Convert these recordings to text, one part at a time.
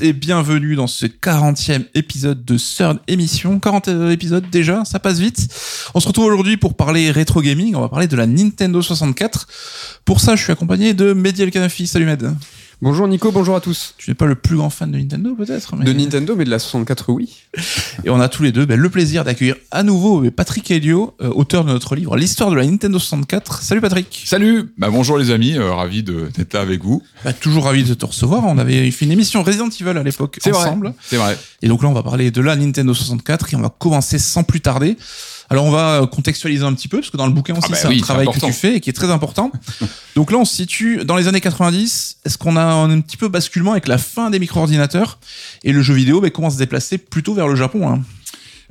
et bienvenue dans ce 40e épisode de CERN émission. 40 épisodes déjà, ça passe vite. On se retrouve aujourd'hui pour parler rétro gaming, on va parler de la Nintendo 64. Pour ça, je suis accompagné de Mehdi El Kanafi. Salut Med. Bonjour Nico, bonjour à tous. Tu n'es pas le plus grand fan de Nintendo peut-être De Nintendo, mais de la 64, oui. Et on a tous les deux ben, le plaisir d'accueillir à nouveau ben, Patrick Helio, euh, auteur de notre livre L'histoire de la Nintendo 64. Salut Patrick. Salut. Bah bonjour les amis, euh, ravi de- d'être là avec vous. Bah, toujours ravi de te recevoir. On avait fait une émission Resident Evil à l'époque ensemble. C'est vrai. Et donc là, on va parler de la Nintendo 64 et on va commencer sans plus tarder. Alors on va euh, contextualiser un petit peu parce que dans le bouquin aussi Ah bah c'est oui, un travail que important. tu fais et qui est très important. donc là on se situe dans les années 90. Est-ce qu'on a un, un petit peu basculement avec la fin des micro-ordinateurs? Et le jeu vidéo bah, commence à se déplacer plutôt vers le Japon hein.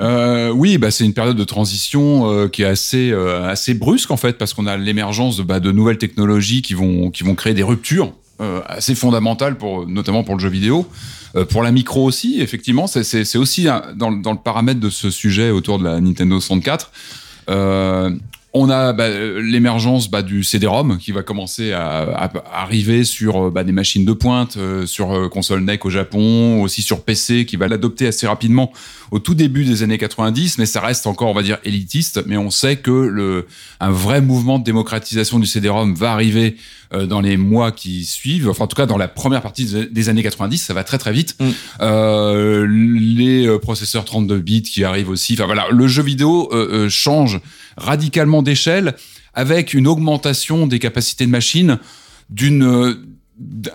Euh, oui, bah c'est une période de transition euh, qui est assez euh, assez brusque en fait parce qu'on a l'émergence de, bah, de nouvelles technologies qui vont qui vont créer des ruptures euh, assez fondamentales pour notamment pour le jeu vidéo. Euh, pour la micro aussi, effectivement, c'est- aussi dans, le- paramètre de ce sujet autour de la Nintendo 64. Euh, on a bah, l'émergence bah, du CD-ROM qui va commencer à, arriver sur euh, bah, des machines de pointe, sur console NEC au Japon, aussi sur PC qui va l'adopter assez rapidement au tout début des années 90, mais ça reste encore, on va dire, élitiste. Mais on sait que le, un vrai mouvement de démocratisation du CD-ROM va arriver euh, dans les mois qui suivent. Enfin, en tout cas, dans la première partie des- années 90, ça va très très vite. Mm. Euh, les euh, processeurs 32 bits qui arrivent aussi. Enfin voilà, le jeu vidéo euh, euh, change radicalement d'échelle avec une augmentation des capacités de machine d'une euh,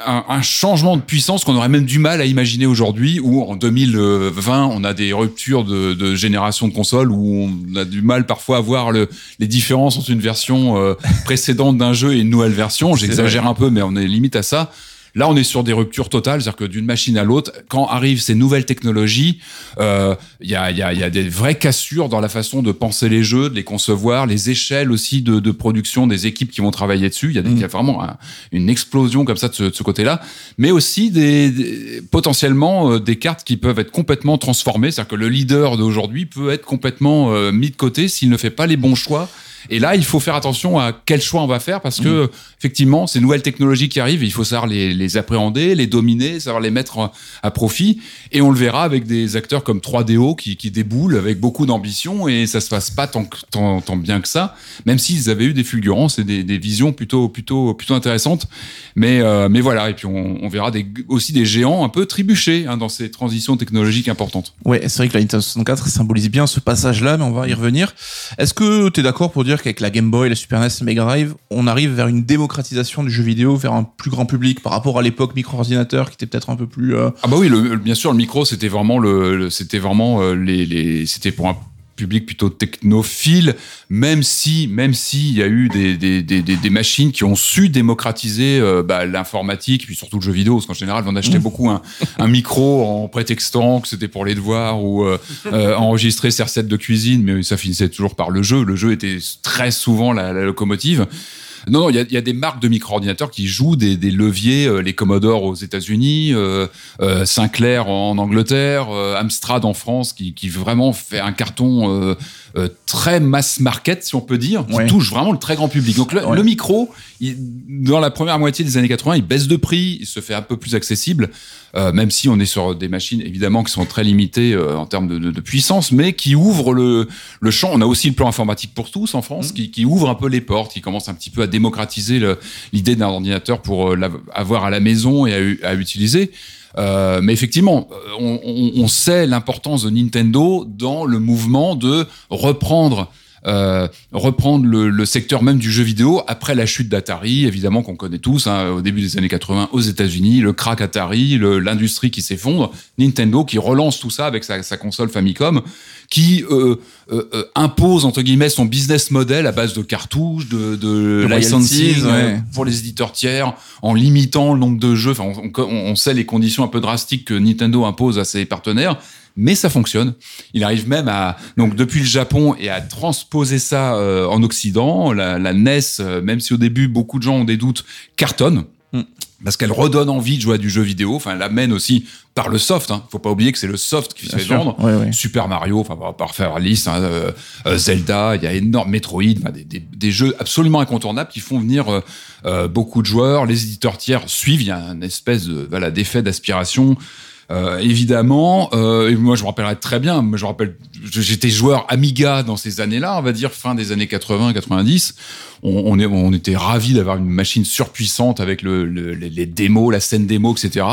un, un changement de puissance qu'on aurait même du mal à imaginer aujourd'hui, où en 2020, on a des ruptures de, de génération de consoles, où on a du mal parfois à voir le, les différences entre une version euh, précédente d'un jeu et une nouvelle version. J'exagère un peu, mais on est limite à ça. Là, on est sur des ruptures totales, c'est-à-dire que d'une machine à l'autre, quand arrivent ces nouvelles technologies, euh, il y, a, il y, a, il y a des vraies cassures dans la façon de penser les jeux, de les concevoir, les échelles aussi de, de production des équipes qui vont travailler dessus. Il y a, Mm. il y a vraiment un- une explosion comme ça de ce, côté-là, mais aussi des, des- potentiellement euh, des cartes qui peuvent être complètement transformées, c'est-à-dire que le leader d'aujourd'hui peut être complètement euh, mis de côté s'il ne fait pas les bons choix. Et là, il faut faire attention à quel choix on va faire parce que effectivement, ces nouvelles technologies qui arrivent, il faut savoir les, les appréhender, les dominer, savoir les mettre à- profit. Et on le verra avec des acteurs comme 3DO qui, qui déboulent avec beaucoup d'ambition et ça se passe pas tant, tant, tant bien que ça, même s'ils avaient eu des fulgurances et des, des visions plutôt, plutôt, plutôt intéressantes. Mais, euh, mais voilà, et puis on, on verra des, aussi des géants un peu trébuchés hein, dans ces transitions technologiques importantes. Ouais, c'est vrai que la Nintendo 64 symbolise bien ce passage-là, mais on va y revenir. Est-ce que tu es d'accord pour dire qu'avec la Game Boy, la Super NES, la Mega Drive, on arrive vers une démocratisation du jeu vidéo, vers un plus grand public par rapport à l'époque micro-ordinateur qui était peut-être un peu plus... euh, Ah bah oui, bien sûr, le micro, c'était vraiment le, c'était vraiment euh, les c'était pour un public plutôt technophile, même si, même si il y a eu des, des, des, des, des machines qui ont su démocratiser euh, bah, l'informatique, puis surtout le jeu vidéo, parce qu'en général, on achetait beaucoup un, un micro en prétextant que c'était pour les devoirs ou euh, euh, enregistrer ses recettes de cuisine, mais ça finissait toujours par le jeu. Le jeu était très souvent la, la locomotive. Non, non, il y a, des marques de micro-ordinateurs qui jouent des, leviers, euh, les Commodore aux États-Unis, euh, euh, Sinclair en Angleterre, Amstrad en France, qui vraiment fait un carton euh, très mass market, si on peut dire, qui Ouais. touche vraiment le très grand public. Donc le, Ouais. le micro, il- dans la première moitié des années 80, il baisse de prix, il se fait un peu plus accessible, euh, même si on est sur des machines évidemment qui sont très limitées euh, en termes de, de- de puissance, mais qui ouvrent le, le champ. On a aussi le plan informatique pour tous en France, Mhm. qui, qui ouvre un peu les portes, qui commence un petit peu à démocratiser l'idée d'un ordinateur pour avoir à la maison et à utiliser. Euh, mais effectivement, euh, on, sait l'importance de Nintendo dans le mouvement de reprendre euh, reprendre le, le secteur même du jeu vidéo après la chute d'Atari, évidemment qu'on connaît tous, hein, au début des années 80 aux États-Unis, le crack Atari, l'industrie qui s'effondre, Nintendo qui relance tout ça avec sa, sa console Famicom, qui euh, euh, impose entre guillemets son business model à base de cartouches, de, de, De licensing royalties, ouais. pour les éditeurs tiers, en limitant le nombre de jeux. Enfin, on, on- on sait les conditions un peu drastiques que Nintendo impose à ses partenaires, mais ça fonctionne. Il arrive même à donc depuis le Japon et à transposer ça euh, en Occident. La, la NES, euh, même si au début beaucoup de gens ont des doutes, cartonne. Mm. parce qu'elle redonne envie de jouer à du jeu vidéo. Enfin, elle amène aussi par le soft. Hein. Faut pas oublier que c'est le soft qui Bien fait sûr. vendre. Super Mario, enfin, on va pas refaire la liste. hein, euh, Zelda, il y a énorme Metroid, des, des, des jeux absolument incontournables qui font venir beaucoup de joueurs. Les éditeurs tiers suivent. Il y a une espèce de voilà d'effet d'aspiration. Euh, évidemment, euh, et moi je me rappellerai très bien. Je me rappelle, j'étais joueur Amiga dans ces années-là, on va dire fin des années 80-90. On, on, est, on était ravis d'avoir une machine surpuissante avec le, le- les, démos, la scène démo, etc.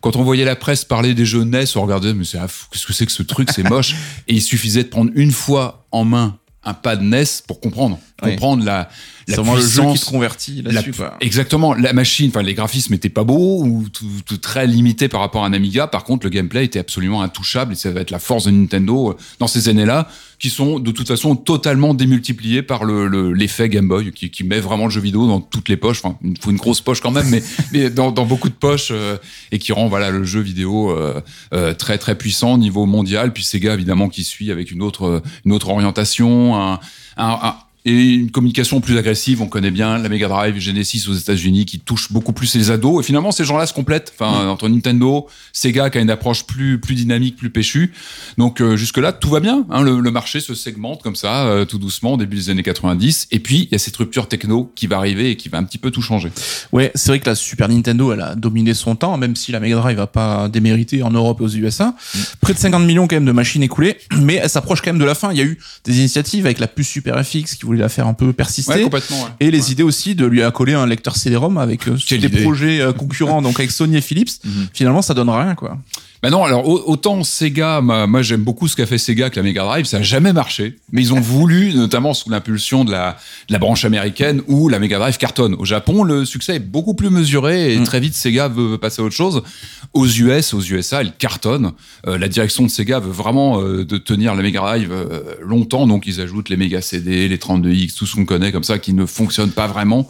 Quand on voyait la presse parler des jeux NES, on regardait, mais c'est qu'est-ce que c'est que ce truc, c'est moche. Et il suffisait de prendre une fois en main un pad NES pour comprendre, Oui. comprendre la, la le jeu qui puissance. te convertit La- là-dessus. Exactement. La machine, enfin les graphismes étaient pas beaux ou tout, tout très limités par rapport à un Amiga. Par contre, le gameplay était absolument intouchable et ça va être la force de Nintendo euh, dans ces années-là, qui sont de toute façon totalement démultipliés par le le- l'effet Game Boy, qui, qui met vraiment le jeu vidéo dans toutes les poches. Enfin, il faut une grosse poche quand même, mais mais dans, dans beaucoup de poches euh, et qui rend voilà le jeu vidéo euh, euh, très très puissant au niveau mondial. Puis Sega évidemment qui suit avec une autre une autre orientation, un, un- un- et une communication plus agressive. On connaît bien la Mega Drive, Genesis aux États-Unis qui touche beaucoup plus les ados. Et finalement, ces gens-là se complètent. Enfin, entre Nintendo, Sega qui a une approche plus plus dynamique, plus péchue. Donc euh, jusque là, tout va bien. Hein, le, le marché se segmente comme ça, euh, tout doucement, au début des années 90. Et puis il y a cette rupture techno qui va arriver et qui va un petit peu tout changer. Ouais, c'est vrai que la Super Nintendo, elle a dominé son temps, même si la Mega Drive va pas démériter en Europe et aux USA. Mm. Près de 50 millions quand même de machines écoulées, mais elle s'approche quand même de la fin. Il y a eu des initiatives avec la puce Super FX qui voulait la faire un peu persister. complètement. ouais. Et les Ouais. idées aussi de lui accoler un lecteur CD-ROM avec euh, des idée. projets euh, concurrents, donc avec Sony et Philips. Mhm. Finalement, ça donne rien, quoi. Bah non, alors au- autant Sega, moi, moi, j'aime beaucoup ce qu'a fait Sega avec la Mega Drive, ça a jamais marché, mais ils ont voulu, notamment sous l'impulsion de la, de la branche américaine où la Mega Drive cartonne. Au Japon, le succès est beaucoup plus mesuré et Mm. très vite Sega veut, veut passer à autre chose. Aux US, aux USA, elle cartonne. Euh, la direction de Sega veut vraiment euh, de tenir la Mega Drive euh, longtemps, donc ils ajoutent les Mega CD, les 32X, tout ce qu'on connaît comme ça qui ne fonctionne pas vraiment.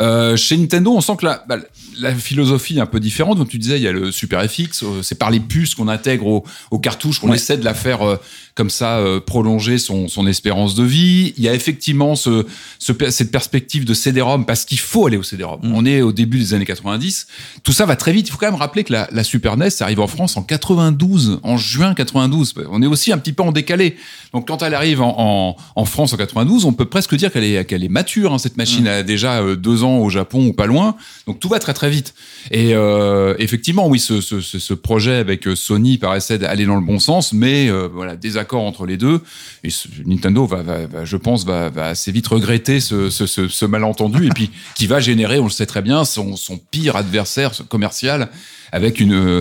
Euh, chez Nintendo, on sent que la, bah, la philosophie est un peu différente. Comme tu disais, il y a le Super FX, euh, c'est par les puces qu'on intègre aux, aux cartouches qu'on Ouais. essaie de la faire euh, comme ça euh, prolonger son, son espérance de vie. Il y a effectivement ce, cette perspective de CD-ROM parce qu'il faut aller au CD-ROM. Mm. On est au début des années 90. Tout ça va très vite. Il faut quand même rappeler que la, la Super NES arrive en France en 92, en juin 92. On est aussi un petit peu en décalé. Donc quand elle arrive en, en, en France en 92, on peut presque dire qu'elle est, qu'elle est mature. hein, cette machine a déjà euh, deux ans au Japon ou pas loin. Donc tout va très très vite. Et euh, effectivement, oui, ce, ce, projet avec Sony paraissait aller dans le bon sens, mais voilà, désaccord entre les deux. Et ce- Nintendo va, va, va, je pense, va, va assez vite regretter ce, ce, ce, ce malentendu et puis qui va générer, on le sait très bien, son, son pire adversaire commercial avec une euh,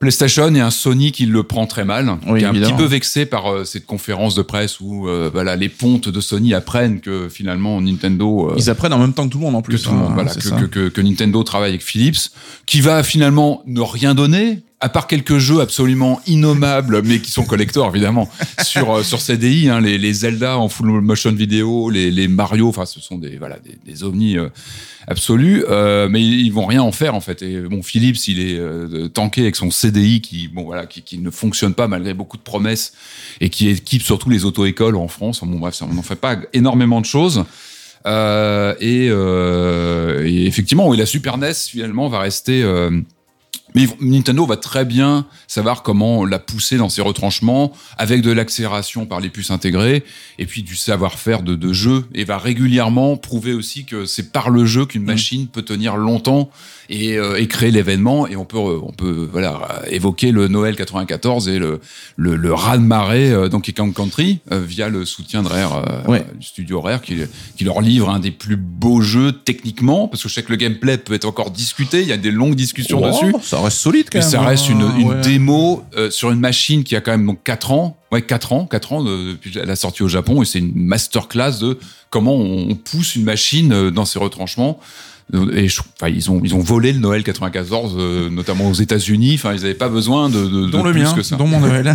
PlayStation et un Sony qui le prend très mal, Oui, qui est un petit peu vexé par euh, cette conférence de presse où euh, voilà les pontes de Sony apprennent que finalement Nintendo euh, Ils apprennent en même temps que tout le monde en que plus. tout le monde, hein, voilà, que, que, que, que Nintendo travaille avec Philips, qui va finalement ne rien donner, à part quelques jeux absolument innommables, mais qui sont collectors évidemment, sur, euh, sur CDI, hein, les, les Zelda en full motion vidéo, les, les Mario, enfin ce sont des, voilà, des, des ovnis euh, absolus, euh, mais ils, vont rien en faire en fait. Et bon, Philips, il est euh, tanké avec son CDI qui, bon voilà, qui, qui ne fonctionne pas malgré beaucoup de promesses et qui équipe surtout les auto-écoles en France. Bon bref, on n'en fait pas énormément de choses. Euh, et, et effectivement, oui, la Super NES finalement va rester. Euh, mais Nintendo va très bien savoir comment la pousser dans ses retranchements avec de l'accélération par les puces intégrées et puis du savoir-faire de, de jeu et va régulièrement prouver aussi que c'est par le jeu qu'une machine peut tenir longtemps et, euh, et créer l'événement et on peut on peut voilà évoquer le Noël 94 et le le, le raz-de-marée euh, Donkey Kong Country euh, via le soutien de Rare euh, Ouais. du studio Rare qui, qui leur livre un des plus beaux jeux techniquement parce que je sais que le gameplay peut être encore discuté il y a des longues discussions Oh, dessus Ça reste solide quand mais même. ça reste une, hein, une ouais. démo euh, sur une machine qui a quand même donc 4 ans. Ouais, 4 ans, 4 ans de- depuis la sortie au Japon et c'est une masterclass de comment on, on pousse une machine euh, dans ses retranchements. Et je- enfin, ils ont ils ont volé le Noël 94 euh, notamment aux États-Unis. Enfin, ils n'avaient pas besoin de, de, le plus mien, que ça. dont mon Noël.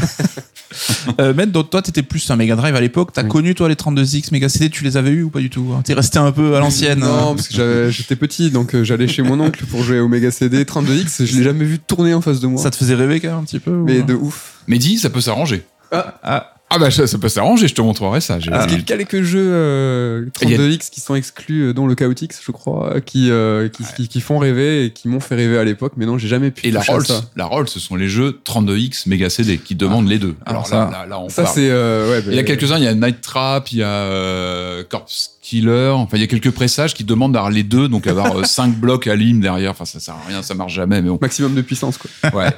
euh, donc toi, t'étais plus un Mega Drive à l'époque. T'as Oui. connu, toi, les 32X Mega CD, tu les avais eu ou pas du tout hein? T'es resté un peu à l'ancienne. Non, hein? parce que j'étais petit, donc euh, j'allais chez mon oncle pour jouer au Mega CD 32X. Je l'ai jamais vu tourner en face de moi. Ça te faisait rêver quand même un petit peu ou- Mais de ouf. Mais dis, ça peut s'arranger. Ah, Ah bah ça, ça peut s'arranger, je te montrerai ça. J'ai- Parce qu'il y a quelques jeux euh, Il y a- 32X qui sont exclus, euh, dont le Chaotix, je crois, qui, euh, qui, qui, qui font rêver et qui m'ont fait rêver à l'époque, mais non, j'ai jamais pu Et la Rolls, ça. la Rolls, ce sont les jeux 32X Mega CD qui demandent les deux. Alors ça- là, là, là, on Ça, parle. c'est. euh, ouais, bah, Il y a quelques-uns, il y a Night Trap, il y a euh, Corpse Killer, enfin il y a quelques pressages qui demandent d'avoir les deux, donc avoir 5 blocs à ligne derrière, enfin ça sert à rien, ça marche jamais, mais bon. Maximum de puissance, quoi. Ouais.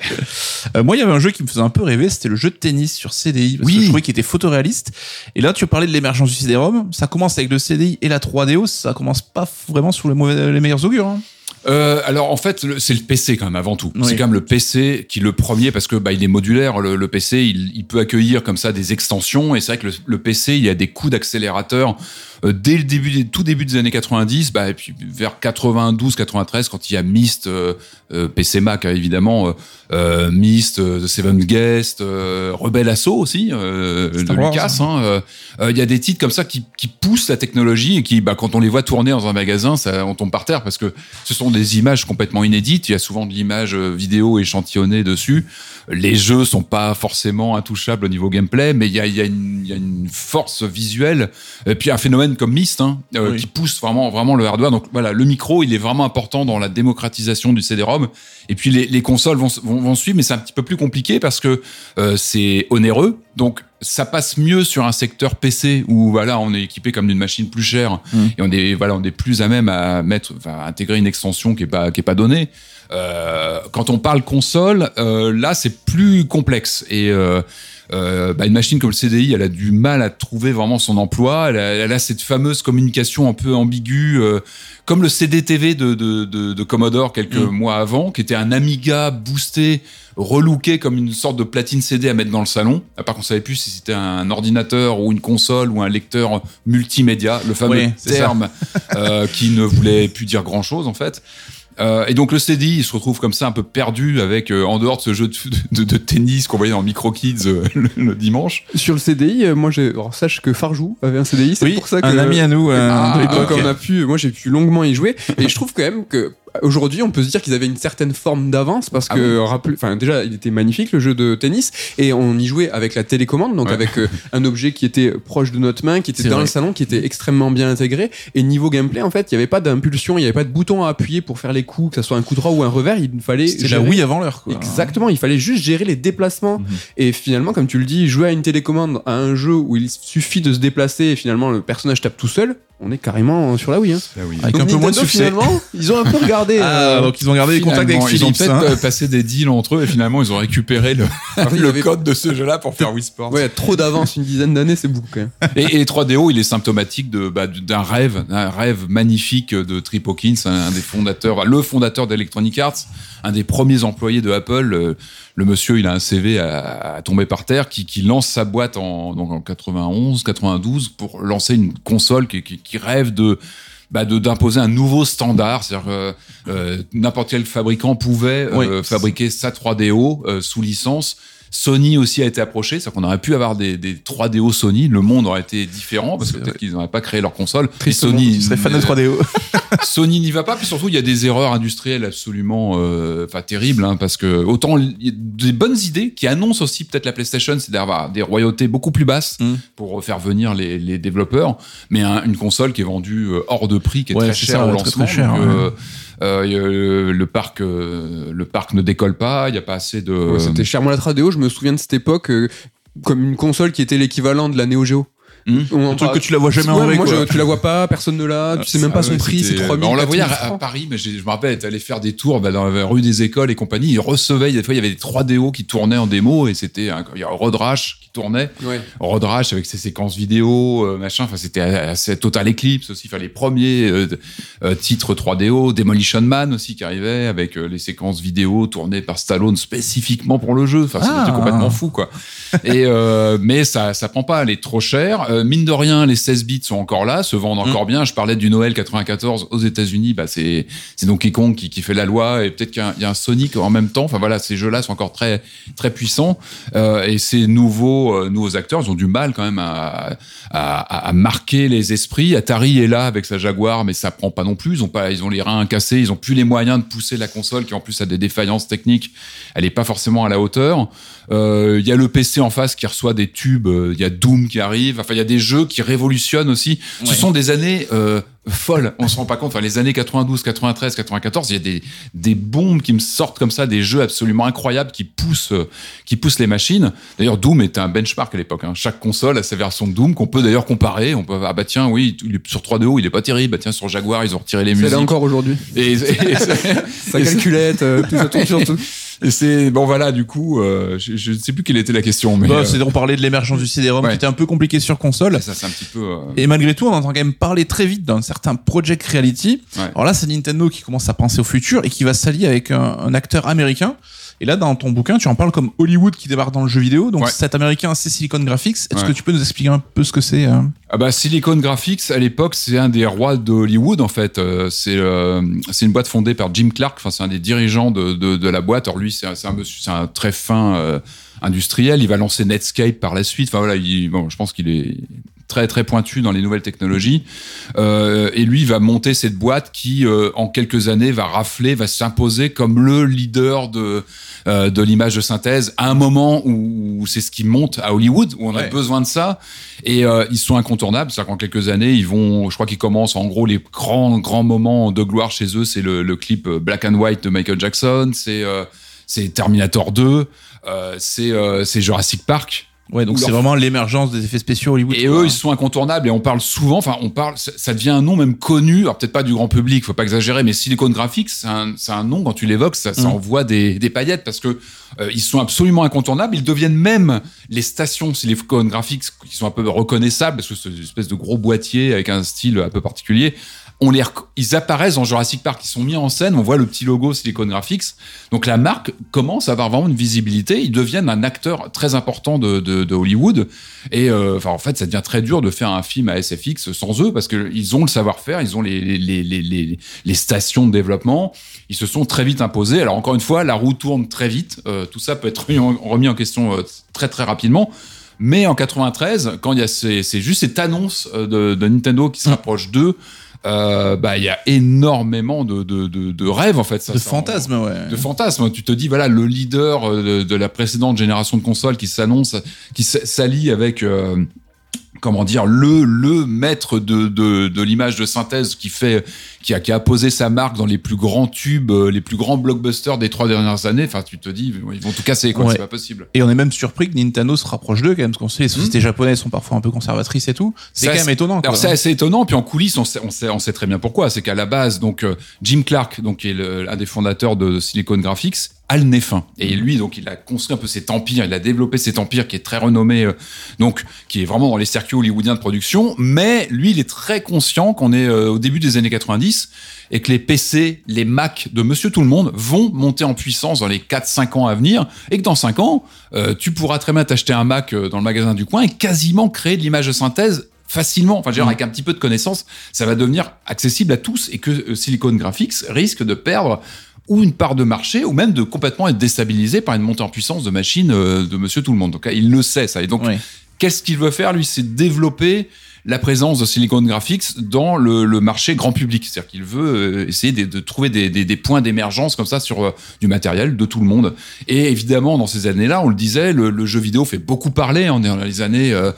Euh, moi, il y avait un jeu qui me faisait un peu rêver, c'était le jeu de tennis sur CDI, parce Oui. que je trouvais qu'il était photoréaliste. Et là, tu parlais de l'émergence du CD-ROM, ça commence avec le CDI et la 3DO, ça commence pas vraiment sur les, mauvais, les meilleurs augures. Hein. Euh, alors en fait, c'est le PC quand même avant tout. Oui. C'est quand même le PC qui est le premier parce que bah, il est modulaire. Le, le PC, il, il peut accueillir comme ça des extensions et c'est vrai que le, le PC, il y a des coups d'accélérateur euh, dès le début, des, tout début des années 90, bah, et puis vers 92, 93, quand il y a Myst, euh, euh, PC Mac hein, évidemment, euh, euh, Myst, euh, The Seven Guest, euh, Rebel Assault aussi euh, de Wars, Lucas. hein, euh, euh, Il y a des titres comme ça qui, qui poussent la technologie et qui, bah, quand on les voit tourner dans un magasin, ça, on tombe par terre parce que ce sont des images complètement inédites. Il y a souvent de l'image euh, vidéo échantillonnée dessus. Les jeux sont pas forcément intouchables au niveau gameplay, mais il y a, y a une force visuelle. Et puis un phénomène comme Myst, hein, euh, Oui. qui pousse vraiment, vraiment le hardware. Donc voilà, le micro, il est vraiment important dans la démocratisation du CD-ROM. Et puis les, les consoles vont, vont, vont suivre, mais c'est un petit peu plus compliqué parce que euh, c'est onéreux. Donc ça passe mieux sur un secteur PC où voilà, on est équipé comme d'une machine plus chère Mm. et on est voilà, on est plus à même à mettre, enfin, à intégrer une extension qui est pas qui est pas donnée. Euh, quand on parle console, là c'est plus complexe et euh, bah, une machine comme le CDI, elle a du mal à trouver vraiment son emploi. Elle a, elle a cette fameuse communication un peu ambiguë, euh, comme le CDTV de, de, de, de Commodore quelques Mm. mois avant, qui était un Amiga boosté, relooké comme une sorte de platine CD à mettre dans le salon. À part qu'on savait plus si c'était un ordinateur ou une console ou un lecteur multimédia, le fameux Oui, terme euh, qui ne voulait plus dire grand chose en fait. Euh, et donc le CDI, il se retrouve comme ça un peu perdu avec euh, en dehors de ce jeu de, de, de tennis qu'on voyait dans Micro Kids euh, le, le dimanche. Sur le CDI, euh, moi, j'ai. alors, sache que Farjou avait un CDI, c'est Oui, pour ça que. un ami à nous. euh, Ah, de Donc, l'époque. on a pu, moi j'ai pu longuement y jouer et je trouve quand même que aujourd'hui on peut se dire qu'ils avaient une certaine forme d'avance parce Ah que enfin déjà il était magnifique le jeu de tennis et on y jouait avec la télécommande donc Ouais. avec euh, un objet qui était proche de notre main qui était dans vrai. le salon qui était extrêmement bien intégré et niveau gameplay en fait il n'y avait pas d'impulsion il n'y avait pas de bouton à appuyer pour faire les coups que ce soit un coup droit ou un revers il fallait C'était la Wii avant l'heure. quoi. Exactement, il fallait juste gérer les déplacements. Mhm. Et finalement, comme tu le dis, jouer à une télécommande, à un jeu où il suffit de se déplacer et finalement le personnage tape tout seul, on est carrément sur la Wii. Hein. Avec Donc un peu moins de succès. Finalement, ils ont un peu regardé. Ah, euh, donc ils ont gardé les contacts avec Finalement, ils ont Philips. peut-être hein. euh, passé des deals entre eux et finalement ils ont récupéré le, avait- code de ce jeu-là pour faire Wii Sports. Ouais, trop d'avance, une dizaine d'années, c'est beaucoup quand même. Et, et les 3DO, il est symptomatique de bah, d'un rêve, d'un rêve magnifique de Trip Hawkins, un, un des fondateurs, le fondateur d'Electronic Arts, un des premiers employés de Apple. Le, le monsieur, il a un CV à, à tomber par terre, qui, qui lance sa boîte en, donc en 91, 92 pour lancer une console qui, qui, qui rêve de bah, de d'imposer un nouveau standard, c'est-à-dire euh, euh, n'importe quel fabricant pouvait euh, Oui. fabriquer sa 3DO euh, sous licence. Sony aussi a été approché, c'est-à-dire qu'on aurait pu avoir des, des 3DO Sony, le monde aurait été différent parce que peut-être qu'ils n'auraient pas créé leur console. Et Tristement, Sony, fan de euh, 3DO. Sony n'y va pas, puis surtout il y a des erreurs industrielles absolument, euh, enfin terribles, hein, parce que autant il y a des bonnes idées qui annoncent aussi peut-être la PlayStation, c'est d'avoir des royautés beaucoup plus basses Mm. pour faire venir les, les développeurs, mais un- une console qui est vendue euh, hors de prix, qui est Ouais, très chère au très, lancement. très cher, donc, ouais. euh, euh, le parc, euh, le parc ne décolle pas, il n'y a pas assez de. Ouais, C'était la Tradeo, je me souviens de cette époque euh, comme une console qui était l'équivalent de la Neo Geo. On Un truc que tu la vois jamais en Ouais, vrai. moi, quoi. je- tu la vois pas, personne ne l'a, tu sais même Ah pas son ouais, prix, c'est c'était- 3000 bah, On la voyait à, 4000 à francs. Paris, mais je me rappelle, être allé faire des tours bah, dans la rue des écoles et compagnie. Ils recevaient, des fois, il y avait des 3DO qui tournaient en démo et c'était un, il y a Rodrash qui tournait. Ouais. Rodrash avec ses séquences vidéo, euh, machin. Enfin, c'était assez Total Eclipse aussi. Enfin, les premiers euh, euh, titres 3DO, Demolition Man aussi qui arrivait avec euh, les séquences vidéo tournées par Stallone spécifiquement pour le jeu. Enfin, Ah. c'était complètement fou, quoi. Et euh, mais ça, ça prend pas. Elle est trop chère. Euh, mine de rien, les 16 bits sont encore là, se vendent encore bien. Je parlais du Noël 94 aux États-Unis, bah c'est Donkey Kong qui, qui fait la loi et peut-être qu'il y a un- il y, a un Sonic en même temps. Enfin voilà, ces jeux-là sont encore très très puissants Euh, et ces nouveaux euh, nouveaux acteurs, ils ont du mal quand même à, à, à- à marquer les esprits. Atari est là avec sa Jaguar, mais ça prend pas non plus. Ils ont pas, ils ont les reins cassés, ils ont plus les moyens de pousser la console qui en plus a des défaillances techniques. Elle est pas forcément à la hauteur. Euh, Il y a le PC en face qui reçoit des tubes. euh, Il y a Doom qui arrive. Enfin, il y a des jeux qui révolutionnent aussi. Ce sont des années euh, folles. On se rend pas compte. Enfin, les années 92, 93, 94, il y a des des bombes qui me sortent comme ça, des jeux absolument incroyables qui poussent euh, qui poussent les machines. D'ailleurs, Doom était un benchmark à l'époque. hein. Chaque console a sa version de Doom qu'on peut d'ailleurs comparer. On peut ah bah tiens oui il est sur 3DO il est pas terrible. Bah tiens sur Jaguar ils ont retiré les C'est musiques. là encore aujourd'hui. Et, et- Sa calculette, euh, tout ça tourne sur tout. Et c'est bon voilà du coup euh, je, ne sais plus quelle était la question mais Bah, euh, on parlait de l'émergence du CD-ROM Ouais. qui était un peu compliqué sur console. ça c'est un petit peu euh, Et malgré tout, on entend quand même parler très vite d'un certain Project Reality. Ouais. Alors là, c'est Nintendo qui commence à penser au futur et qui va s'allier avec un, un acteur américain. Et là, dans ton bouquin, tu en parles comme Hollywood qui débarque dans le jeu vidéo. Donc Ouais. cet américain, c'est Silicon Graphics. Est-ce Ouais. que tu peux nous expliquer un peu ce que c'est euh Ah bah Silicon Graphics à l'époque c'est un des rois de Hollywood en fait Euh, c'est euh, une boîte fondée par Jim Clark enfin c'est un des dirigeants de, de, de la boîte alors lui c'est un, un un très fin euh, industriel il va lancer Netscape par la suite enfin voilà il, bon je pense qu'il est très très pointu dans les nouvelles technologies Euh, et lui il va monter cette boîte qui euh, en quelques années va rafler va s'imposer comme le leader de euh, de l'image de synthèse à un moment où, où c'est ce qui monte à Hollywood où on a besoin de ça et ils sont incontournables. C'est-à-dire qu'en quelques années, ils vont, je crois qu'ils commencent en gros les grands grands moments de gloire chez eux. C'est le, le clip Black and White de Michael Jackson. C'est c'est Terminator 2. euh, c'est c'est Jurassic Park. Ouais, donc c'est leur- vraiment l'émergence des effets spéciaux Hollywood. Et quoi. eux, ils sont incontournables et on parle souvent, enfin, on parle, ça devient un nom même connu, alors peut-être pas du grand public, faut pas exagérer, mais Silicon Graphics, c'est un, un nom, quand tu l'évoques, ça, ça Mm. envoie des, des paillettes parce que euh, ils sont absolument incontournables, ils deviennent même les stations Silicon Graphics qui sont un peu reconnaissables parce que c'est une espèce de gros boîtier avec un style un peu particulier. Ils apparaissent dans Jurassic Park, ils sont mis en scène, on voit le petit logo Silicon Graphics. Donc la marque commence à avoir vraiment une visibilité, ils deviennent un acteur très important de, Hollywood. Et euh, enfin, en fait, ça devient très dur de faire un film à SFX sans eux parce que ils ont le savoir-faire, ils ont les, stations de développement. Ils se sont très vite imposés. Alors encore une fois, la roue tourne très vite. Euh, tout ça peut être remis en, question euh, très très rapidement. Mais en 93, quand il y a ces- c'est juste cette annonce de, de Nintendo qui se rapproche d'eux, euh, bah il y a énormément de, de, de, de rêves en fait. Ça, de ça- fantasme, ouais. de fantasme. Tu te dis, voilà, le leader euh, de, la précédente génération de consoles qui s'annonce, qui s'allie avec, euh, comment dire, le, le maître de, de, de l'image de synthèse qui fait, qui a, qui a posé sa marque dans les plus grands tubes, euh, les plus grands blockbusters des trois dernières années. Enfin, tu te dis, ils vont tout casser, quoi. Ouais. C'est pas possible. Et on est même surpris que Nintendo se rapproche d'eux, quand même, parce qu'on sait les sociétés japonaises sont parfois un peu conservatrices et tout. C'est quand même étonnant. Alors c'est assez étonnant. Puis en coulisses, on sait, on sait, on sait très bien pourquoi. C'est qu'à la base, donc euh, Jim Clark, donc qui est le- un des fondateurs de Silicon Graphics, a le nez fin. Et lui, donc, il a construit un peu cet empire. Il a développé cet empire qui est très renommé, euh, donc qui est vraiment dans les circuits hollywoodiens de production. Mais lui, il est très conscient qu'on est euh, au début des années 90 et que les PC, les Mac de Monsieur Tout le Monde vont monter en puissance dans les 4-5 ans à venir et que dans 5 ans, euh, tu pourras très bien t'acheter un Mac dans le magasin du coin et quasiment créer de l'image de synthèse facilement, enfin, je veux dire, avec un petit peu de connaissance, ça va devenir accessible à tous et que Silicon Graphics risque de perdre ou une part de marché ou même de complètement être déstabilisé par une montée en puissance de machines euh, de monsieur tout le monde. Donc, il le sait, ça. Et donc, qu'est-ce qu'il veut faire, lui? C'est développer la présence de Silicon Graphics dans le, le marché grand public. C'est-à-dire qu'il veut euh, essayer de, de trouver des, des- des points d'émergence comme ça sur euh, du matériel de tout le monde. Et évidemment, dans ces années-là, on le disait, le, le jeu vidéo fait beaucoup parler. On est dans les années euh,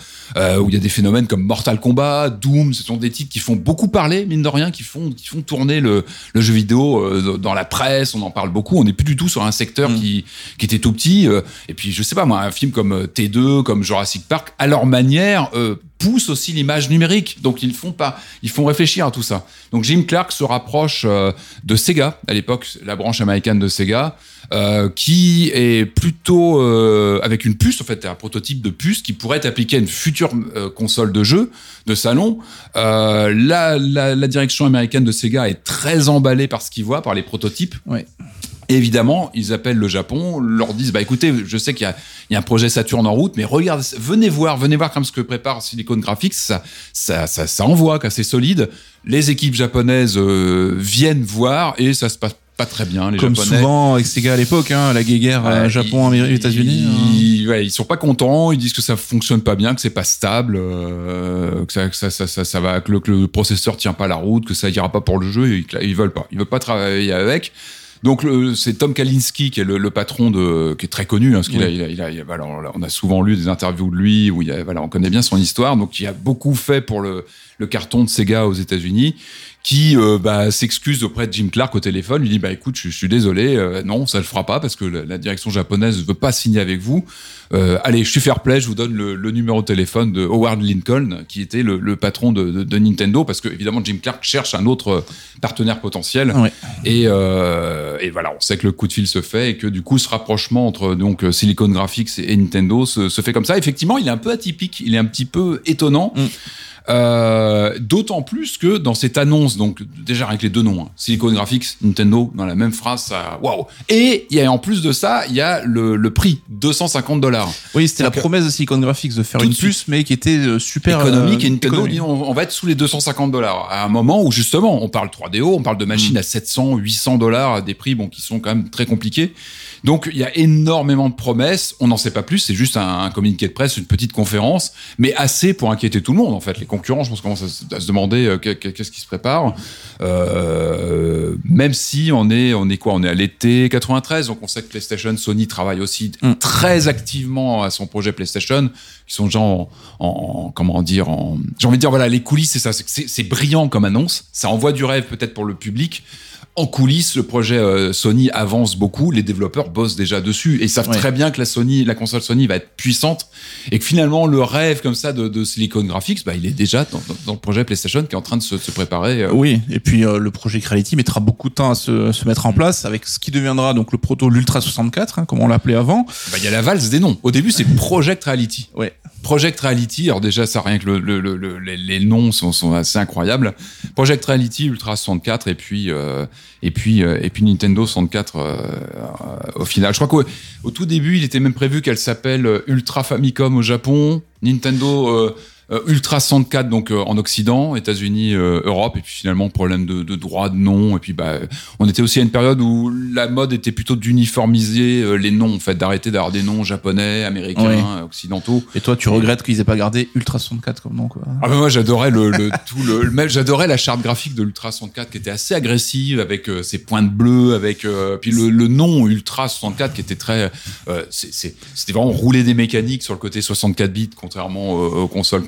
où il y a des phénomènes comme Mortal Kombat, Doom. Ce sont des titres qui font beaucoup parler, mine de rien, qui font, qui font tourner le, le jeu vidéo dans la presse. On en parle beaucoup. On n'est plus du tout sur un secteur Mm. qui, qui était tout petit. et puis, je sais pas, moi, un film comme euh, T2, comme Jurassic Park, à leur manière, euh, pousse aussi l'image numérique. Donc, ils font pas, ils font réfléchir à tout ça. Donc, Jim Clark se rapproche euh, de Sega, à l'époque, la branche américaine de Sega, euh, qui est plutôt euh, avec une puce, en fait, un prototype de puce qui pourrait être appliqué à une future console de jeu, de salon. La, la, la direction américaine de Sega est très emballée par ce qu'il voit, par les prototypes. Et évidemment, ils appellent le Japon, leur disent bah écoutez, je sais qu'il y a, il y a un projet Saturn en route, mais regardez, venez voir, venez voir comme ce que prépare Silicon Graphics, ça, ça, ça, ça envoie, c'est solide. Les équipes japonaises euh, viennent voir et ça se passe pas très bien. Les Comme Japonais, souvent avec Sega à l'époque, hein, la guerre euh, Ouais, Japon, ils- Amérique, États-Unis. hein. Ils, ouais, ils sont pas contents. Ils disent que ça fonctionne pas bien, que c'est pas stable, euh, que, ça, que ça, ça, ça, ça va, que le, que le processeur tient pas la route, que ça ira pas pour le jeu. Et ils, ils veulent pas. Ils veulent pas travailler avec. Donc c'est Tom Kalinski qui est le, le patron de, qui est très connu, hein, parce qu'il a, il a, il a- il a- voilà, on a souvent lu des interviews de lui où il y a, voilà, on connaît bien son histoire. Donc il a beaucoup fait pour le, le carton de Sega aux États-Unis qui euh, bah, s'excuse auprès de Jim Clark au téléphone, lui dit bah écoute, je, je suis désolé, euh, non, ça le fera pas parce que la, la direction japonaise veut pas signer avec vous. Euh, allez, je suis fair play, je vous donne le, le numéro de téléphone de Howard Lincoln, qui était le, le patron de, de- de Nintendo, parce que évidemment Jim Clark cherche un autre euh, partenaire potentiel. Ouais. Et, euh, et voilà, on sait que le coup de fil se fait et que du coup ce rapprochement entre donc Silicon Graphics et Nintendo se, se fait comme ça. Effectivement, il est un peu atypique, il est un petit peu étonnant. Mm. Euh, D'autant plus que dans cette annonce, donc déjà avec les deux noms, hein, Silicon Graphics, Nintendo, dans la même phrase, ça, waouh. Et il y a en plus de ça, il y a le, le prix, 250 dollars Oui, c'était la Donc, promesse de Silicon Graphics de faire une puce, mais qui était euh, super économique. euh, et Nintendo économique. dit on, va être sous les 250 dollars. À un moment où justement, on parle 3DO, on parle de machines Mm. à 700, 800 dollars, à des prix bon qui sont quand même très compliqués. Donc il y a énormément de promesses. On n'en sait pas plus. C'est juste un, un communiqué de presse, une petite conférence, mais assez pour inquiéter tout le monde en fait. Les concurrents, je pense, commencent à, se- à se demander euh, que- que- qu'est-ce qui se prépare. Euh, même si on est, on est quoi? On est à l'été 93, donc on sait que PlayStation, Sony travaille aussi Mm. très activement à son projet PlayStation, qui sont déjà en, en- comment dire, en, j'ai envie de dire voilà, les coulisses, c'est ça, c'est brillant comme annonce, ça envoie du rêve peut-être pour le public. En coulisses, le projet euh, Sony avance beaucoup, les développeurs bossent déjà dessus et ils savent Ouais. très bien que la Sony, la console Sony va être puissante et que finalement le rêve comme ça de, de Silicon Graphics, bah, il est déjà dans, dans- dans le projet PlayStation qui est en train de se, se préparer. euh, Oui, et puis euh, le projet Reality mettra beaucoup de temps à se, se mettre en place avec ce qui deviendra donc le proto l'Ultra 64, hein, comme on l'appelait avant. Bah, il y a la valse des noms. Au début, c'est Project Reality. Ouais. Project Reality, alors déjà, ça rien que le, le- le- le- les, noms sont, assez incroyables. Project Reality, Ultra 64, et puis euh, et puis euh, et puis Nintendo 64 euh, au final. Je crois qu'au au tout début, il était même prévu qu'elle s'appelle Ultra Famicom au Japon, Nintendo euh, Ultra 64 donc euh, en Occident, États-Unis, euh, Europe, et puis finalement problème de, de droit de nom. Et puis bah, on était aussi à une période où la mode était plutôt d'uniformiser les noms, en fait, d'arrêter d'avoir des noms japonais, américains, Oui. occidentaux. Et toi, tu regrettes qu'ils aient pas gardé Ultra 64 comme nom, quoi. Ah bah moi j'adorais le, le tout le, le- même j'adorais la charte graphique de l'Ultra 64 qui était assez agressive avec ses pointes bleues avec euh, puis le, le nom Ultra 64 qui était très euh, c'était vraiment rouler des mécaniques sur le côté 64 bits contrairement aux, aux consoles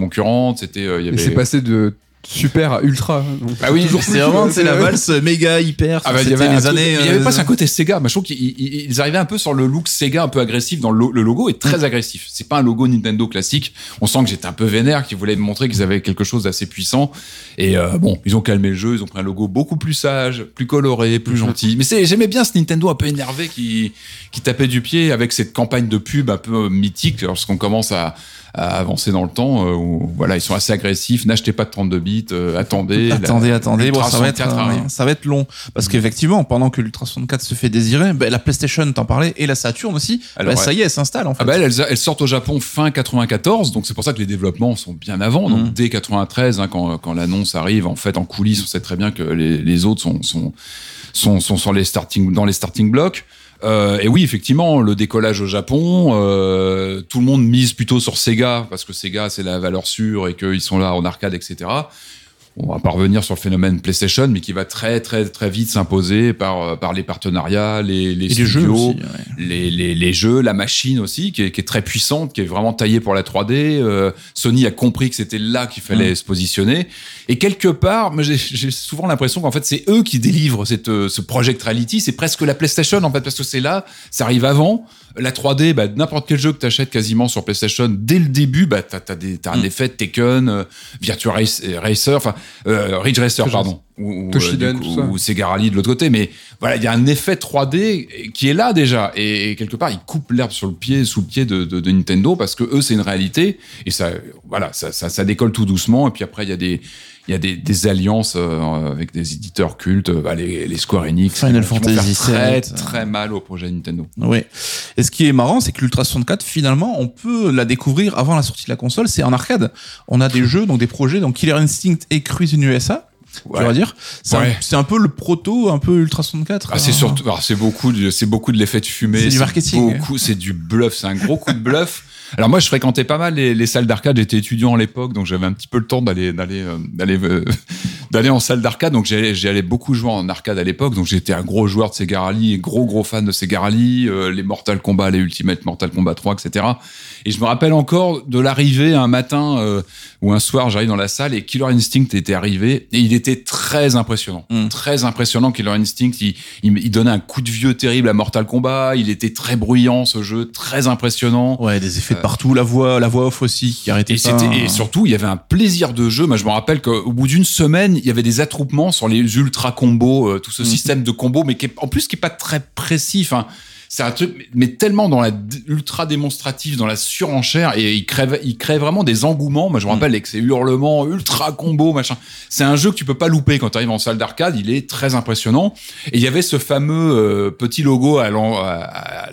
c'était euh, il y Mais avait c'est passé de super à ultra. donc Ah oui, C'est vraiment c'est la valse méga hyper. Ah bah, il y avait un les truc- années. mais il y avait euh, pas un côté Sega. Moi, je trouve qu'ils ils- ils arrivaient un peu sur le look Sega un peu agressif. Dans le, lo- le logo est très agressif. C'est pas un logo Nintendo classique. On sent que j'étais un peu vénère, qu'ils voulaient me montrer qu'ils avaient quelque chose d'assez puissant. Et euh, bon, ils ont calmé le jeu. Ils ont pris un logo beaucoup plus sage, plus coloré, plus gentil. Mais c'est- j'aimais bien ce Nintendo un peu énervé qui qui tapait du pied avec cette campagne de pub un peu euh, mythique lorsqu'on commence à à avancer dans le temps euh, où voilà ils sont assez agressifs n'achetez pas de 32 bits euh, attendez Attendez, La- attendez, bon, ça va être, 64 euh, arrive. ça va être long. Parce qu'effectivement, pendant que l'Ultra 64 se fait désirer, ben, la PlayStation, t'en parlais, et la Saturn aussi, Alors, ben, ça y est, elle s'installe, en fait. Ah bah elles, elles- sortent au Japon fin 94, donc c'est pour ça que les développements sont bien avant. Donc Mhm. dès 93, hein, quand, quand l'annonce arrive, en fait en coulisses, on sait très bien que les, les autres sont, sont, sont, sont sur les starting, dans les starting blocks. Euh, et oui, effectivement, le décollage au Japon, euh, tout le monde mise plutôt sur Sega parce que Sega c'est la valeur sûre et qu'ils sont là en arcade, etc. On va pas revenir sur le phénomène PlayStation, mais qui va très très très vite s'imposer par euh, par les partenariats, les, les et les jeux studios, aussi. ouais. les, les, les jeux, la machine aussi, qui est, qui est très puissante, qui est vraiment taillée pour la 3D. Euh, Sony a compris que c'était là qu'il fallait se positionner. Et quelque part, j'ai souvent l'impression qu'en fait, c'est eux qui délivrent cette, euh, ce Project Reality. C'est presque la PlayStation, en fait, parce que c'est là, ça arrive avant. La 3D, bah, n'importe quel jeu que tu achètes quasiment sur PlayStation, dès le début, bah, t'as as, des- t'as un Mm. effet de Tekken, euh, Virtua Race- Racer, enfin, euh, Ridge Racer, pardon. Ou, ou, Toshinden, du coup, tout ça. ou Sega Rally de l'autre côté. Mais voilà, il y a un effet 3D qui est là déjà. Et, quelque part, ils coupent l'herbe sur le pied, sous le pied de, de, de Nintendo parce que eux, c'est une réalité. Et ça, voilà, ça, ça, ça décolle tout doucement. Et puis après, il y a des, il y a des, des alliances euh, avec des éditeurs cultes, bah, les, les Square Enix, Final qui vont Fantasy faire très, VII. très mal au projet Nintendo. Oui. Et ce qui est marrant, c'est que l'Ultra 64, finalement, on peut la découvrir avant la sortie de la console. C'est en arcade. On a des jeux, donc des projets, donc Killer Instinct et Cruise in USA. Ouais. Tu vas dire. C'est un- Ouais. c'est un, peu le proto, un peu Ultra 64. Ah, c'est hein. surtout, alors, c'est beaucoup, de- c'est beaucoup de l'effet de fumée. C'est du marketing. Beaucoup, c'est du bluff. C'est un gros coup de bluff. Alors moi, je fréquentais pas mal les, les salles d'arcade. J'étais étudiant à l'époque, donc j'avais un petit peu le temps d'aller, d'aller, euh, d'aller, euh, d'aller en salle d'arcade. Donc j'allais, beaucoup jouer en arcade à l'époque. Donc j'étais un gros joueur de Sega Rally, gros gros fan de Sega Rally, euh, les Mortal Kombat, les Ultimate Mortal Kombat 3, etc. Et je me rappelle encore de l'arrivée un matin euh, ou un soir, j'arrive dans la salle et Killer Instinct était arrivé et il était très impressionnant, Mm. très impressionnant. Killer Instinct, il, il, il donnait un coup de vieux terrible à Mortal Kombat. Il était très bruyant ce jeu, très impressionnant. Ouais, des effets de partout, la voix, la voix off aussi qui arrêtait Et, pas. et surtout, il y avait un plaisir de jeu. Moi, je me rappelle qu'au bout d'une semaine, il y avait des attroupements sur les ultra combos, euh, tout ce Mhm. système de combos, mais qui est, en plus qui est pas très précis. Enfin, c'est un truc, mais- mais tellement dans la ultra démonstratif, dans la surenchère, et il crée, il crée vraiment des engouements. Moi, je me rappelle avec ces hurlements ultra combos, machin. C'est un jeu que tu peux pas louper quand tu arrives en salle d'arcade. Il est très impressionnant. Et il y avait ce fameux euh, petit logo à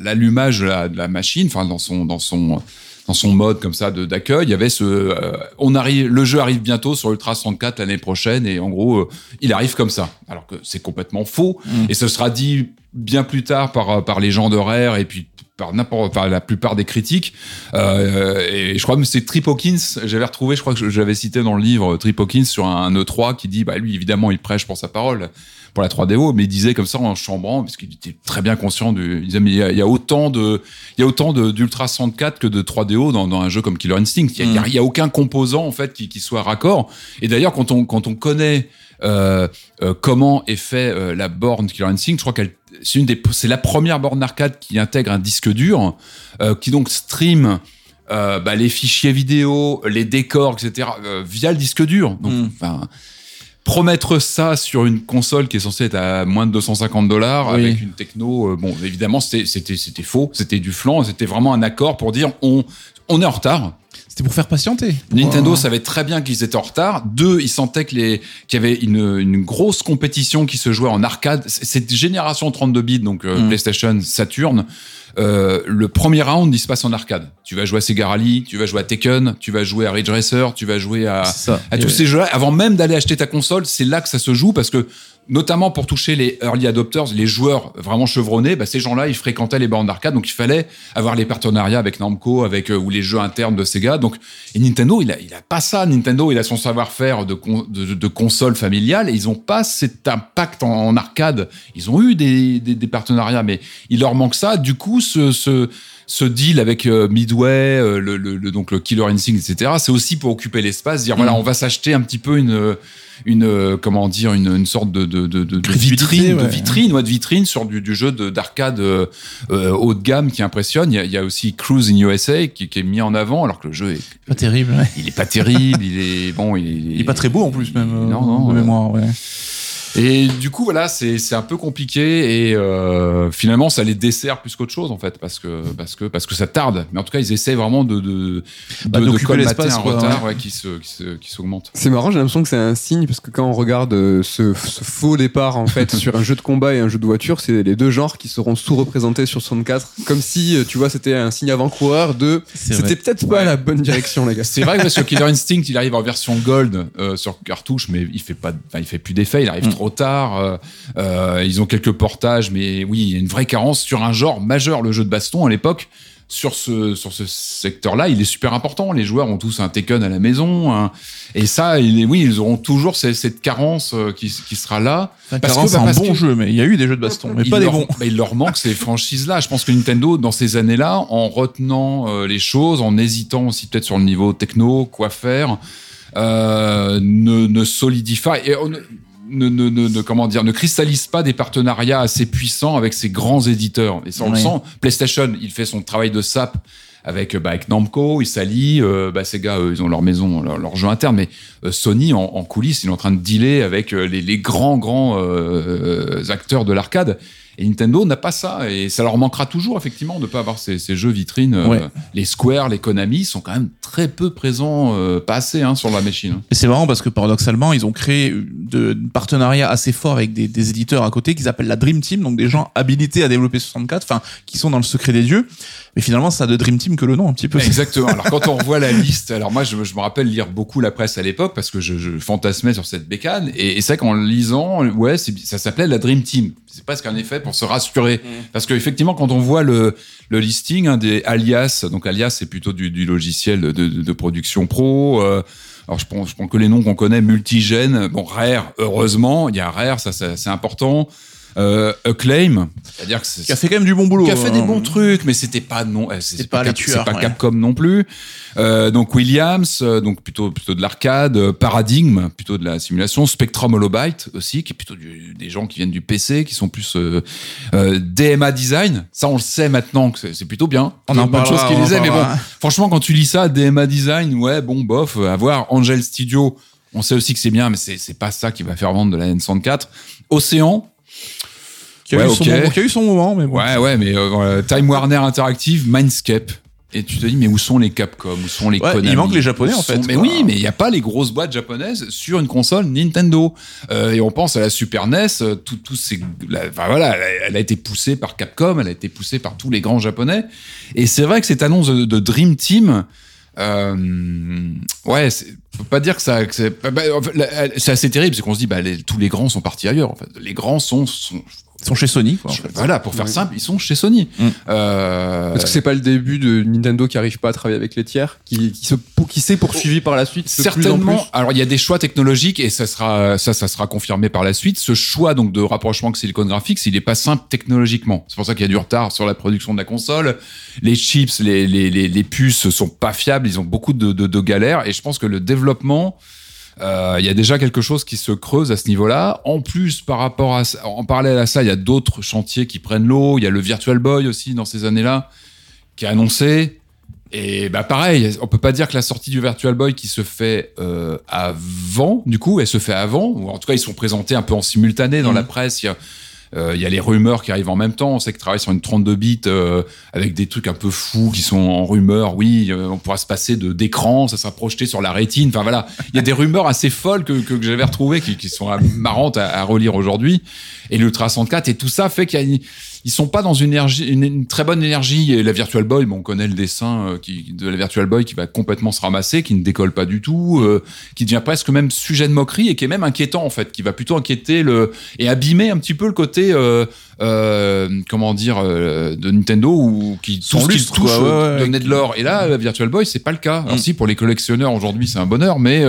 l'allumage de la, de la machine, enfin dans son dans son dans son mode comme ça d'accueil, il y avait ce euh, on arrive le jeu arrive bientôt sur Ultra 64 l'année prochaine et en gros euh, il arrive comme ça alors que c'est complètement faux Mm. et ce sera dit bien plus tard par par les gens de Rare et puis par n'importe par la plupart des critiques euh, et je crois que c'est Trip Hawkins j'avais retrouvé je crois que j'avais cité dans le livre Trip Hawkins sur un E3 qui dit bah lui évidemment il prêche pour sa parole pour la 3DO, mais il disait comme ça en chambrant, parce qu'il était très bien conscient du. Il disait, mais il y a, il y a autant de, il y a autant d'Ultra 64 que de 3DO dans, dans un jeu comme Killer Instinct. Il y a, il y a- il y a aucun composant en fait qui, qui soit raccord. Et d'ailleurs, quand on quand on connaît euh, euh, comment est fait euh, la borne Killer Instinct, je crois qu'elle c'est une des c'est la première borne arcade qui intègre un disque dur, euh, qui donc stream. euh, bah, les fichiers vidéo, les décors, etc., euh, via le disque dur. Donc, Mm. enfin, promettre ça sur une console qui est censée être à moins de 250 dollars Oui. avec une techno, bon, évidemment, c'était c'était c'était faux, c'était du flanc, c'était vraiment un accord pour dire on on est en retard. C'était pour faire patienter. Pour, Nintendo euh, savait très bien qu'ils étaient en retard. Deux, ils sentaient que les qu'il y avait une, une grosse compétition qui se jouait en arcade. Cette génération 32 bits, donc euh, Mm. PlayStation, Saturn, euh, le premier round, il se passe en arcade. Tu vas jouer à Sega Rally, tu vas jouer à Tekken, tu vas jouer à Ridge Racer, tu vas jouer à tous ces jeux-là, avant même d'aller acheter ta console, c'est là que ça se joue parce que notamment pour toucher les early adopters, les joueurs vraiment chevronnés, bah, ces gens-là, ils fréquentaient les bornes d'arcade, donc il fallait avoir les partenariats avec Namco, avec euh, ou les jeux internes de Sega. Donc et Nintendo, il a, il a pas ça. Nintendo, il a son savoir-faire de, con- de, de console familiale et ils ont pas cet impact en, en arcade. Ils ont eu des, des, des partenariats, mais il leur manque ça. Du coup, ce, ce ce deal avec euh, Midway, euh, le, le, le- donc le Killer Instinct, etc. C'est aussi pour occuper l'espace, dire voilà, Mm. on va s'acheter un petit peu une une euh, comment dire une, une sorte de de, de, de Crédibilité, vitrine, de vitrine, ouais, de vitrine sur du, du jeu de- d'arcade euh, euh, haut de gamme qui impressionne. Il y a, il y a aussi Cruise in USA qui, qui est mis en avant, alors que le jeu est, Pas terrible. ouais. il est pas terrible, il est bon, il est, Il est pas très beau en plus même. euh, Non, non, de mémoire. Ouais. Et du coup, voilà, c'est c'est un peu compliqué et euh, finalement, ça les dessert plus qu'autre chose en fait, parce que parce que parce que ça tarde. Mais en tout cas, ils essaient vraiment de de Bah, de, de d'occuper colmater l'espace, un quoi, retard ouais, qui se qui se qui s'augmente. C'est marrant, j'ai l'impression que c'est un signe parce que quand on regarde euh, ce, ce faux départ en fait sur un jeu de combat et un jeu de voiture, c'est les deux genres qui seront sous-représentés sur 64, comme si euh, tu vois c'était un signe avant-coureur de c'était peut-être pas la bonne direction les gars. C'est vrai que parce que Killer Instinct, il arrive en version gold euh, sur cartouche, mais il fait pas, il fait plus d'effet, il arrive Mm. trop tard. euh, euh, ils ont quelques portages, mais oui, il y a une vraie carence sur un genre majeur, le jeu de baston à l'époque. Sur ce sur ce secteur-là, il est super important. Les joueurs ont tous un Tekken à la maison, un- et ça, il est, oui, ils auront toujours cette, cette carence euh, qui, qui sera là. Parce bah, c'est un parce bon que- jeu, mais il y a eu des jeux de baston, mais il pas des bons. bah, il leur manque ces franchises-là. Je pense que Nintendo, dans ces années-là, en retenant euh, les choses, en hésitant aussi peut-être sur le niveau techno, quoi faire, euh, ne, ne solidifie et on ne, ne, ne, comment dire, ne cristallise pas des partenariats assez puissants avec ces grands éditeurs. Et ça, on le sent. PlayStation, il fait son travail de sap avec, bah, avec Namco, ils s'allient. Euh, bah, ces gars, eux, ils ont leur maison, leur, leur jeu interne, mais euh, Sony en, en coulisses, il est en train de dealer avec euh, les, les grands grands euh, acteurs de l'arcade. Et Nintendo n'a pas ça, et ça leur manquera toujours effectivement de ne pas avoir ces, ces jeux vitrines. Euh, Ouais. Les Square, les Konami sont quand même très peu présents, euh, pas assez hein, sur la machine. Et c'est marrant parce que paradoxalement, ils ont créé de, de partenariats assez forts avec des, des éditeurs à côté qu'ils appellent la Dream Team, donc des gens habilités à développer 64, enfin, qui sont dans le secret des dieux. Mais finalement, ça a de Dream Team que le nom un petit peu. Exactement. Alors quand on revoit la liste, alors moi je, je me rappelle lire beaucoup la presse à l'époque parce que je, je fantasmais sur cette bécane et, et c'est vrai qu'en le lisant, ouais, c'est- ça s'appelait la Dream Team. C'est presque un effet pour se rassurer parce que effectivement quand on voit le, listing hein, des alias, donc alias c'est plutôt du, logiciel de, production pro. euh, alors je prends, prends que les noms qu'on connaît, multigène, bon Rare, heureusement, il y a Rare, ça c'est important. Euh, Acclaim, c'est-à-dire que c'est Qui a fait quand même du bon boulot. qui a fait des hein. bons trucs, mais c'était pas non, euh, c'est C'était pas les Cap- tueurs, pas ouais. Capcom non plus. Euh, donc Williams, euh, donc plutôt plutôt de l'arcade, euh, Paradigm, plutôt de la simulation, Spectrum Holobyte aussi, qui est plutôt du- des gens qui viennent du PC, qui sont plus euh, DMA Design. Ça, on le sait maintenant que c'est plutôt bien. On en Bonne chose parlera, qu'ils on en disaient, mais bon, franchement, quand tu lis ça, DMA Design, ouais, bon, bof, à voir. Angel Studio, on sait aussi que c'est bien, mais c'est c'est pas ça qui va faire vendre de la N64. Océan, Qui a, Ouais, eu son moment, qui a eu son moment, mais bon. Ouais, ouais, mais euh, Time Warner Interactive, Mindscape. Et tu te dis, mais où sont les Capcom? Où sont les Ouais, Konami? il manque les Japonais, en fait, sont- Mais quoi. oui, mais il n'y a pas les grosses boîtes japonaises sur une console Nintendo. Euh, et on pense à la Super NES, euh, tout, tout ces, la- enfin voilà, elle a, été poussée par Capcom, elle a été poussée par tous les grands japonais. Et c'est vrai que cette annonce de, de Dream Team, euh, ouais, peut pas dire que ça, que c'est, bah, en fait, la- c'est assez terrible, c'est qu'on se dit, bah, les- tous les grands sont partis ailleurs. En fait, les grands sont, sont Ils sont chez Sony, quoi. en fait. voilà, pour faire simple, ils sont chez Sony. Mm. Euh, Est-ce que c'est pas le début de Nintendo qui arrive pas à travailler avec les tiers, qui, qui, se, qui s'est poursuivi par la suite plus Certainement. plus Alors il y a des choix technologiques et ça sera ça ça sera confirmé par la suite. Ce choix donc de rapprochement avec Silicon Graphics, il est pas simple technologiquement. C'est pour ça qu'il y a du retard sur la production de la console. Les chips, les les les, les puces sont pas fiables. Ils ont beaucoup de, de de galères et je pense que le développement euh, il y a déjà quelque chose qui se creuse à ce niveau-là. En plus, par rapport à ça- en parallèle à ça, il y a d'autres chantiers qui prennent l'eau. Il y a le Virtual Boy aussi dans ces années-là qui est annoncé. Et bah pareil, on peut pas dire que la sortie du Virtual Boy qui se fait euh, avant, du coup, elle se fait avant, ou en tout cas ils sont présentés un peu en simultané dans Mhm. la presse. Il y a euh, il y a les rumeurs qui arrivent en même temps. On sait qu'ils travaillent sur une 32 bits euh, avec des trucs un peu fous qui sont en rumeur. Oui, euh, on pourra se passer de d'écran, ça sera projeté sur la rétine. Enfin voilà, il y a des rumeurs assez folles que, que, j'avais retrouvées qui, sont euh, marrantes à, à relire aujourd'hui. Et l'Ultra 64 et tout ça fait qu'il y a une- ils sont pas dans une énergie, une, une très bonne énergie. Et la Virtual Boy, bon, on connaît le dessin euh, qui, de la Virtual Boy qui va complètement se ramasser, qui ne décolle pas du tout, euh, qui devient presque même sujet de moquerie et qui est même inquiétant en fait, qui va plutôt inquiéter le et abîmer un petit peu le côté, euh, euh, comment dire, de Nintendo ou qui tout ce lustre, touche ouais, de l'or. Et là, la Virtual Boy, c'est pas le cas. Alors Mm. si pour les collectionneurs aujourd'hui, c'est un bonheur, mais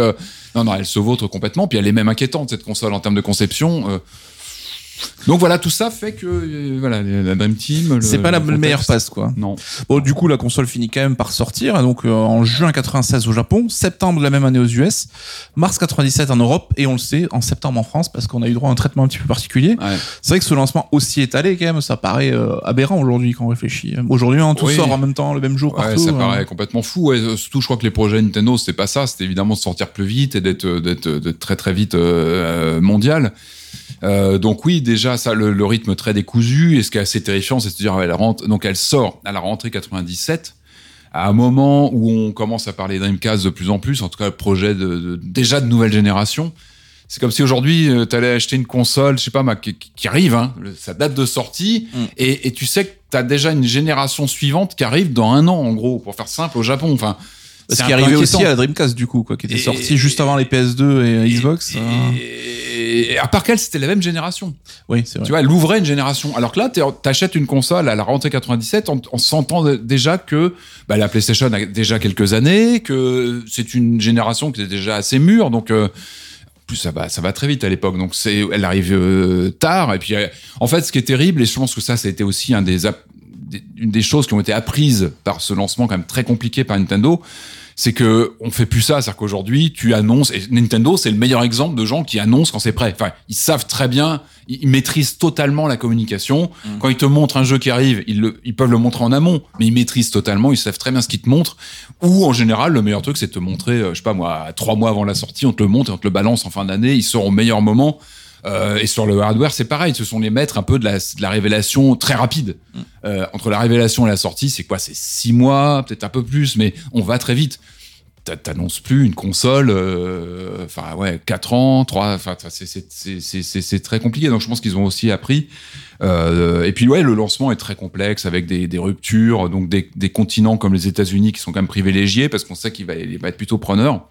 non, non, elle se vautre complètement. Puis elle est même inquiétante cette console en termes de conception. Donc voilà, tout ça fait que euh, voilà, la Dream Team. C'est pas la contexte- meilleure passe, quoi. Non. Bon, du coup, la console finit quand même par sortir. Donc, euh, en juin 96 au Japon, septembre de la même année aux US, mars 97 en Europe, et on le sait, en septembre en France, parce qu'on a eu droit à un traitement un petit peu particulier. Ouais. C'est vrai que ce lancement aussi étalé, quand même, ça paraît euh, aberrant aujourd'hui quand on réfléchit. Aujourd'hui, hein, tout Oui. sort en même temps, le même jour, Ouais, partout. ça hein. paraît complètement fou. Ouais, surtout, je crois que les projets Nintendo, c'était pas ça. C'était évidemment de sortir plus vite et d'être très très vite mondial. Euh, donc oui, déjà ça, le, le rythme très décousu. Et ce qui est assez terrifiant, c'est de se dire, elle rentre, donc elle sort à la rentrée 97. À un moment où on commence à parler Dreamcast de plus en plus, en tout cas le projet de, de- déjà de nouvelle génération. C'est comme si aujourd'hui, tu allais acheter une console, je sais pas, qui, qui arrive, hein, sa date de sortie, Mm. et, et tu sais que tu as déjà une génération suivante qui arrive dans un an, en gros, pour faire simple, au Japon. Enfin, Ce qui arrivait peu aussi inquiétant. à la Dreamcast, du coup, quoi, qui était Et- sorti juste avant les PS2 et, Xbox. Et, hein. et- à part qu'elle, c'était la même génération. Oui, c'est vrai. Tu vois, elle ouvrait une génération. Alors que là, t'es- t'achètes une console à la rentrée 97 en, en sentant de- déjà que bah, la PlayStation a déjà quelques années, que c'est une génération qui est déjà assez mûre. Donc, euh, plus, ça va, ça va très vite à l'époque. Donc, c'est, elle arrive euh, tard. Et puis, euh, en fait, ce qui est terrible, et je pense que ça, ça a été aussi un des, des- une des choses qui ont été apprises par ce lancement quand même très compliqué par Nintendo, c'est que on fait plus ça. C'est-à-dire qu'aujourd'hui, tu annonces, et Nintendo, c'est le meilleur exemple de gens qui annoncent quand c'est prêt. Enfin, ils savent très bien, ils maîtrisent totalement la communication. Mm. Quand ils te montrent un jeu qui arrive, ils, le- ils peuvent le montrer en amont, mais ils maîtrisent totalement, ils savent très bien ce qu'ils te montrent. Ou en général, le meilleur truc, c'est de te montrer, euh, je sais pas moi, trois mois avant la sortie, on te le montre et on te le balance en fin d'année, ils seront au meilleur moment. Euh, et sur le hardware, c'est pareil. Ce sont les maîtres un peu de la, de la révélation très rapide. Euh, entre la révélation et la sortie, c'est quoi? C'est six mois, peut-être un peu plus, mais on va très vite. T'a- T'annonces plus une console, euh, enfin ouais, quatre ans, trois, enfin c'est- très compliqué. Donc je pense qu'ils ont aussi appris. Et puis ouais, le lancement est très complexe avec des, des ruptures, donc des, des continents comme les États-Unis qui sont quand même privilégiés parce qu'on sait qu'il va, va être plutôt preneur.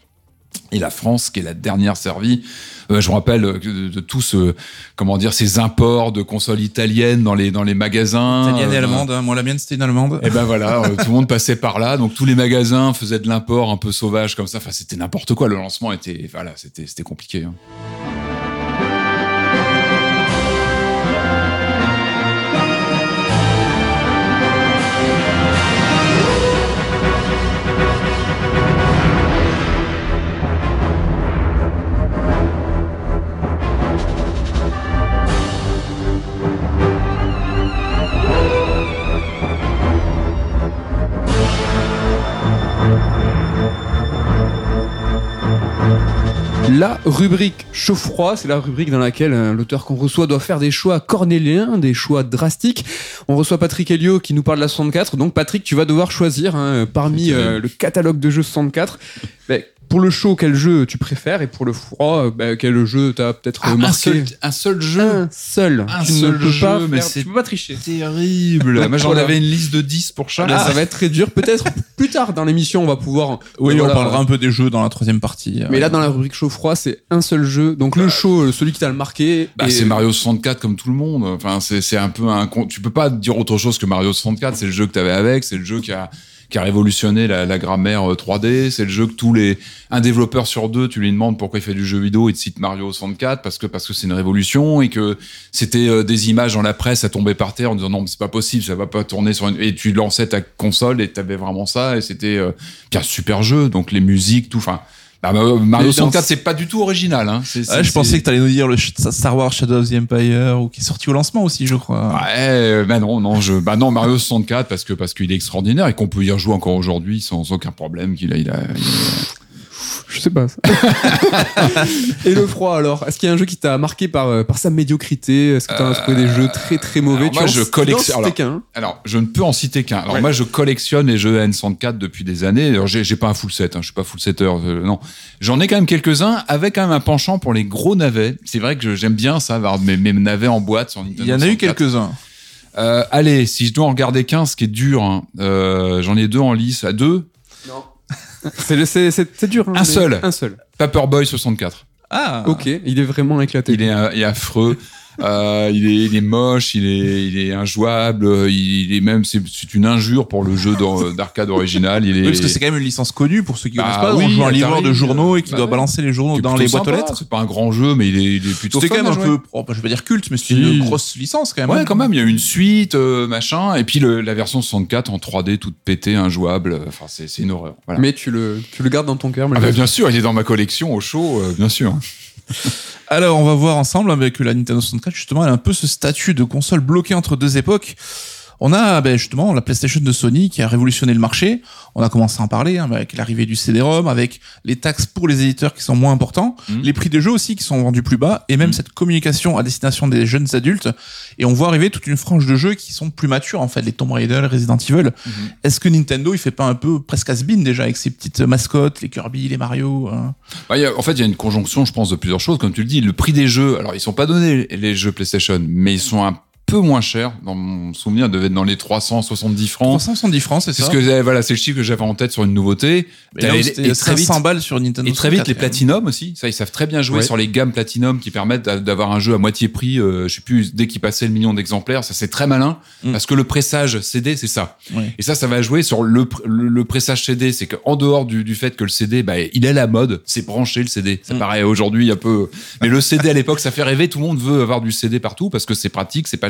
Et la France, qui est la dernière servie, Euh, je me rappelle euh, de, de tous, euh, comment dire, ces imports de consoles italiennes dans les dans les magasins. Italienne et Euh, allemande. hein. Moi, la mienne, c'était une allemande. et ben voilà, tout le monde passait par là, donc tous les magasins faisaient de l'import un peu sauvage comme ça. Enfin, c'était n'importe quoi. Le lancement était, voilà, c'était c'était compliqué. hein. La rubrique chaud-froid, c'est la rubrique dans laquelle euh, l'auteur qu'on reçoit doit faire des choix cornéliens, des choix drastiques. On reçoit Patrick Helio qui nous parle de la 64. Donc Patrick, tu vas devoir choisir hein, parmi euh, le catalogue de jeux 64. Ben, pour le chaud, quel jeu tu préfères Et pour le froid, euh, ben, quel jeu t'as peut-être Ah, un marqué seul, un seul jeu. Un seul. Un tu seul ne peux jeu, pas mais c'est tu peux pas tricher. Terrible. Moi, j'en avais une liste de 10 pour chaque. Ah, ça va être très dur. Peut-être plus tard dans l'émission, on va pouvoir. Oui, Voilà. on parlera un peu des jeux dans la troisième partie. Mais là, dans la rubrique chaud-froid, c'est un seul jeu. Donc le chaud, euh, celui qui t'a le marqué. Bah, et- c'est Mario 64 comme tout le monde. Enfin, c'est un peu un. Tu peux pas dire autre chose que Mario 64. C'est le jeu que t'avais avec. C'est le jeu qui a qui a révolutionné la, grammaire euh, 3D. C'est le jeu que tous les un développeur sur deux, tu lui demandes pourquoi il fait du jeu vidéo, il te cite Mario 64 parce que parce que c'est une révolution et que c'était euh, des images dans la presse, ça tombait par terre en disant non mais c'est pas possible, ça va pas tourner sur une et tu lançais ta console et t'avais vraiment ça et c'était euh, puis un super jeu. Donc les musiques, tout. Enfin. Bah, bah, Mario Mais dans 64, ce- c'est pas du tout original. Hein. Ouais, je pensais que t'allais nous dire le Star Wars Shadow of the Empire ou qui est sorti au lancement aussi, je crois. Ouais, bah non, non, je, bah non, Mario 64 parce que parce qu'il est extraordinaire et qu'on peut y rejouer encore aujourd'hui sans aucun problème. Qu'il a, il a, il a- Je sais pas. ça. Et le froid alors Est-ce qu'il y a un jeu qui t'a marqué par, euh, par sa médiocrité? Est-ce que t'en as trouvé des jeux très très mauvais? alors Tu moi, je collectionne- qu'un? Alors, je ne peux en citer qu'un. Alors Ouais. moi, je collectionne les jeux N64 depuis des années. Alors j'ai, pas un full set, hein, je suis pas full setter, euh, non. J'en ai quand même quelques-uns avec quand même un penchant pour les gros navets. C'est vrai que j'aime bien ça, avoir mes, mes navets en boîte sur Nintendo Il y en a eu 64. quelques-uns. Euh, allez, si je dois en regarder qu'un, ce qui est dur, hein, euh, j'en ai deux en lice, à deux? C'est c'est- c'est- c'est dur. hein, Un seul. Un seul. Paperboy 64. Ah, Ok, il est vraiment éclaté. Il est, euh, il est affreux. Euh, il, est, il est moche, il est, il est injouable, euh, il est même, c'est une injure pour le jeu d'or- d'arcade original. Il est, Oui, parce que c'est quand même une licence connue pour ceux qui Bah connaissent pas. oui, on joue un livreur de journaux et qui bah doit balancer les journaux dans les boîtes aux lettres. C'est pas un grand jeu, mais il est, il est plutôt C'était quand même un jouer. peu, oh, bah, je vais pas dire culte, mais c'est une grosse licence quand même. Ouais, quand même, il y a une suite, euh, machin, et puis le, la version 64 en 3D toute pétée, injouable. Enfin, c'est une horreur. Voilà. Mais tu le, tu le gardes dans ton cœur. Ah bah, bien sûr, il est dans ma collection au show, euh, bien sûr. Alors, on va voir ensemble avec la Nintendo 64, justement, elle a un peu ce statut de console bloquée entre deux époques. On a ben, justement la PlayStation de Sony qui a révolutionné le marché. On a commencé à en parler hein, avec l'arrivée du CD-ROM, avec les taxes pour les éditeurs qui sont moins importants, Mhm. les prix des jeux aussi qui sont vendus plus bas, et même Mhm. cette communication à destination des jeunes adultes. Et on voit arriver toute une frange de jeux qui sont plus matures en fait, les Tomb Raider, Resident Evil. Est-ce que Nintendo il fait pas un peu presque has-been déjà avec ses petites mascottes, les Kirby, les Mario hein? Bah, a- en fait, il y a une conjonction, je pense, de plusieurs choses. Comme tu le dis, le prix des jeux, alors ils sont pas donnés les jeux PlayStation, mais ils sont un peu moins chers. Dans mon souvenir, ils devaient être dans les 370 francs. 370 francs, c'est C'est ça ce que voilà, c'est le chiffre que j'avais en tête sur une nouveauté. Là, et très vite, 500 balles sur Nintendo et très vite 64, les. Platinum aussi. Ça, ils savent très bien jouer Ouais. sur les gammes Platinum qui permettent d'a- d'avoir un jeu à moitié prix. euh, je sais plus dès qu'il passait le million d'exemplaires. Ça, c'est très malin Mm. parce que le pressage CD, c'est ça. Ouais. Et ça, ça va jouer sur le, le, le pressage CD. C'est qu'en dehors du, du fait que le CD, bah, il est à la mode, c'est branché le CD. Ça Mm. paraît aujourd'hui un peu. Mais le CD à l'époque, ça fait rêver. Tout le monde veut avoir du CD partout parce que c'est pratique, c'est pas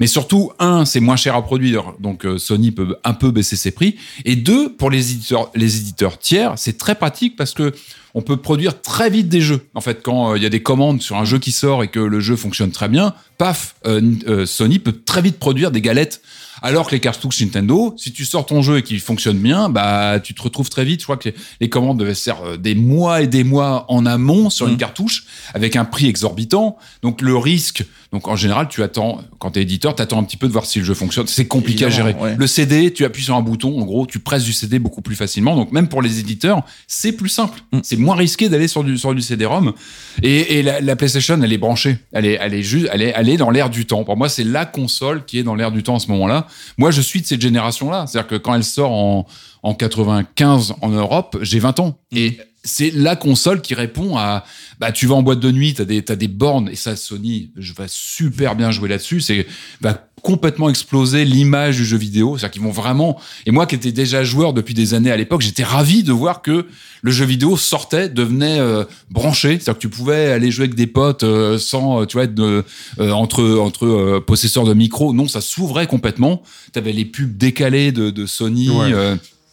Mais surtout, un, c'est moins cher à produire, donc euh, Sony peut un peu baisser ses prix. Et deux, pour les éditeurs, tiers, c'est très pratique parce que on peut produire très vite des jeux. En fait, quand euh, il y a des commandes sur un jeu qui sort et que le jeu fonctionne très bien, paf, euh, Sony peut très vite produire des galettes. Alors que les cartouches Nintendo, si tu sors ton jeu et qu'il fonctionne bien, bah tu te retrouves très vite. Je crois que les, commandes devaient se faire euh, des mois et des mois en amont sur une cartouche avec un prix exorbitant. Donc le risque, donc en général, tu attends quand t'es éditeur, t'attends un petit peu de voir si le jeu fonctionne. C'est compliqué à gérer. ouais. Le CD, tu appuies sur un bouton, en gros, tu presses du CD beaucoup plus facilement. Donc même pour les éditeurs, c'est plus simple. Mm. C'est moins risqué d'aller sur du sur du CD-ROM. Et, et la, la PlayStation, elle est branchée. Elle est elle est juste, elle est elle est dans l'air du temps. Pour moi, c'est la console qui est dans l'air du temps à ce moment-là. Moi, je suis de cette génération-là. C'est-à-dire que quand elle sort en en 95 en Europe, j'ai 20 ans. Et c'est la console qui répond à bah tu vas en boîte de nuit, t'as des t'as des bornes et ça Sony, je vais super bien jouer là-dessus, c'est va complètement exploser l'image du jeu vidéo, c'est-à-dire qu'ils vont vraiment et moi qui étais déjà joueur depuis des années à l'époque, j'étais ravi de voir que le jeu vidéo sortait, devenait euh, branché, c'est-à-dire que tu pouvais aller jouer avec des potes euh, sans euh, tu vois être de- euh, entre entre possesseurs de micro, non, ça s'ouvrait complètement. T'avais les pubs décalées de, de Sony Ouais.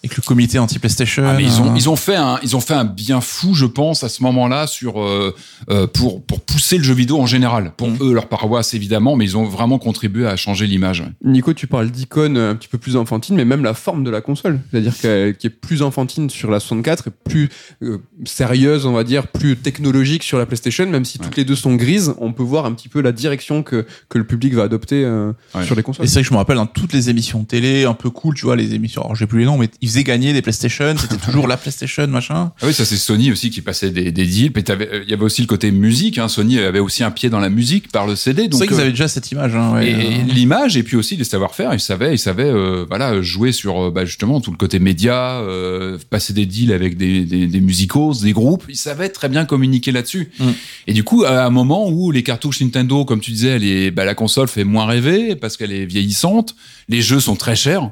Euh, Avec le comité anti-PlayStation. ah, mais ils ont, hein. ils ont fait un, ils ont fait un bien fou, je pense, à ce moment-là, sur euh, euh, pour pour pousser le jeu vidéo en général. Pour Mhm. eux, leur paroisse évidemment, mais ils ont vraiment contribué à changer l'image. Nico, tu parles d'icônes un petit peu plus enfantines, mais même la forme de la console. C'est-à-dire qu'elle qui est plus enfantine sur la 64 et plus euh, sérieuse, on va dire, plus technologique sur la PlayStation, même si toutes les deux sont grises, on peut voir un petit peu la direction que, que le public va adopter euh, Ouais. sur les consoles. Et c'est vrai que je me rappelle dans toutes les émissions télé un peu cool, tu vois, les émissions, alors j'ai plus les noms, mais ils faisaient gagner des PlayStation, c'était toujours la PlayStation, machin. Ah oui, ça c'est Sony aussi qui passait des, des deals. Euh, il y avait aussi le côté musique. Hein. Sony avait aussi un pied dans la musique par le CD. C'est Donc vrai qu'ils euh, avaient déjà cette image, hein, ouais. et Euh, l'image et puis aussi les savoir-faire ils savaient ils savaient euh, voilà jouer sur euh, bah, justement tout le côté média euh, passer des deals avec des, des, des musicos des groupes ils savaient très bien communiquer là-dessus Mm. et du coup à un moment où les cartouches Nintendo comme tu disais elle est, bah, la console fait moins rêver parce qu'elle est vieillissante les jeux sont très chers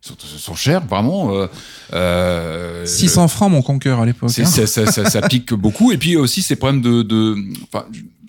sont, sont chers vraiment euh, euh, 600 francs mon Conquer à l'époque. c'est- hein. ça, ça, ça, ça pique beaucoup. Et puis aussi ces problèmes de, de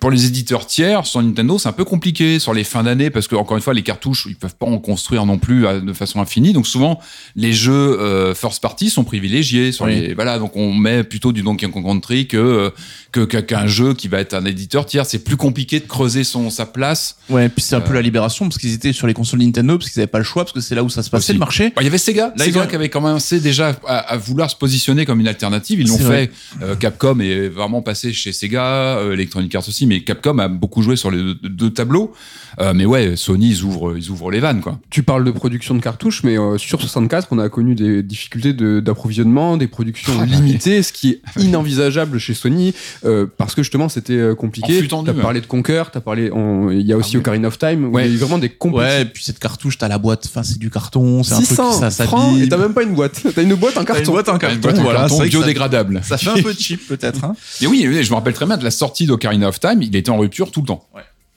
pour les éditeurs tiers sur Nintendo, c'est un peu compliqué sur les fins d'année parce que encore une fois, les cartouches, ils peuvent pas en construire non plus de façon infinie. Donc souvent, les jeux euh, first party sont privilégiés sur Oui. les. Voilà, donc on met plutôt du Donkey Kong Country que que qu'un qu'un jeu qui va être un éditeur tiers. C'est plus compliqué de creuser son sa place. Ouais, puis c'est un peu Euh. la libération parce qu'ils étaient sur les consoles Nintendo parce qu'ils avaient pas le choix parce que c'est là où ça se passait Aussi. le marché. Bah, Il y avait Sega, Là, Sega ils ont- qui avait commencé déjà à, à vouloir se positionner comme une alternative. Ils l'ont fait. Euh, Capcom est vraiment passé chez Sega, euh, Electronic Arts aussi, mais Capcom a beaucoup joué sur les deux, deux tableaux. Euh, mais ouais, Sony, ils ouvrent, ils ouvrent les vannes, quoi. Tu parles de production de cartouches, mais euh, sur 64, on a connu des difficultés de- d'approvisionnement, des productions Ah, bah limitées, ce qui est inenvisageable chez Sony, euh, parce que justement c'était euh, compliqué. tendu, T'as ouais. parlé de Conquer, t'as parlé, on- il y a aussi Ah. Ocarina of Time, où Ouais. il y a eu vraiment des complexités. Ouais, et puis cette cartouche, t'as la boîte, enfin c'est du carton, c'est un truc 600 qui ça s'abîme. et t'as même pas une boîte. T'as une boîte en T'as une carton. boîte en Une carton, boîte en voilà, carton c'est que ça- biodégradable. Ça fait un peu cheap peut-être. Hein. Et oui, oui, je me rappelle très bien de la sortie d'Ocarina of Time. Il était en rupture tout le temps.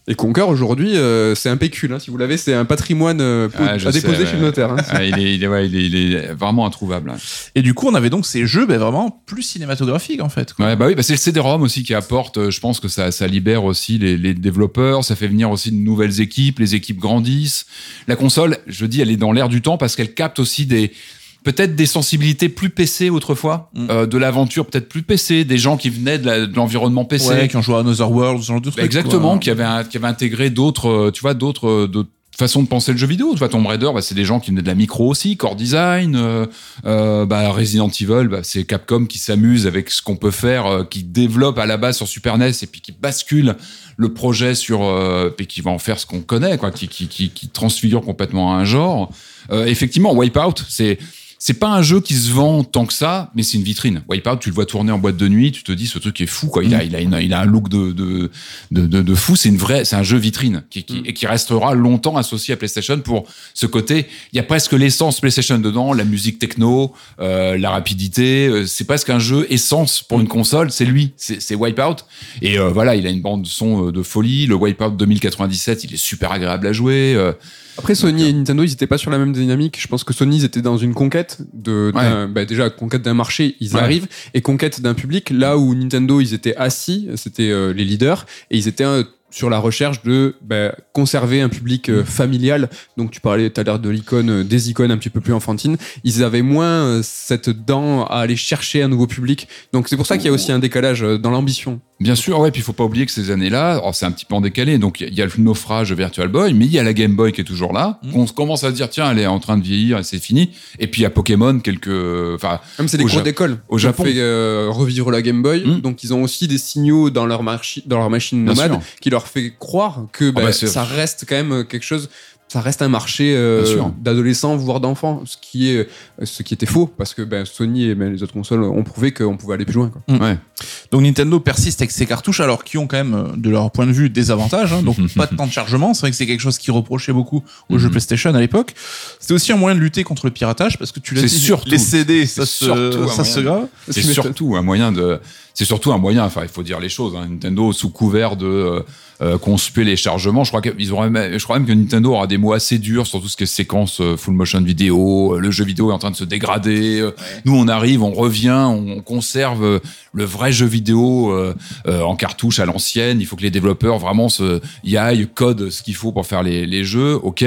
Et Conquer aujourd'hui, euh, c'est un pécule. hein. Si vous l'avez, c'est un patrimoine euh, Ah, à déposer chez le notaire. hein. Ah, il, est, il, est, ouais, il, est, il est vraiment introuvable. hein. Et du coup, on avait donc ces jeux ben, vraiment plus cinématographiques en fait. quoi. Ouais, bah oui, bah c'est le CD-ROM aussi qui apporte. euh, Je pense que ça, ça libère aussi les, les développeurs, ça fait venir aussi de nouvelles équipes, les équipes grandissent. La console, je dis, elle est dans l'air du temps parce qu'elle capte aussi des peut-être des sensibilités plus PC autrefois, Mm. euh, de l'aventure peut-être plus PC, des gens qui venaient de l'environnement PC. Ouais, qui ont joué à Another World, ce genre de Bah, trucs. exactement, quoi. qui avaient, un- qui avaient intégré d'autres, euh, tu vois, d'autres, euh, façons de penser le jeu vidéo. Tu vois, Tomb Raider, bah, c'est des gens qui venaient de la micro aussi, Core Design, euh, euh, bah, Resident Evil, bah, c'est Capcom qui s'amuse avec ce qu'on peut faire, euh, qui développe à la base sur Super NES et puis qui bascule le projet sur, euh, et qui va en faire ce qu'on connaît, quoi, qui, qui, qui, qui transfigure complètement un genre. Euh, effectivement, Wipeout, c'est c'est pas un jeu qui se vend tant que ça, mais c'est une vitrine. Wipeout, tu le vois tourner en boîte de nuit, tu te dis ce truc est fou, quoi. Il a, il a, une- il a un look de, de, de, de, de fou. C'est une vraie, c'est un jeu vitrine qui, qui, et qui restera longtemps associé à PlayStation pour ce côté. Il y a presque l'essence PlayStation dedans, la musique techno, euh, la rapidité. euh, C'est presque un jeu essence pour une console. C'est lui, c'est Wipeout. Et euh, voilà, il a une bande son de folie. Le Wipeout 2097, il est super agréable à jouer. euh, Après, Sony et Nintendo, ils étaient pas sur la même dynamique. Je pense que Sony, ils étaient dans une conquête de, bah, déjà, conquête d'un marché, ils Ouais. arrivent, et conquête d'un public, là où Nintendo, ils étaient assis, c'était euh, les leaders, et ils étaient euh, sur la recherche de bah, conserver un public euh, familial. Donc tu parlais tout à l'heure de l'icône, euh, des icônes un petit peu plus enfantines. Ils avaient moins euh, cette dent à aller chercher un nouveau public. Donc c'est pour ça qu'il y a aussi un décalage euh, dans l'ambition. Bien sûr, ouais, puis il faut pas oublier que ces années-là, alors, c'est un petit peu en décalé, donc il y a le naufrage de Virtual Boy, mais il y a la Game Boy qui est toujours là. Mhm. On commence à se dire, tiens, elle est en train de vieillir et c'est fini. Et puis il y a Pokémon, quelques, enfin, Même c'est des cours Ja- d'école. au Japon. fait euh, revivre la Game Boy. Mm. Donc ils ont aussi des signaux dans leur, dans leur machine nomade qui leur fait croire que bah, bah, c'est- ça reste quand même euh, quelque chose. Ça reste un marché euh, d'adolescents, voire d'enfants, ce qui est euh, ce qui était faux parce que ben, Sony et ben, les autres consoles ont prouvé qu'on pouvait aller plus loin. Quoi. ouais. Donc Nintendo persiste avec ses cartouches alors qui ont quand même de leur point de vue des avantages. hein. donc pas de temps de chargement. C'est vrai que c'est quelque chose qui reprochait beaucoup aux jeux Mhm. PlayStation à l'époque. C'était aussi un moyen de lutter contre le piratage parce que tu l'as dit, surtout- les CD, ça c'est se, surtout un ça se grave. C'est surtout un moyen de, c'est surtout un moyen. Enfin, il faut dire les choses. hein. Nintendo sous couvert de euh, conspuer les chargements. Je crois qu'ils même- je crois même que Nintendo aura des mots assez durs sur tout ce qui est séquence euh, full motion vidéo. euh, Le jeu vidéo est en train de se dégrader. euh, Nous, on arrive, on revient, on conserve le vrai jeu vidéo euh, euh, en cartouche à l'ancienne. Il faut que les développeurs vraiment se y aillent, codent ce qu'il faut pour faire les, les jeux. Ok.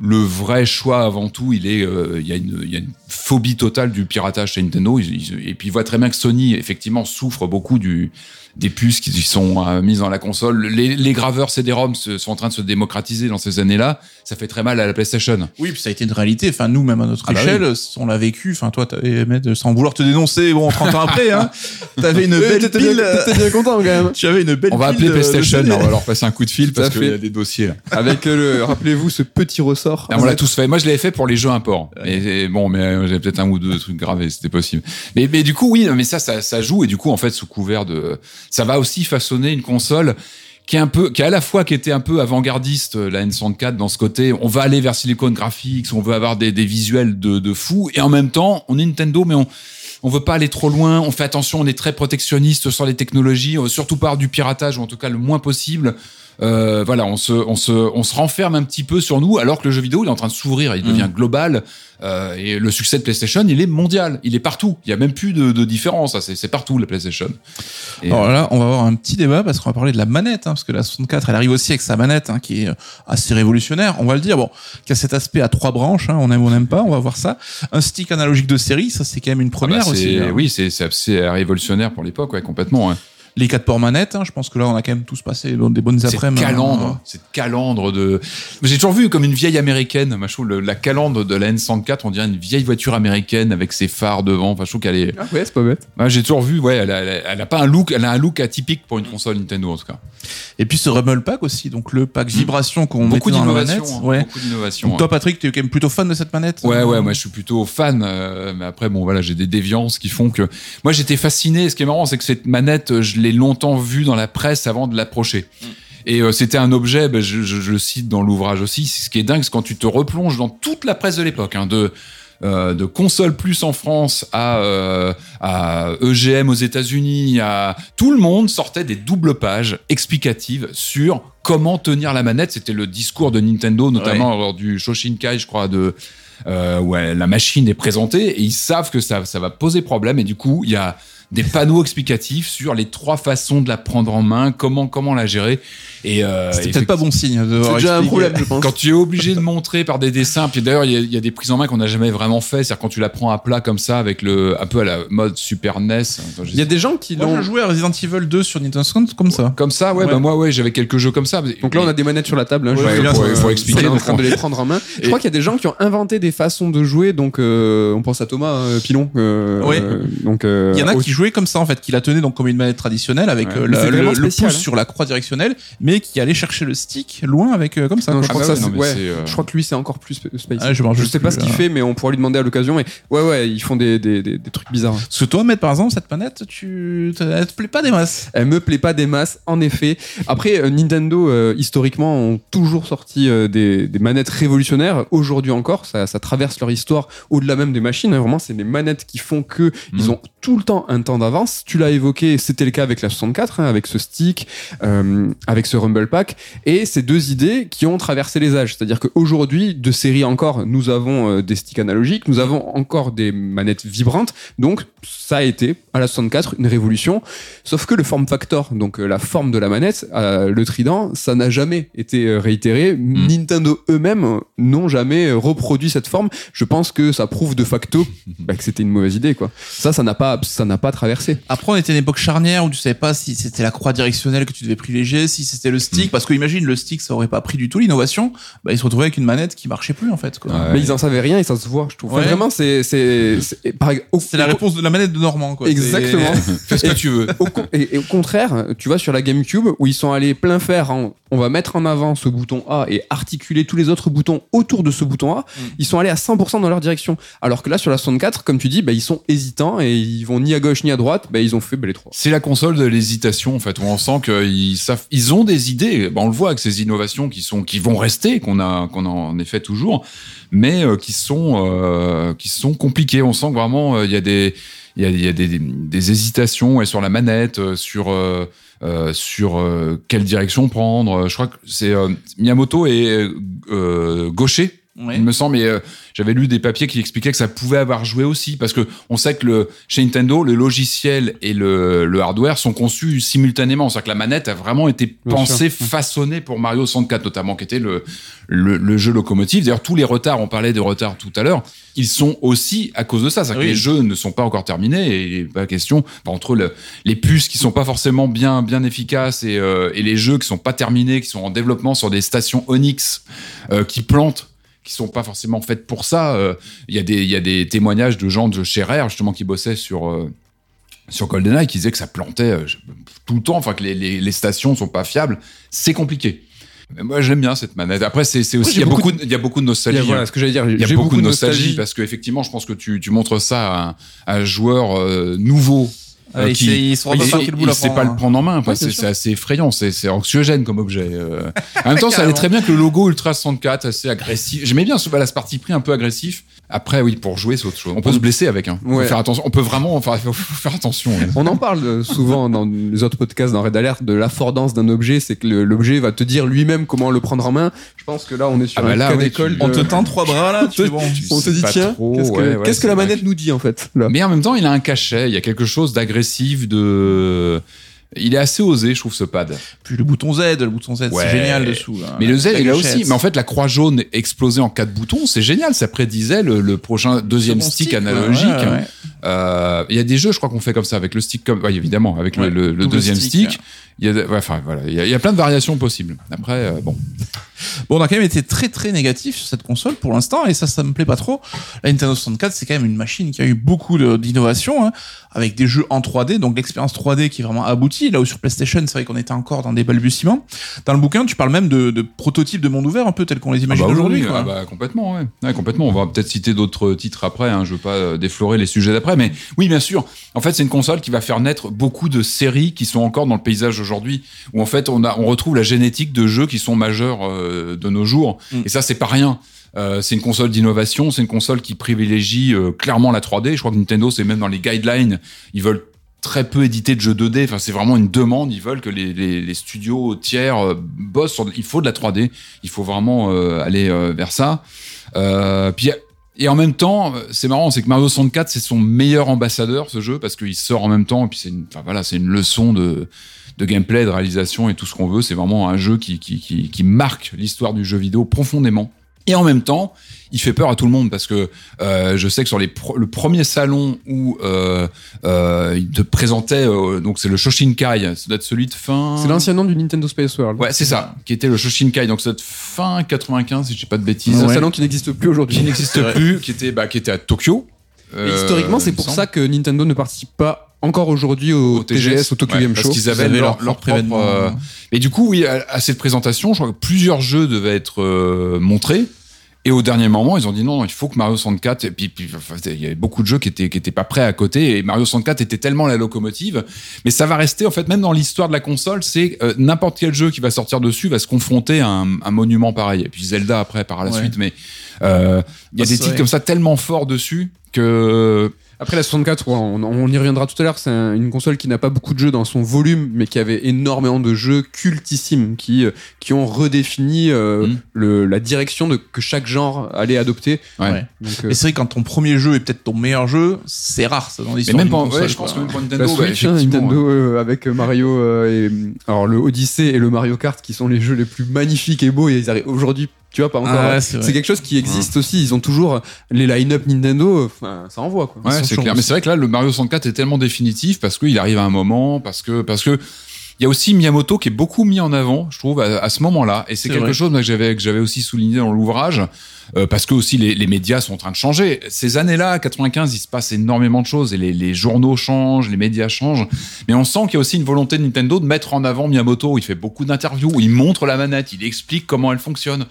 Le vrai choix avant tout, il est, euh, il y, a une- il y a une phobie totale du piratage chez Nintendo. Ils- ils- et puis il voit très bien que Sony effectivement souffre beaucoup du des puces qui sont euh, mises dans la console. Les, les graveurs CD-ROM sont en train de se démocratiser dans ces années-là. Ça fait très mal à la PlayStation. Oui, puis ça a été une réalité. Enfin, nous, même à notre Ah bah échelle, on l'a vécu. Enfin, toi, t'avais, Ahmed, sans vouloir te dénoncer, bon, 30 ans après, hein, t'avais une belle T'étais pile. t'étais bien content quand même. Tu avais une belle On va appeler PlayStation, on va leur passer un coup de fil parce qu'il y a des dossiers. Là. Avec euh, le, rappelez-vous ce petit ressort. Ah, on l'a tous fait. Moi, je l'avais fait pour les jeux import. Et, et bon, mais euh, j'avais peut-être un ou deux trucs gravés, c'était possible. Mais, mais du coup, oui, mais ça, ça, ça joue. Et du coup, en fait, sous couvert de, ça va aussi façonner une console qui est un peu, qui à la fois qui était un peu avant-gardiste, euh, la N64 dans ce côté. On va aller vers Silicon Graphics, on veut avoir des, des visuels de, de fou. Et en même temps, on est Nintendo, mais on, on veut pas aller trop loin. On fait attention, on est très protectionniste sur les technologies, euh, surtout par du piratage ou en tout cas le moins possible. Euh, voilà, on se, on se, on se renferme un petit peu sur nous, alors que le jeu vidéo il est en train de s'ouvrir, il devient global. euh, et le succès de PlayStation, il est mondial, il est partout. Il y a même plus de, de différence. hein, C'est, partout la PlayStation. Et, Alors là, on va avoir un petit débat parce qu'on va parler de la manette, hein, parce que la 64, elle arrive aussi avec sa manette, hein, qui est euh, assez révolutionnaire. On va le dire, bon, qui a cet aspect à trois branches, hein, on aime ou on n'aime pas, on va voir ça. Un stick analogique de série, ça c'est quand même une ah bah, première aussi. hein. oui, c'est, c'est, c'est révolutionnaire pour l'époque, ouais, complètement. Ouais. Les quatre ports manettes, hein, je pense que là on a quand même tous passé des bonnes Cette après-midi. hein. calandre, cette calandre de. J'ai toujours vu comme une vieille américaine. Moi, je trouve le- la calandre de la N104, on dirait une vieille voiture américaine avec ses phares devant. Enfin, je trouve qu'elle est. Ah ouais, c'est pas bête. Ouais, j'ai toujours vu. Ouais, elle a, elle a- elle a pas un look. Elle a un look atypique pour une console Nintendo en tout cas. Et puis ce Rumble Pack aussi, donc le pack vibration qu'on Beaucoup mettait dans la manette. hein, Ouais. Beaucoup d'innovation. Donc toi Patrick, tu es quand même plutôt fan de cette manette Ouais, ouais, moi je suis plutôt fan, euh, mais après, bon, voilà, j'ai des déviances qui font que. Moi j'étais fasciné. Ce qui est marrant, c'est que cette manette, je l'ai longtemps vue dans la presse avant de l'approcher. Et euh, c'était un objet, ben, je, je- je le cite dans l'ouvrage aussi, ce qui est dingue, c'est quand tu te replonges dans toute la presse de l'époque, hein, de, euh, de console plus en France à, euh, à EGM aux États-Unis, à tout le monde sortait des doubles pages explicatives sur comment tenir la manette. C'était le discours de Nintendo, notamment lors du Shoshinkai, je crois, de euh, ouais, la machine est présentée et ils savent que ça, ça va poser problème et du coup il y a des panneaux explicatifs sur les trois façons de la prendre en main, comment comment la gérer et euh, C'était peut-être pas bon signe de C'est déjà un problème, je pense. quand tu es obligé de montrer par des dessins, puis d'ailleurs il y, a- il y a des prises en main qu'on n'a jamais vraiment fait, c'est-à-dire quand tu la prends à plat comme ça avec le un peu à la mode Super NES. Il y a des gens qui l'ont. j'ai joué à Resident Evil 2 sur Nintendo 60 comme ça. comme ça, ouais, Ouais. bah moi ouais, j'avais quelques jeux comme ça. Donc là, on a des manettes sur la table. Hein, Ouais, faut expliquer, en train de les prendre en main. Je crois qu'il y a des gens qui ont inventé des façons de jouer. Donc, euh, on pense à Thomas euh, Pilon. euh, euh, donc, euh, Il y en a qui comme ça en fait, qui la tenaient donc comme une manette traditionnelle avec Ouais. euh, la- le, le spécial, pouce hein. sur la croix directionnelle, mais qui allait chercher le stick loin avec euh, comme ça. Non, quoi. je crois Ah que ça, non, ouais. euh, Je crois que lui, c'est encore plus sp- spicy. Ah, je sais pas ce qu'il fait, mais on pourra lui demander à l'occasion. Mais ouais, ouais, ils font des, des, des, des trucs bizarres. Parce que toi, mettre par exemple cette manette, tu te- elle te plaît pas des masses. Elle me plaît pas des masses, en effet. Après, Nintendo, euh, historiquement, ont toujours sorti euh, des, des manettes révolutionnaires. Aujourd'hui encore, ça, ça traverse leur histoire au-delà même des machines. hein. Vraiment, c'est des manettes qui font que ils Mhm. ont tout le temps un temps ans d'avance. Tu l'as évoqué, c'était le cas avec la 64, hein, avec ce stick, euh, avec ce Rumble Pack, et ces deux idées qui ont traversé les âges. C'est-à-dire qu'aujourd'hui, de série encore, nous avons euh, des sticks analogiques, nous avons encore des manettes vibrantes, donc ça a été à la 64 une révolution. Sauf que le form factor, donc euh, la forme de la manette, euh, le trident, ça n'a jamais été réitéré. Mm. Nintendo eux-mêmes n'ont jamais reproduit cette forme. Je pense que ça prouve de facto bah, que c'était une mauvaise idée, quoi. Ça, ça n'a pas, ça n'a pas traversé. Après, on était à une époque charnière où tu savais pas si c'était la croix directionnelle que tu devais privilégier, si c'était le stick, parce que imagine le stick, ça aurait pas pris du tout l'innovation. Bah, ils se retrouvaient avec une manette qui marchait plus en fait. Quoi. Ouais. Mais ils en savaient rien et ça se voit, je trouve. Enfin, vraiment, c'est, c'est, la réponse de la manette de Normand. Quoi. Exactement. Fais ce que tu veux. Au et, et au contraire, tu vois sur la GameCube où ils sont allés plein fer, en- on va mettre en avant ce bouton A et articuler tous les autres boutons autour de ce bouton A. Mm. Ils sont allés à 100% dans leur direction. Alors que là sur la 64, comme tu dis, bah, ils sont hésitants et ils vont ni à gauche ni à droite. Bah, ils ont fait bah, les trois. C'est la console de l'hésitation en fait on sent qu'ils savent, ils ont des idées. Bah, on le voit avec ces innovations qui sont, qui vont rester, qu'on a, qu'on a en effet toujours, mais euh, qui sont, euh, qui sont compliquées. On sent que vraiment euh, il y a des, il y a, des, des hésitations sur la manette, sur sur quelle direction prendre. Je crois que Miyamoto euh, gaucher Il me semble, mais euh, j'avais lu des papiers qui expliquaient que ça pouvait avoir joué aussi, parce que on sait que le, chez Nintendo, le logiciel et le, le hardware sont conçus simultanément. C'est-à-dire que la manette a vraiment été pensée, façonnée pour Mario 64, notamment, qui était le, le, le jeu locomotive. D'ailleurs, tous les retards, on parlait de retards tout à l'heure, ils sont aussi à cause de ça. C'est-à-dire Oui. que les jeux ne sont pas encore terminés et il pas question, entre le, les puces qui sont pas forcément bien, bien efficaces et, euh, et les jeux qui sont pas terminés, qui sont en développement sur des stations Onyx euh, qui plantent qui sont pas forcément faites pour ça. Euh, Il y, a des- il y a des témoignages de gens de chez Rare, justement, qui bossaient sur, euh, sur GoldenEye, qui disaient que ça plantait euh, tout le temps, enfin que les, les, les stations sont pas fiables. C'est compliqué. Mais moi, j'aime bien cette manette. Après, c'est c'est aussi, il y, a beaucoup de- y a beaucoup de nostalgie. Y a- voilà ce que j'allais dire. Il y a J'ai beaucoup, de nostalgie, parce qu'effectivement, je pense que tu, tu montres ça à un, à un joueur euh, nouveau. Euh, Ouais, il sait- il se rend il, pas il sait pas hein. le prendre en main. parce Ouais, c'est assez effrayant, c'est c'est anxiogène comme objet. euh. En même temps, ça allait très bien que le logo Ultra 64, assez agressif. J'aimais bien ce ce parti pris un peu agressif. Après, oui, pour jouer, c'est autre chose. On peut se blesser avec. Hein. Faut Ouais. faire attention. On peut vraiment, enfin, faut, faut faire attention. hein. On en parle euh, souvent dans les autres podcasts, dans Red Alert, de l'affordance d'un objet. C'est que l'objet va te dire lui-même comment le prendre en main. Je pense que là, on est sur Ah bah un là, cas d'école. tu- On te tend trois bras là, tu fais bon. on se dit tiens, qu'est-ce que, ouais, ouais, qu'est-ce que c'est la manette nous dit en fait là? Mais en même temps, il a un cachet. Il y a quelque chose d'agressif, de. Il est assez osé, je trouve, ce pad. Puis le bouton Z, le bouton Z, Ouais. c'est génial dessous. là. Mais le Z, a gâchette. aussi. Mais en fait, la croix jaune explosée en quatre boutons, c'est génial. Ça prédisait le, le prochain deuxième stick, analogique. ouais, ouais. Euh, Il y a des jeux, je crois qu'on fait comme ça avec le stick, comme, évidemment, avec le- deuxième stick. stick. Il y a, de- ouais, enfin voilà, il y, a, il y a plein de variations possibles. Après, euh, bon, Bon, on a quand même été très très négatif sur cette console pour l'instant et ça, ça me plaît pas trop. La Nintendo 64, c'est quand même une machine qui a eu beaucoup de- d'innovation, hein, avec des jeux en 3D, donc l'expérience 3D qui est vraiment aboutie. Là où sur PlayStation, c'est vrai qu'on était encore dans des balbutiements. Dans le bouquin, tu parles même de, de prototypes de monde ouvert, un peu tel qu'on les imagine Ah bah oui, aujourd'hui. ah bah, complètement, ouais. Ouais, complètement. On va peut-être citer d'autres titres après. Hein. Je veux pas euh, déflorer les sujets d'après, mais oui, bien sûr. En fait, c'est une console qui va faire naître beaucoup de séries qui sont encore dans le paysage aujourd'hui, où en fait on a, on retrouve la génétique de jeux qui sont majeurs euh, de nos jours. Mm. Et ça, c'est pas rien. Euh, c'est une console d'innovation, c'est une console qui privilégie euh, clairement la 3D. Je crois que Nintendo, c'est même dans les guidelines, ils veulent très peu éditer de jeux 2D. Enfin, c'est vraiment une demande. Ils veulent que les, les, les studios tiers euh, bossent sur. Il faut de la 3D. Il faut vraiment euh, aller euh, vers ça. Euh, puis et en même temps, euh, c'est marrant, c'est que Mario 64 c'est son meilleur ambassadeur ce jeu parce qu'il sort en même temps et puis c'est une, enfin, voilà, c'est une leçon de de gameplay, de réalisation et tout ce qu'on veut. C'est vraiment un jeu qui qui, qui, qui marque l'histoire du jeu vidéo profondément. Et en même temps, il fait peur à tout le monde parce que euh, je sais que sur les pro- le premier salon où euh, euh, il te présentait, euh, donc c'est le Shoshinkai, ça doit être celui de fin. C'est l'ancien nom du Nintendo Space World. Ouais, c'est ça, qui était le Shoshinkai, donc ça doit être fin 95 si je dis pas de bêtises. C'est un Ouais. salon qui n'existe plus aujourd'hui. Qui n'existe plus, qui était bah, qui était à Tokyo. Et Euh, historiquement, c'est pour semble. ça que Nintendo ne participe pas encore aujourd'hui au, Au TGS, au Tokyo ouais, Game parce Show. qu'ils avaient leur, leur propre. euh, Et du coup, oui, à, à cette présentation, je crois que plusieurs jeux devaient être euh, montrés. Et au dernier moment, ils ont dit non, il faut que Mario 64. Et puis, puis, enfin, il y avait beaucoup de jeux qui étaient qui étaient pas prêts à côté. Et Mario 64 était tellement la locomotive. Mais ça va rester en fait, même dans l'histoire de la console, c'est euh, n'importe quel jeu qui va sortir dessus va se confronter à un, un monument pareil. Et puis Zelda après par la Ouais. suite. Mais euh, il y a Ah, des titres vrai. comme ça tellement forts dessus que Après la 64, ouais, on, on y reviendra tout à l'heure. C'est un- une console qui n'a pas beaucoup de jeux dans son volume, mais qui avait énormément de jeux cultissimes qui euh, qui ont redéfini euh, Mm. le, la direction de que chaque genre allait adopter. Ouais. Ouais. Donc, euh, Et c'est vrai que quand ton premier jeu est peut-être ton meilleur jeu, c'est rare ça dans Mais l'histoire. même pas, console, ouais, je pense que même pour Nintendo, bah, Switch, hein, effectivement, Nintendo euh, avec Mario euh, et alors le Odyssey et le Mario Kart qui sont les jeux les plus magnifiques et beaux et ils arrivent aujourd'hui tu vois pas encore Ah ouais, hein. c'est quelque chose qui existe aussi ils ont toujours les line-up Nintendo enfin, ça envoie quoi Ouais, sont c'est chauds clair. aussi. Mais c'est vrai que là, le Mario 64 est tellement définitif parce qu'il arrive à un moment, parce que, parce que, il y a aussi Miyamoto qui est beaucoup mis en avant, je trouve, à, à ce moment-là. Et c'est quelque vrai. chose que j'avais, que j'avais aussi souligné dans l'ouvrage, euh, parce que aussi les, les médias sont en train de changer. Ces années-là, à 95, il se passe énormément de choses et les, les journaux changent, les médias changent. Mais on sent qu'il y a aussi une volonté de Nintendo de mettre en avant Miyamoto. Il fait beaucoup d'interviews il montre la manette, il explique comment elle fonctionne.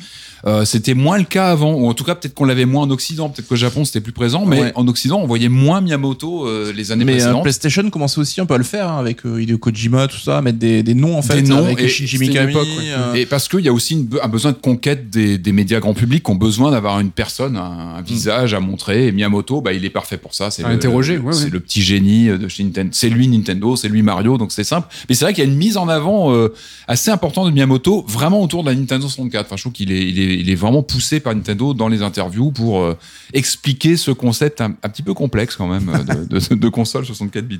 Euh, c'était moins le cas avant, ou en tout cas peut-être qu'on l'avait moins en Occident, peut-être qu'au Japon c'était plus présent, mais Ouais. en Occident on voyait moins Miyamoto euh, les années Mais précédentes. PlayStation commençait aussi un peu à le faire hein, avec Hideo Kojima, tout ça, mettre des, des noms en fait, Des noms, avec et Shinji Mikami. époque, ouais. Et parce qu'il y a aussi une- un besoin de conquête des, des médias grand public qui ont besoin d'avoir une personne, un, un visage à montrer. Et Miyamoto, bah, il est parfait pour ça. C'est interroger, ouais, c'est ouais. le petit génie de chez Nintendo. C'est lui Nintendo, c'est lui Mario, donc c'est simple. Mais c'est vrai qu'il y a une mise en avant euh, assez importante de Miyamoto, vraiment autour de la Nintendo 64. Enfin, je trouve qu'il est, il est, il est vraiment poussé par Nintendo dans les interviews pour euh, expliquer ce concept un, un petit peu complexe quand même euh, de, de, de console 64 bits.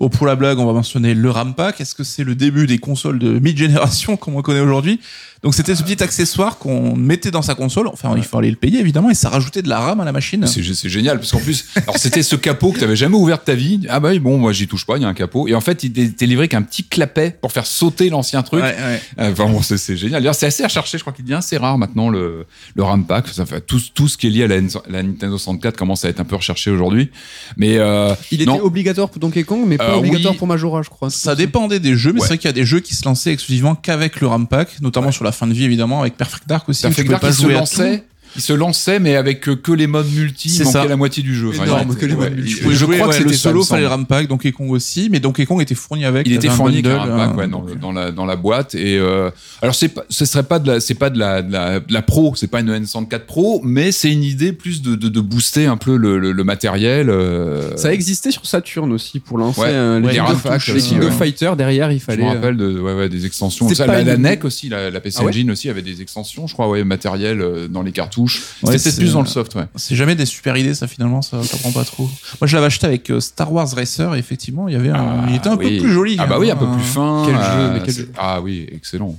Bon, pour la blague, on va mentionner le RAM Pack. Est-ce que c'est le début des consoles de mid-génération comme on connaît aujourd'hui? Donc c'était ce petit accessoire qu'on mettait dans sa console. Enfin, il fallait le payer évidemment et ça rajoutait de la RAM à la machine. C'est c'est génial parce qu'en plus, alors c'était ce capot que t'avais jamais ouvert de ta vie. Ah bah oui, bon, moi j'y touche pas, il y a un capot. Et en fait, il était livré qu'un petit clapet pour faire sauter l'ancien truc. Ouais, ouais. Euh, Enfin bon, c'est c'est génial. D'ailleurs, c'est assez recherché. Je crois qu'il devient assez rare maintenant le le RAM pack. Ça fait tout tout ce qui est lié à la, la Nintendo 64 commence à être un peu recherché aujourd'hui. Mais euh, il était non. obligatoire pour Donkey Kong mais pas Euh, obligatoire oui. pour Majora je crois Ça dépendait des jeux, mais Ouais. c'est vrai qu'il y a des jeux qui se lançaient exclusivement qu'avec le RAM Pack, notamment sur la fin de vie évidemment, avec Perfect Dark aussi. Perfect tu Dark, il se jouer à lançait. Il se lançait, mais avec euh, que les modes multi, C'est il manquait ça. la moitié du jeu. Énorme, il- que les modes ouais, multi. il- Tu pouvais je jouer, crois que c'était le solo, me fallait le semble. RAM Pack, Donkey Kong aussi, mais Donkey Kong était fourni avec. Il était fourni avec un bundle, RAM pack, euh, ouais, dans, euh, dans la dans la boîte et euh, alors c'est ce serait pas de la c'est pas de la de la, de la pro c'est pas une N64 Pro mais c'est une idée plus de, de, de booster un peu le, le, le matériel euh, ça existait sur Saturn aussi pour lancer Ouais. un Ouais, les les RAM-packs les King of ouais. Fighter derrière il je fallait me euh, rappelle de ouais, ouais, des extensions ça, la, NEC aussi la, la PC Ah ouais Engine aussi avait des extensions je crois ouais matériel dans les cartouches Ouais, c'était plus dans le soft ouais C'est jamais des super idées, ça finalement, ça t'apprend pas trop. Moi, je l'avais acheté avec euh, Star Wars Racer, et effectivement, il y avait un, il était un oui. peu plus joli. ah bah hein. oui un peu plus fin Quel jeu, euh, mais quel c'est- jeu. ah oui excellent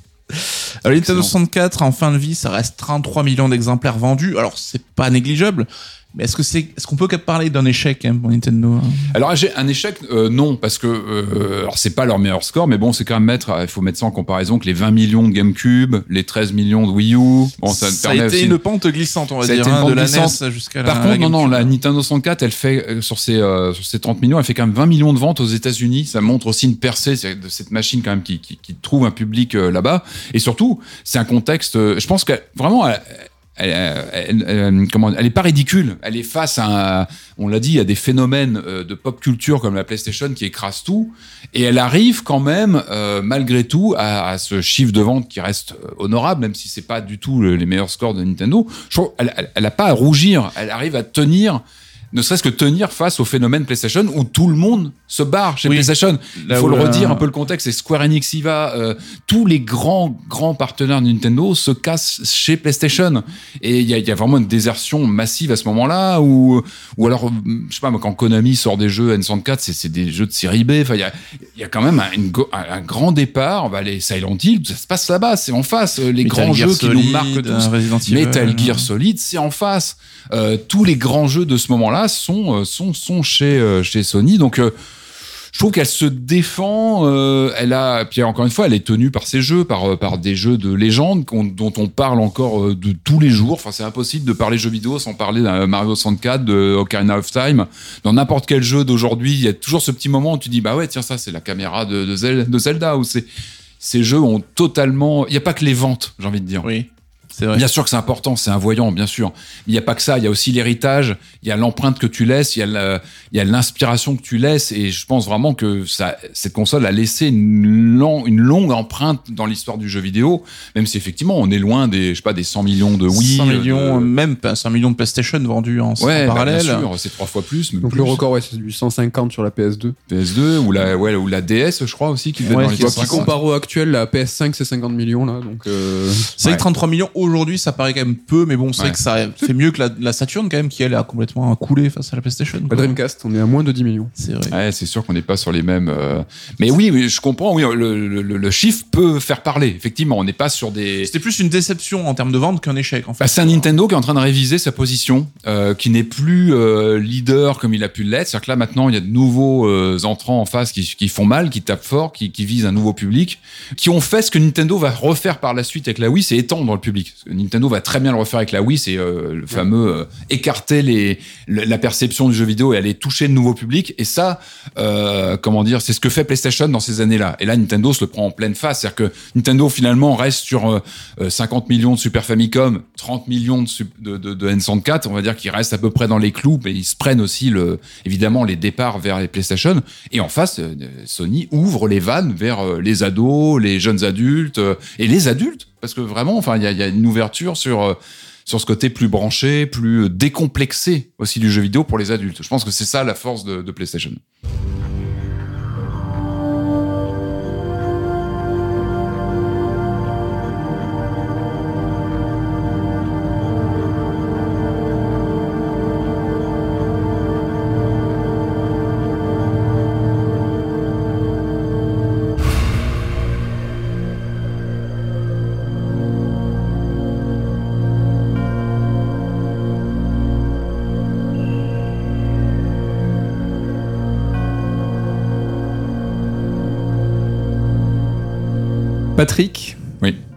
Alors, Nintendo Excellent. 64, en fin de vie, ça reste 33 millions d'exemplaires vendus. Alors, c'est pas négligeable. Mais est-ce que c'est, est-ce qu'on peut parler d'un échec, même, pour Nintendo? hein? Alors j'ai un échec, euh, non, parce que euh, alors c'est pas leur meilleur score, mais bon, c'est quand même mettre, il faut mettre ça en comparaison que les 20 millions de GameCube, les 13 millions de Wii U. Bon, ça, ça, permet a été aussi- une pente glissante, on va Ça a dire, été une hein, de la. NES jusqu'à la Par contre, non, non, la Nintendo 64, elle fait euh, sur ses euh, sur ses 30 millions, elle fait quand même 20 millions de ventes aux États-Unis. Ça montre aussi une percée de cette machine quand même qui qui, qui trouve un public euh, là-bas. Et surtout, c'est un contexte. euh, je pense que vraiment. Elle, elle, elle- comment, elle est pas ridicule. Elle est face à, on l'a dit, des phénomènes euh, de pop culture comme la PlayStation qui écrasent tout. Et elle arrive quand même, euh, malgré tout, à, ce chiffre de vente qui reste euh, honorable, même si c'est pas du tout le- les meilleurs scores de Nintendo. Elle, elle, elle a pas à rougir. Elle arrive à tenir, ne serait-ce que tenir face au phénomène PlayStation où tout le monde se barre chez Oui. PlayStation. Il faut le redire un peu le contexte. C'est Square Enix y va. euh, tous les grands grands partenaires de Nintendo se cassent chez PlayStation. Et il y a, il y a vraiment une désertion massive à ce moment-là. Ou ou alors, je sais pas, quand Konami sort des jeux N64, c'est des jeux de série B. Enfin, il y a, il y a quand même un, une go- un- un grand départ. Bah, les Silent Hill, ça se passe là-bas. C'est en face. Les Metal grands Gear jeux qui nous marquent tous. euh, Resident Evil, Metal euh, Gear Solid, c'est en face. Euh, tous les grands jeux de ce moment-là sont euh, sont sont chez euh, chez Sony. Donc euh, je trouve qu'elle se défend. euh, elle a, puis encore une fois, elle est tenue par ses jeux, par par des jeux de légende dont on parle encore de tous les jours. Enfin, c'est impossible de parler jeux vidéo sans parler d'un Mario 64, de Ocarina of Time. Dans n'importe quel jeu d'aujourd'hui, il y a toujours ce petit moment où tu dis bah ouais, tiens ça, c'est la caméra de Zelda ou c'est ces jeux ont totalement. Il n'y a pas que les ventes, j'ai envie de dire. Oui. C'est vrai. Bien sûr que c'est important, c'est un voyant, bien sûr. Il n'y a pas que ça, il y a aussi l'héritage, il y a l'empreinte que tu laisses, il y a la- il y a l'inspiration que tu laisses, et je pense vraiment que ça, cette console a laissé une, long- une longue empreinte dans l'histoire du jeu vidéo, même si effectivement on est loin des, je sais pas, des 100 millions de Wii. 100 millions, de- même pas 100 millions de PlayStation vendus en, Ouais, bah, parallèle. bien sûr, c'est trois fois plus. mais Donc plus. le record, ouais, c'est du 150 sur la PS2. PS2 ou la, ouais, ou la DS, je crois aussi, qui Ouais, dans les qui est Toi, 150. qui compare au actuel, la PS5 c'est 50 millions là, donc euh, C'est vrai Ouais. que 33 millions aujourd'hui, ça paraît quand même peu, mais bon, c'est vrai Ouais. que ça fait mieux que la, la Saturn quand même, qui elle a complètement coulé face à la PlayStation. la. Dreamcast, on est à moins de 10 millions. C'est vrai. Ouais, c'est sûr qu'on n'est pas sur les mêmes. euh, Mais oui, je comprends. Oui, le, le- le- le chiffre peut faire parler. Effectivement, on n'est pas sur des. C'était plus une déception en termes de vente qu'un échec en fait. Bah, c'est un Nintendo qui est en train de réviser sa position, euh, qui n'est plus euh, leader comme il a pu l'être. C'est-à-dire que là maintenant, il y a de nouveaux euh, entrants en face qui, qui font mal, qui tapent fort, qui, qui visent un nouveau public, qui ont fait ce que Nintendo va refaire par la suite avec la Wii, c'est étendre le public. Que Nintendo va très bien le refaire avec la Wii, c'est euh, le fameux euh, écarter les, le- la perception du jeu vidéo et aller toucher de nouveaux publics. Et ça, euh, comment dire, c'est ce que fait PlayStation dans ces années-là. Et là, Nintendo se le prend en pleine face. C'est-à-dire que Nintendo finalement reste sur euh, euh, 50 millions de Super Famicom, 30 millions de, sup- de, de, de N64. On va dire qu'ils restent à peu près dans les clous, mais ils se prennent aussi le, évidemment les départs vers les PlayStation. Et en face, euh, Sony ouvre les vannes vers euh, les ados, les jeunes adultes euh, et les adultes, parce que vraiment, il y a, une ouverture sur euh, ce côté plus branché, plus euh, décomplexé aussi du jeu vidéo pour les adultes. Je pense que c'est ça la force de PlayStation.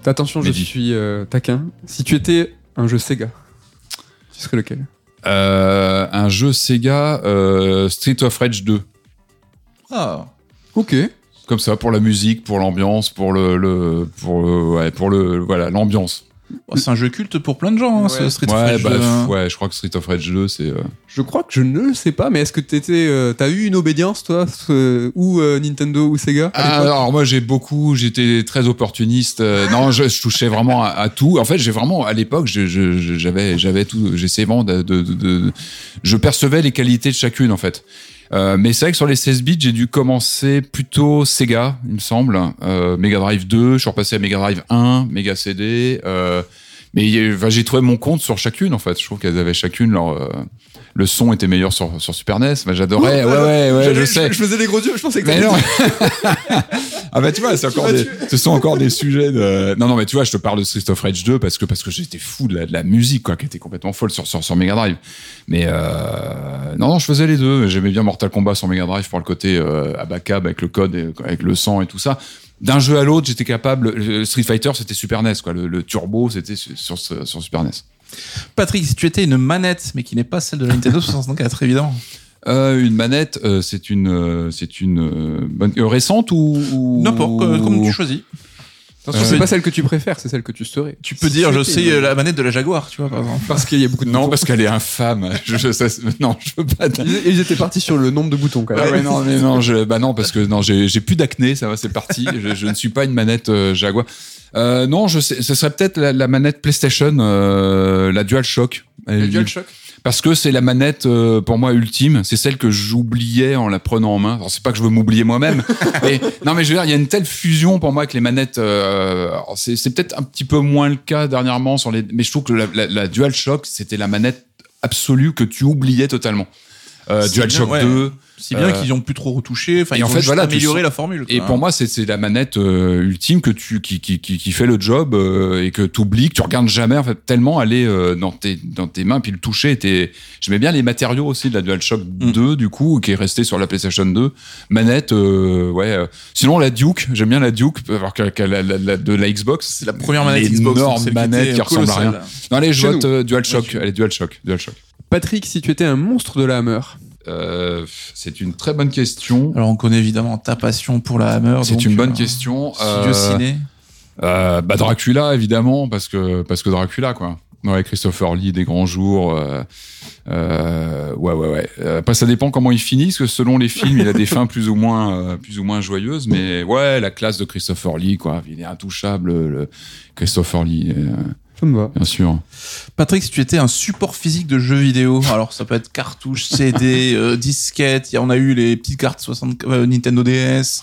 Attention, je Mehdi. suis euh, taquin. Si tu étais un jeu Sega, tu serais lequel? Euh, un jeu Sega euh, Street of Rage 2. Ah. Ok. Comme ça, pour la musique, pour l'ambiance, pour le, le pour le, ouais, pour le, voilà, l'ambiance. Bah, c'est un jeu culte pour plein de gens, hein, Ouais. Street Ouais, Fighter. bah, hein. ouais, je crois que Street of Rage 2, c'est. euh, Je crois que je ne le sais pas, mais est-ce que t'étais, euh, t'as eu une obédience toi, ce- ou euh, Nintendo ou Sega à Ah, l'époque alors moi j'ai beaucoup, j'étais très opportuniste. euh, non, je, je touchais vraiment à, à tout. En fait, j'ai vraiment à l'époque, je- je- je- j'avais, j'avais tout. J'essayais vraiment de, de, de- de- je percevais les qualités de chacune en fait. Euh, mais c'est vrai que sur les 16 bits, j'ai dû commencer plutôt Sega, il me semble. Euh, Mega Drive 2, je suis repassé à Mega Drive 1, Mega CD. Euh, mais j'ai trouvé mon compte sur chacune en fait. Je trouve qu'elles avaient chacune leur. Le son était meilleur sur, sur Super NES. Enfin, j'adorais. Ouais, ouais, ouais, je sais. Je faisais des gros yeux, je pensais que Mais non. ah bah tu vois, c'est encore des, ce sont encore des sujets de. Non non mais tu vois, je te parle de Street of Rage 2 parce que parce que j'étais fou de la, de la musique quoi, qui était complètement folle sur sur, sur Mega Drive. Mais euh, non non, je faisais les deux. J'aimais bien Mortal Kombat sur Mega Drive pour le côté euh, abacab avec le code, et, avec le sang et tout ça. D'un jeu à l'autre, j'étais capable. Street Fighter, c'était Super NES quoi. Le, le turbo, c'était sur, sur, sur Super NES. Patrick, si tu étais une manette, mais qui n'est pas celle de la Nintendo 64, évidemment. Euh, une manette, euh, c'est une, euh, c'est une euh, bonne- récente ou, ou- N'importe, comme tu choisis. Attention, Euh, c'est pas celle que tu préfères, c'est celle que tu serais. Tu peux dire, je sais euh, la manette de la Jaguar, tu vois, par exemple. Parce qu'il y a beaucoup de Non, boutons. parce qu'elle est infâme. Je, je- ça- non, je veux pas. dire. Ils, ils étaient partis sur le nombre de boutons quand même. Ah ouais, non, mais non, je, bah non, parce que non, j'ai plus d'acné, ça va, c'est parti. je, je ne suis pas une manette euh, Jaguar. Euh, non, je sais, ce serait peut-être la, la manette PlayStation, euh, la DualShock. Le DualShock? Parce que c'est la manette euh, pour moi ultime. C'est celle que j'oubliais en la prenant en main. Alors c'est pas que je veux m'oublier moi-même, mais non, mais je veux dire, il y a une telle fusion pour moi avec les manettes. Euh, c'est peut-être un petit peu moins le cas dernièrement sur les, mais je trouve que la, la, la DualShock c'était la manette absolue que tu oubliais totalement. Euh, DualShock bien, ouais. 2. Si bien Euh, qu'ils ont plus trop retouché, enfin, ils en ont fait, juste voilà, amélioré la formule. quoi, Et hein. pour moi, c'est la manette euh, ultime que tu qui qui qui, qui fait le job euh, et que tu oublies, que tu regardes jamais en fait tellement elle est dans tes dans tes mains puis le toucher était j'aimais bien les matériaux aussi de la DualShock Mm. 2 du coup qui est resté sur la PlayStation 2 manette ouais sinon la Duke j'aime bien la Duke alors que, que la, la- la- de la Xbox c'est la première manette Xbox. énorme manette qui ressemble à rien non allez je vote DualShock allez DualShock DualShock Patrick, si tu étais un monstre de la Hammer, euh, c'est une très bonne question Alors, on connaît évidemment ta passion pour la Hammer. c'est une bonne euh, question Studio Euh, Ciné. Euh, bah Dracula évidemment parce que parce que Dracula quoi. Ouais, Christopher Lee, des grands jours. Euh, euh, ouais, ouais, ouais. Après, ça dépend comment il finit, parce que selon les films, il a des fins plus ou moins, euh, plus ou moins joyeuses. Mais ouais, la classe de Christopher Lee, quoi. Il est intouchable, le Christopher Lee, euh, Ça me va. bien sûr. Patrick, si tu étais un support physique de jeux vidéo, alors ça peut être cartouche, CD, euh, disquette, il y a- on a eu les petites cartes 60, euh, Nintendo DS.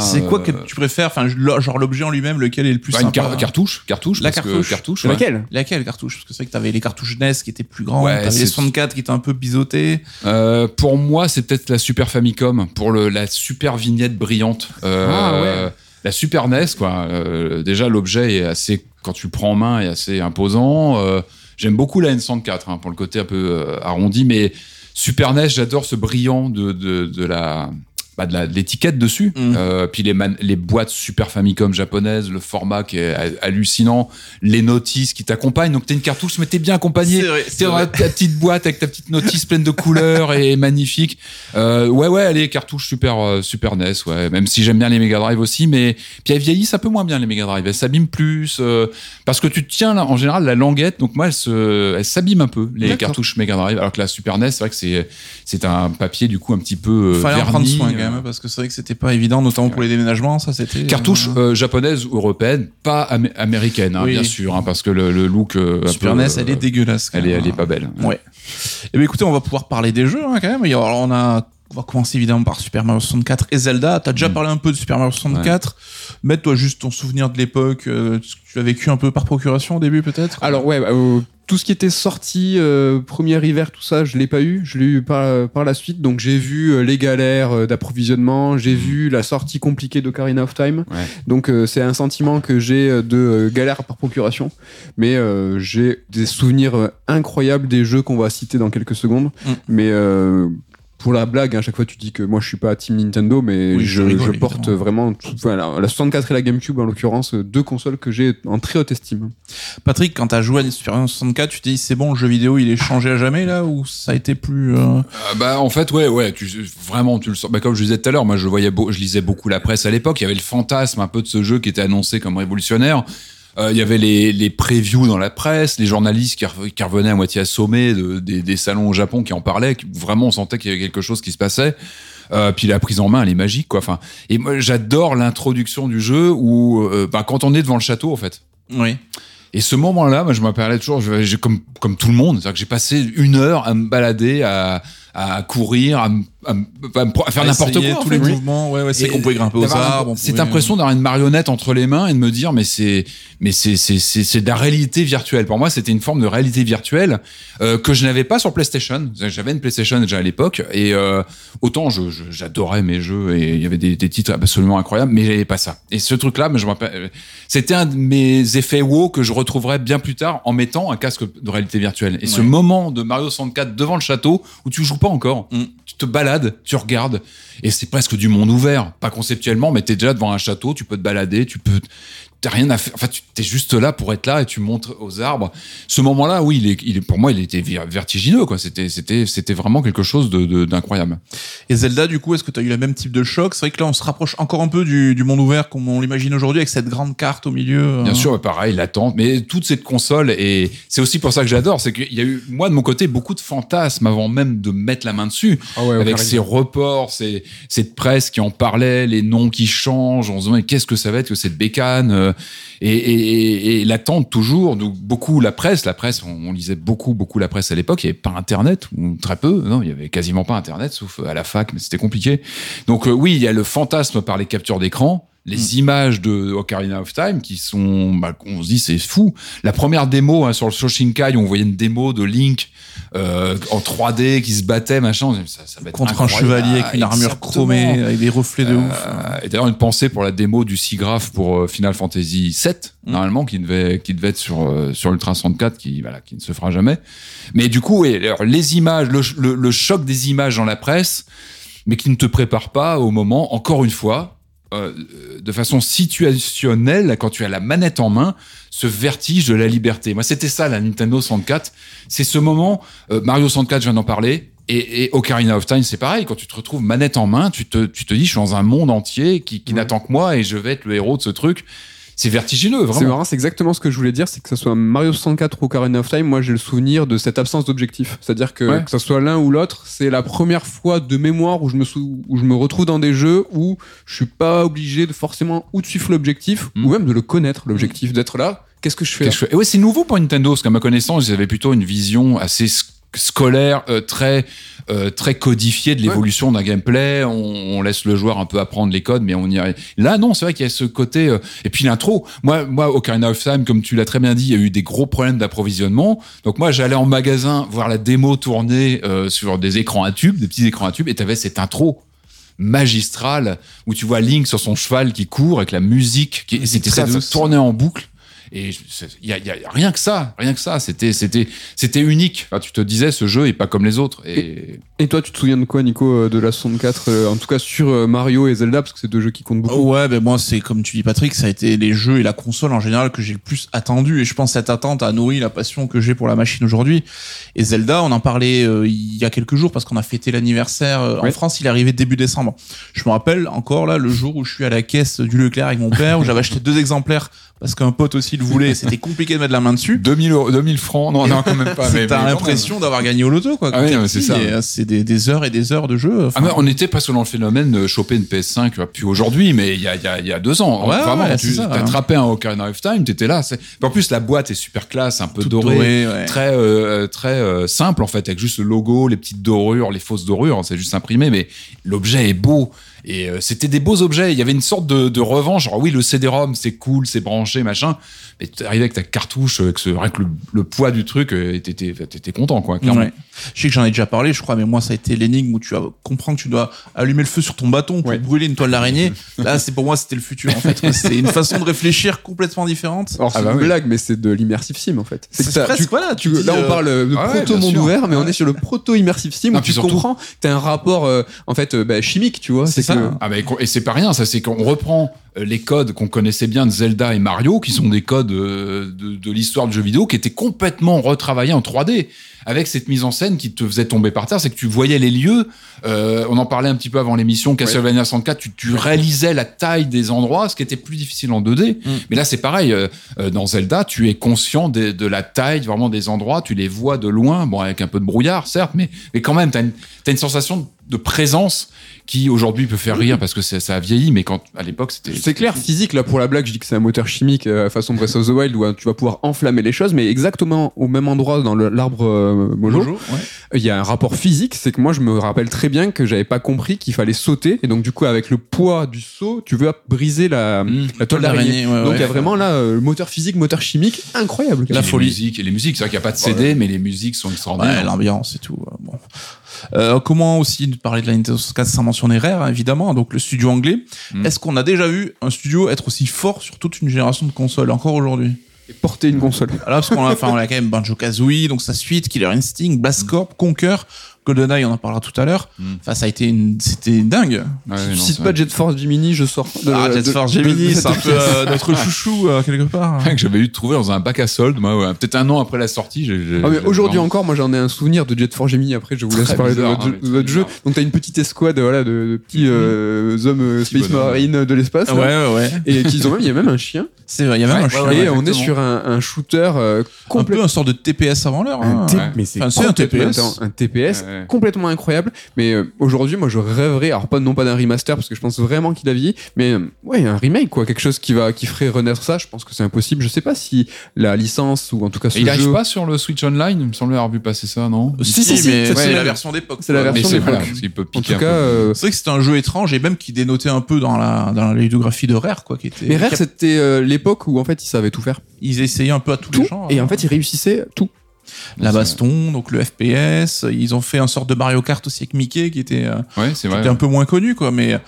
C'est quoi que tu préfères? Enfin, genre l'objet en lui-même, lequel est le plus Bah, une car- cartouche, cartouche, La parce que cartouche. ouais. laquelle? Laquelle cartouche? Parce que c'est vrai que t'avais les cartouches NES qui étaient plus grandes, Ouais, t'avais les c'est- 64 qui étaient un peu biseautés. Euh, pour moi, c'est peut-être la Super Famicom pour le, la super vignette brillante. Euh, Ah, ouais. La Super NES, quoi. Euh, déjà, l'objet est assez, quand tu le prends en main, est assez imposant. Euh, J'aime beaucoup la N64 hein, pour le côté un peu euh, arrondi, mais Super NES, j'adore ce brillant de, de, de la bah, de l'étiquette dessus, Mhm. Euh, puis les, man- les boîtes Super Famicom japonaises, le format qui est ha- hallucinant, les notices qui t'accompagnent. Donc t'es une cartouche, mais t'es bien accompagné. T'es dans ta petite boîte avec ta petite notice pleine de couleurs et magnifique. Euh, ouais, ouais, allez, cartouche super, euh, super NES, ouais. Même si j'aime bien les Mega Drive aussi, mais puis elles vieillissent un peu moins bien les Mega Drive. Elles s'abîment plus euh, parce que tu tiens là, en général la languette, donc moi elle se, elle s'abîme un peu les cartouches Mega Drive. Alors que la Super NES, c'est vrai que c'est, c'est un papier du coup un petit peu euh, verni. soin même, parce que c'est vrai que c'était pas évident, notamment pour les déménagements, ça c'était. Cartouche euh, euh, japonaise ou européenne, pas amé- américaine, hein, Oui. bien sûr, hein, parce que le, le look. euh, Super peu, NES, elle euh, est dégueulasse. quand Elle est, elle est hein. pas belle. Ouais. Et bien écoutez, on va pouvoir parler des jeux hein, quand même. Alors, on a on va commencer évidemment par Super Mario 64 et Zelda. T'as déjà Mm. parlé un peu de Super Mario 64. Mets toi juste ton souvenir de l'époque, euh, ce que tu as vécu un peu par procuration au début peut-être. Alors ouais, bah, euh, tout ce qui était sorti euh, premier hiver, tout ça, je l'ai pas eu. Je l'ai eu par, par la suite. Donc j'ai vu euh, les galères d'approvisionnement, j'ai vu la sortie compliquée d'Ocarina of Time. Ouais. Donc euh, c'est un sentiment que j'ai de galère par procuration. Mais euh, j'ai des souvenirs incroyables des jeux qu'on va citer dans quelques secondes. Mm. Mais euh, pour la blague, à chaque fois tu dis que moi je suis pas Team Nintendo, mais Oui, je, je rigole, je porte évidemment. vraiment tout- voilà, la 64 et la GameCube en l'occurrence, euh, deux consoles que j'ai en très haute estime. Patrick, quand t'as joué à Super Mario 64, tu te dis c'est bon, le jeu vidéo il est changé à jamais là ou ça a été plus. euh, Euh, bah en fait ouais ouais tu, vraiment tu le sens bah, comme je disais tout à l'heure moi je voyais beau- je lisais beaucoup la presse à l'époque il y avait le fantasme un peu de ce jeu qui était annoncé comme révolutionnaire Euh, il y avait les, les previews dans la presse les journalistes qui, re- qui revenaient à moitié assommés de, des, des salons au Japon qui en parlaient qui, vraiment on sentait qu'il y avait quelque chose qui se passait. Euh, puis la prise en main elle est magique quoi. Enfin et moi j'adore l'introduction du jeu où euh, bah, quand on est devant le château en fait. Oui. et ce moment-là, moi, je m'appelais toujours, je- comme comme tout le monde, c'est-à-dire que j'ai passé une heure à me balader, à, à courir, à, faire n'importe quoi. en tous fait. les mouvements, ouais, ouais, c'est qu'on pouvait grimper aux arbres. Cette pouvait- impression d'avoir une marionnette entre les mains et de me dire, mais c'est, mais c'est, c'est, de la réalité virtuelle. Pour moi, c'était une forme de réalité virtuelle euh, que je n'avais pas sur PlayStation. J'avais une PlayStation déjà à l'époque et euh, autant je, je- j'adorais mes jeux et il y avait des, des titres absolument incroyables, mais j'avais pas ça. Et ce truc-là, je c'était un de mes effets wow que je retrouverais bien plus tard en mettant un casque de réalité virtuelle. Et ce moment de Mario 64 devant le château où tu joues pas encore, Mm. tu te balades, tu regardes, et c'est presque du monde ouvert. Pas conceptuellement, mais t'es déjà devant un château, tu peux te balader, tu peux. T'as rien à faire. Enfin, tu t'es juste là pour être là et tu montres aux arbres. Ce moment-là, oui, il est, il est, pour moi, il était ver- vertigineux, quoi. C'était, c'était, c'était vraiment quelque chose de, de- d'incroyable. Et Zelda, du coup, est-ce que tu as eu le même type de choc? C'est vrai que là, on se rapproche encore un peu du, du monde ouvert comme on l'imagine aujourd'hui, avec cette grande carte au milieu. Bien hein. sûr, pareil, l'attente. Mais toute cette console, et c'est aussi pour ça que j'adore, c'est qu'il y a eu, moi, de mon côté, beaucoup de fantasmes avant même de mettre la main dessus. Ah ouais, avec ces reports, ces, cette presse qui en parlait, les noms qui changent, on se demandait qu'est-ce que ça va être que cette bécane, euh, et, et, l'attente toujours, donc beaucoup la presse, la presse, on, lisait beaucoup, beaucoup la presse à l'époque, il n'y avait pas Internet, ou très peu, non, il y avait quasiment pas Internet, sauf à la fac, mais c'était compliqué. Donc euh, oui, il y a le fantasme par les captures d'écran, les images de Ocarina of Time qui sont, bah, on se dit c'est fou. La première démo hein, sur le Shoshinkai, on voyait une démo de Link euh, en 3D qui se battait, machin. Ça, ça va être Contre un chevalier avec une armure Exactement. chromée, avec des reflets de ouf. Euh, et d'ailleurs une pensée pour la démo du SIGGRAPH pour euh, Final Fantasy VII Mm. normalement qui devait qui devait être sur euh, sur Ultra 64 qui voilà qui ne se fera jamais mais du coup oui, alors, les images le, le, le choc des images dans la presse mais qui ne te prépare pas au moment encore une fois euh, de façon situationnelle quand tu as la manette en main ce vertige de la liberté moi c'était ça la Nintendo 64 c'est ce moment euh, Mario 64 je viens d'en parler et, et Ocarina of Time, c'est pareil. Quand tu te retrouves manette en main, tu te, tu te dis, je suis dans un monde entier qui, qui Ouais. n'attend que moi et je vais être le héros de ce truc. C'est vertigineux, C'est vraiment. marrant, c'est exactement ce que je voulais dire, c'est que ce soit Mario 64 ou Ocarina of Time, moi j'ai le souvenir de cette absence d'objectif. C'est-à-dire que Ouais. que ce soit l'un ou l'autre, c'est la première fois de mémoire où je me sou- où je me retrouve dans des jeux où je suis pas obligé de forcément ou de suivre l'objectif Mm. ou même de le connaître l'objectif, d'être là. Qu'est-ce que je fais que je fais? Et ouais, c'est nouveau pour Nintendo, parce qu'à ma connaissance, ils avaient plutôt une vision assez scolaire, euh, très euh, très codifiée de l'évolution d'un gameplay. On, on laisse le joueur un peu apprendre les codes, mais on y arrive. Là, non, c'est vrai qu'il y a ce côté. euh, et puis l'intro. Moi, moi, Ocarina of Time, comme tu l'as très bien dit, il y a eu des gros problèmes d'approvisionnement. Donc moi, j'allais en magasin voir la démo tournée euh, sur des écrans à tubes, des petits écrans à tubes, et t'avais cette intro magistrale où tu vois Link sur son cheval qui court avec la musique qui c'était ça, ça tournait en boucle et il y a, y a rien que ça rien que ça c'était c'était c'était unique Enfin, tu te disais ce jeu est pas comme les autres et Et toi, tu te souviens de quoi, Nico, euh, de la 64 euh, En tout cas sur euh, Mario et Zelda, parce que c'est deux jeux qui comptent beaucoup. Ouais, ben moi c'est comme tu dis Patrick, ça a été les jeux et la console en général que j'ai le plus attendu et je pense que cette attente a nourri la passion que j'ai pour la machine aujourd'hui. Et Zelda, on en parlait euh, il y a quelques jours parce qu'on a fêté l'anniversaire euh, en. France, il est arrivé début décembre. Je me rappelle encore là le jour où je suis à la caisse du Leclerc avec mon père où j'avais acheté deux exemplaires parce qu'un pote aussi le voulait, c'était compliqué de mettre la main dessus. 2000 euros- 2000 francs non non quand même pas t'as l'impression d'avoir gagné au loto quoi. Ah oui, c'est ça. euh, C'est des, des heures et des heures de jeu. Ah, enfin, mais on était presque dans le phénomène de choper une PS5, plus aujourd'hui, mais il y a, il y, a, il y a deux ans. Ouais, Vraiment, ouais, tu attrapais un Ocarina of Time, t'étais là. En plus, la boîte est super classe, un peu tout dorée. ouais. très euh, très euh, simple en fait avec juste le logo les petites dorures les fausses dorures c'est juste imprimé mais l'objet est beau et euh, c'était des beaux objets. Il y avait une sorte de, revanche. Genre oui le CD-ROM c'est cool c'est branché machin mais tu arrivais avec ta cartouche avec ce rien que le, le poids du truc euh, et t'étais t'étais content quoi clairement Ouais. Je sais que j'en ai déjà parlé, je crois, mais moi, ça a été l'énigme où tu vas comprendre que tu dois allumer le feu sur ton bâton pour Ouais. brûler une toile d'araignée. Là, c'est pour moi, c'était le futur, en fait. C'est une façon de réfléchir complètement différente. Alors c'est Ah bah une oui. blague, mais c'est de l'immersive sim en fait. C'est ça- presque, tu- voilà, tu là, on euh, parle de ah ouais, proto bien monde sûr. ouvert, mais on est sur le proto immersive sim Ah, où tu surtout- comprends que t'as un rapport euh, en fait euh, bah, chimique, tu vois. C'est ça. que- Ah bah, et c'est pas rien, ça c'est qu'on reprend euh, les codes qu'on connaissait bien de Zelda et Mario, qui sont des codes euh, de, de l'histoire du jeu vidéo, qui étaient complètement retravaillés en 3D, avec cette mise en scène qui te faisait tomber par terre, c'est que tu voyais les lieux, euh, on en parlait un petit peu avant l'émission, Castlevania 64, tu, tu réalisais la taille des endroits, ce qui était plus difficile en 2D, Mm. mais là c'est pareil, euh, euh, dans Zelda, tu es conscient de, de la taille vraiment des endroits, tu les vois de loin, bon avec un peu de brouillard certes, mais, mais quand même, t'as une, t'as une sensation de présence qui aujourd'hui peut faire rire parce que ça ça a vieilli, mais quand à l'époque c'était. C'est clair, physique, là pour la blague, je dis que c'est un moteur chimique euh, façon Breath of the Wild où euh, tu vas pouvoir enflammer les choses, mais exactement au même endroit dans le- l'arbre euh, Mojo, Bonjour. Ouais. il y a un rapport physique, c'est que moi je me rappelle très bien que j'avais pas compris qu'il fallait sauter, et donc du coup avec le poids du saut, tu veux briser la, Mmh. la toile d'araignée. ouais, donc il ouais. y a vraiment là euh, moteur physique, moteur chimique, incroyable. La les folie. musiques et les musiques, c'est vrai qu'il n'y a pas de CD, mais les musiques sont Ouais, extraordinaires. l'ambiance et tout. euh, Bon. Euh, comment aussi parler de la Nintendo 64 sans mentionner Rare, évidemment, donc le studio anglais. Mm. Est-ce qu'on a déjà vu un studio être aussi fort sur toute une génération de consoles, encore aujourd'hui? Et porter une console. Là, parce qu'on a, enfin, on a quand même Banjo-Kazooie, donc sa suite, Killer Instinct, Blast Corp, Conquer, GoldenEye, on en parlera tout à l'heure. Mm. Enfin, ça a été une, c'était dingue. Ouais, si tu pas. Jet Force Gemini, je sors. de- ah, Jet de- Force Gemini, c'est un peu euh, notre chouchou, euh, quelque part. que j'avais eu trouvé dans un bac à soldes, moi, ouais. peut-être un an après la sortie. j'ai- j'ai- Ah mais aujourd'hui vraiment- encore, moi j'en ai un souvenir de Jet Force Gemini. Après, je vous laisse parler bizarre, de hein, votre, mais de votre très jeu. bizarre. Donc t'as une petite escouade, voilà, de, petits hommes euh, Petit Space bonhomme. Marine de l'espace. Ouais, là. ouais, ouais. Et qu'ils ont même, il y a même un chien. C'est vrai, il y a même un chien. et on est sur un, shooter euh, un complètement. peu un sort de TPS avant l'heure. Un hein. Mais c'est un TPS. Un TPS Ouais, complètement incroyable. Mais euh, aujourd'hui, moi, je rêverais, alors pas non pas d'un remaster parce que je pense vraiment qu'il a vieilli, mais euh, ouais, un remake quoi, quelque chose qui va qui ferait renaître ça. Je pense que c'est impossible. Je sais pas si la licence ou en tout cas ce il arrive jeu. pas sur le Switch Online, il me semblait avoir vu passer ça, non? Si, si, si, mais c'est la version d'époque. C'est la version c'est d'époque. voilà, qu'il peut En piquer tout un cas, peu. euh, C'est vrai que c'était un jeu étrange et même qui dénotait un peu dans la dans la de Rare quoi qui était mais Rare, c'était euh, l'époque où en fait ils savaient tout faire. ils essayaient un peu à tous Tout. les gens Et hein. en fait, ils réussissaient tout. La baston donc le FPS ils ont fait un sort de Mario Kart aussi avec Mickey qui était, euh, Ouais, c'est qui vrai. était un peu moins connu quoi mais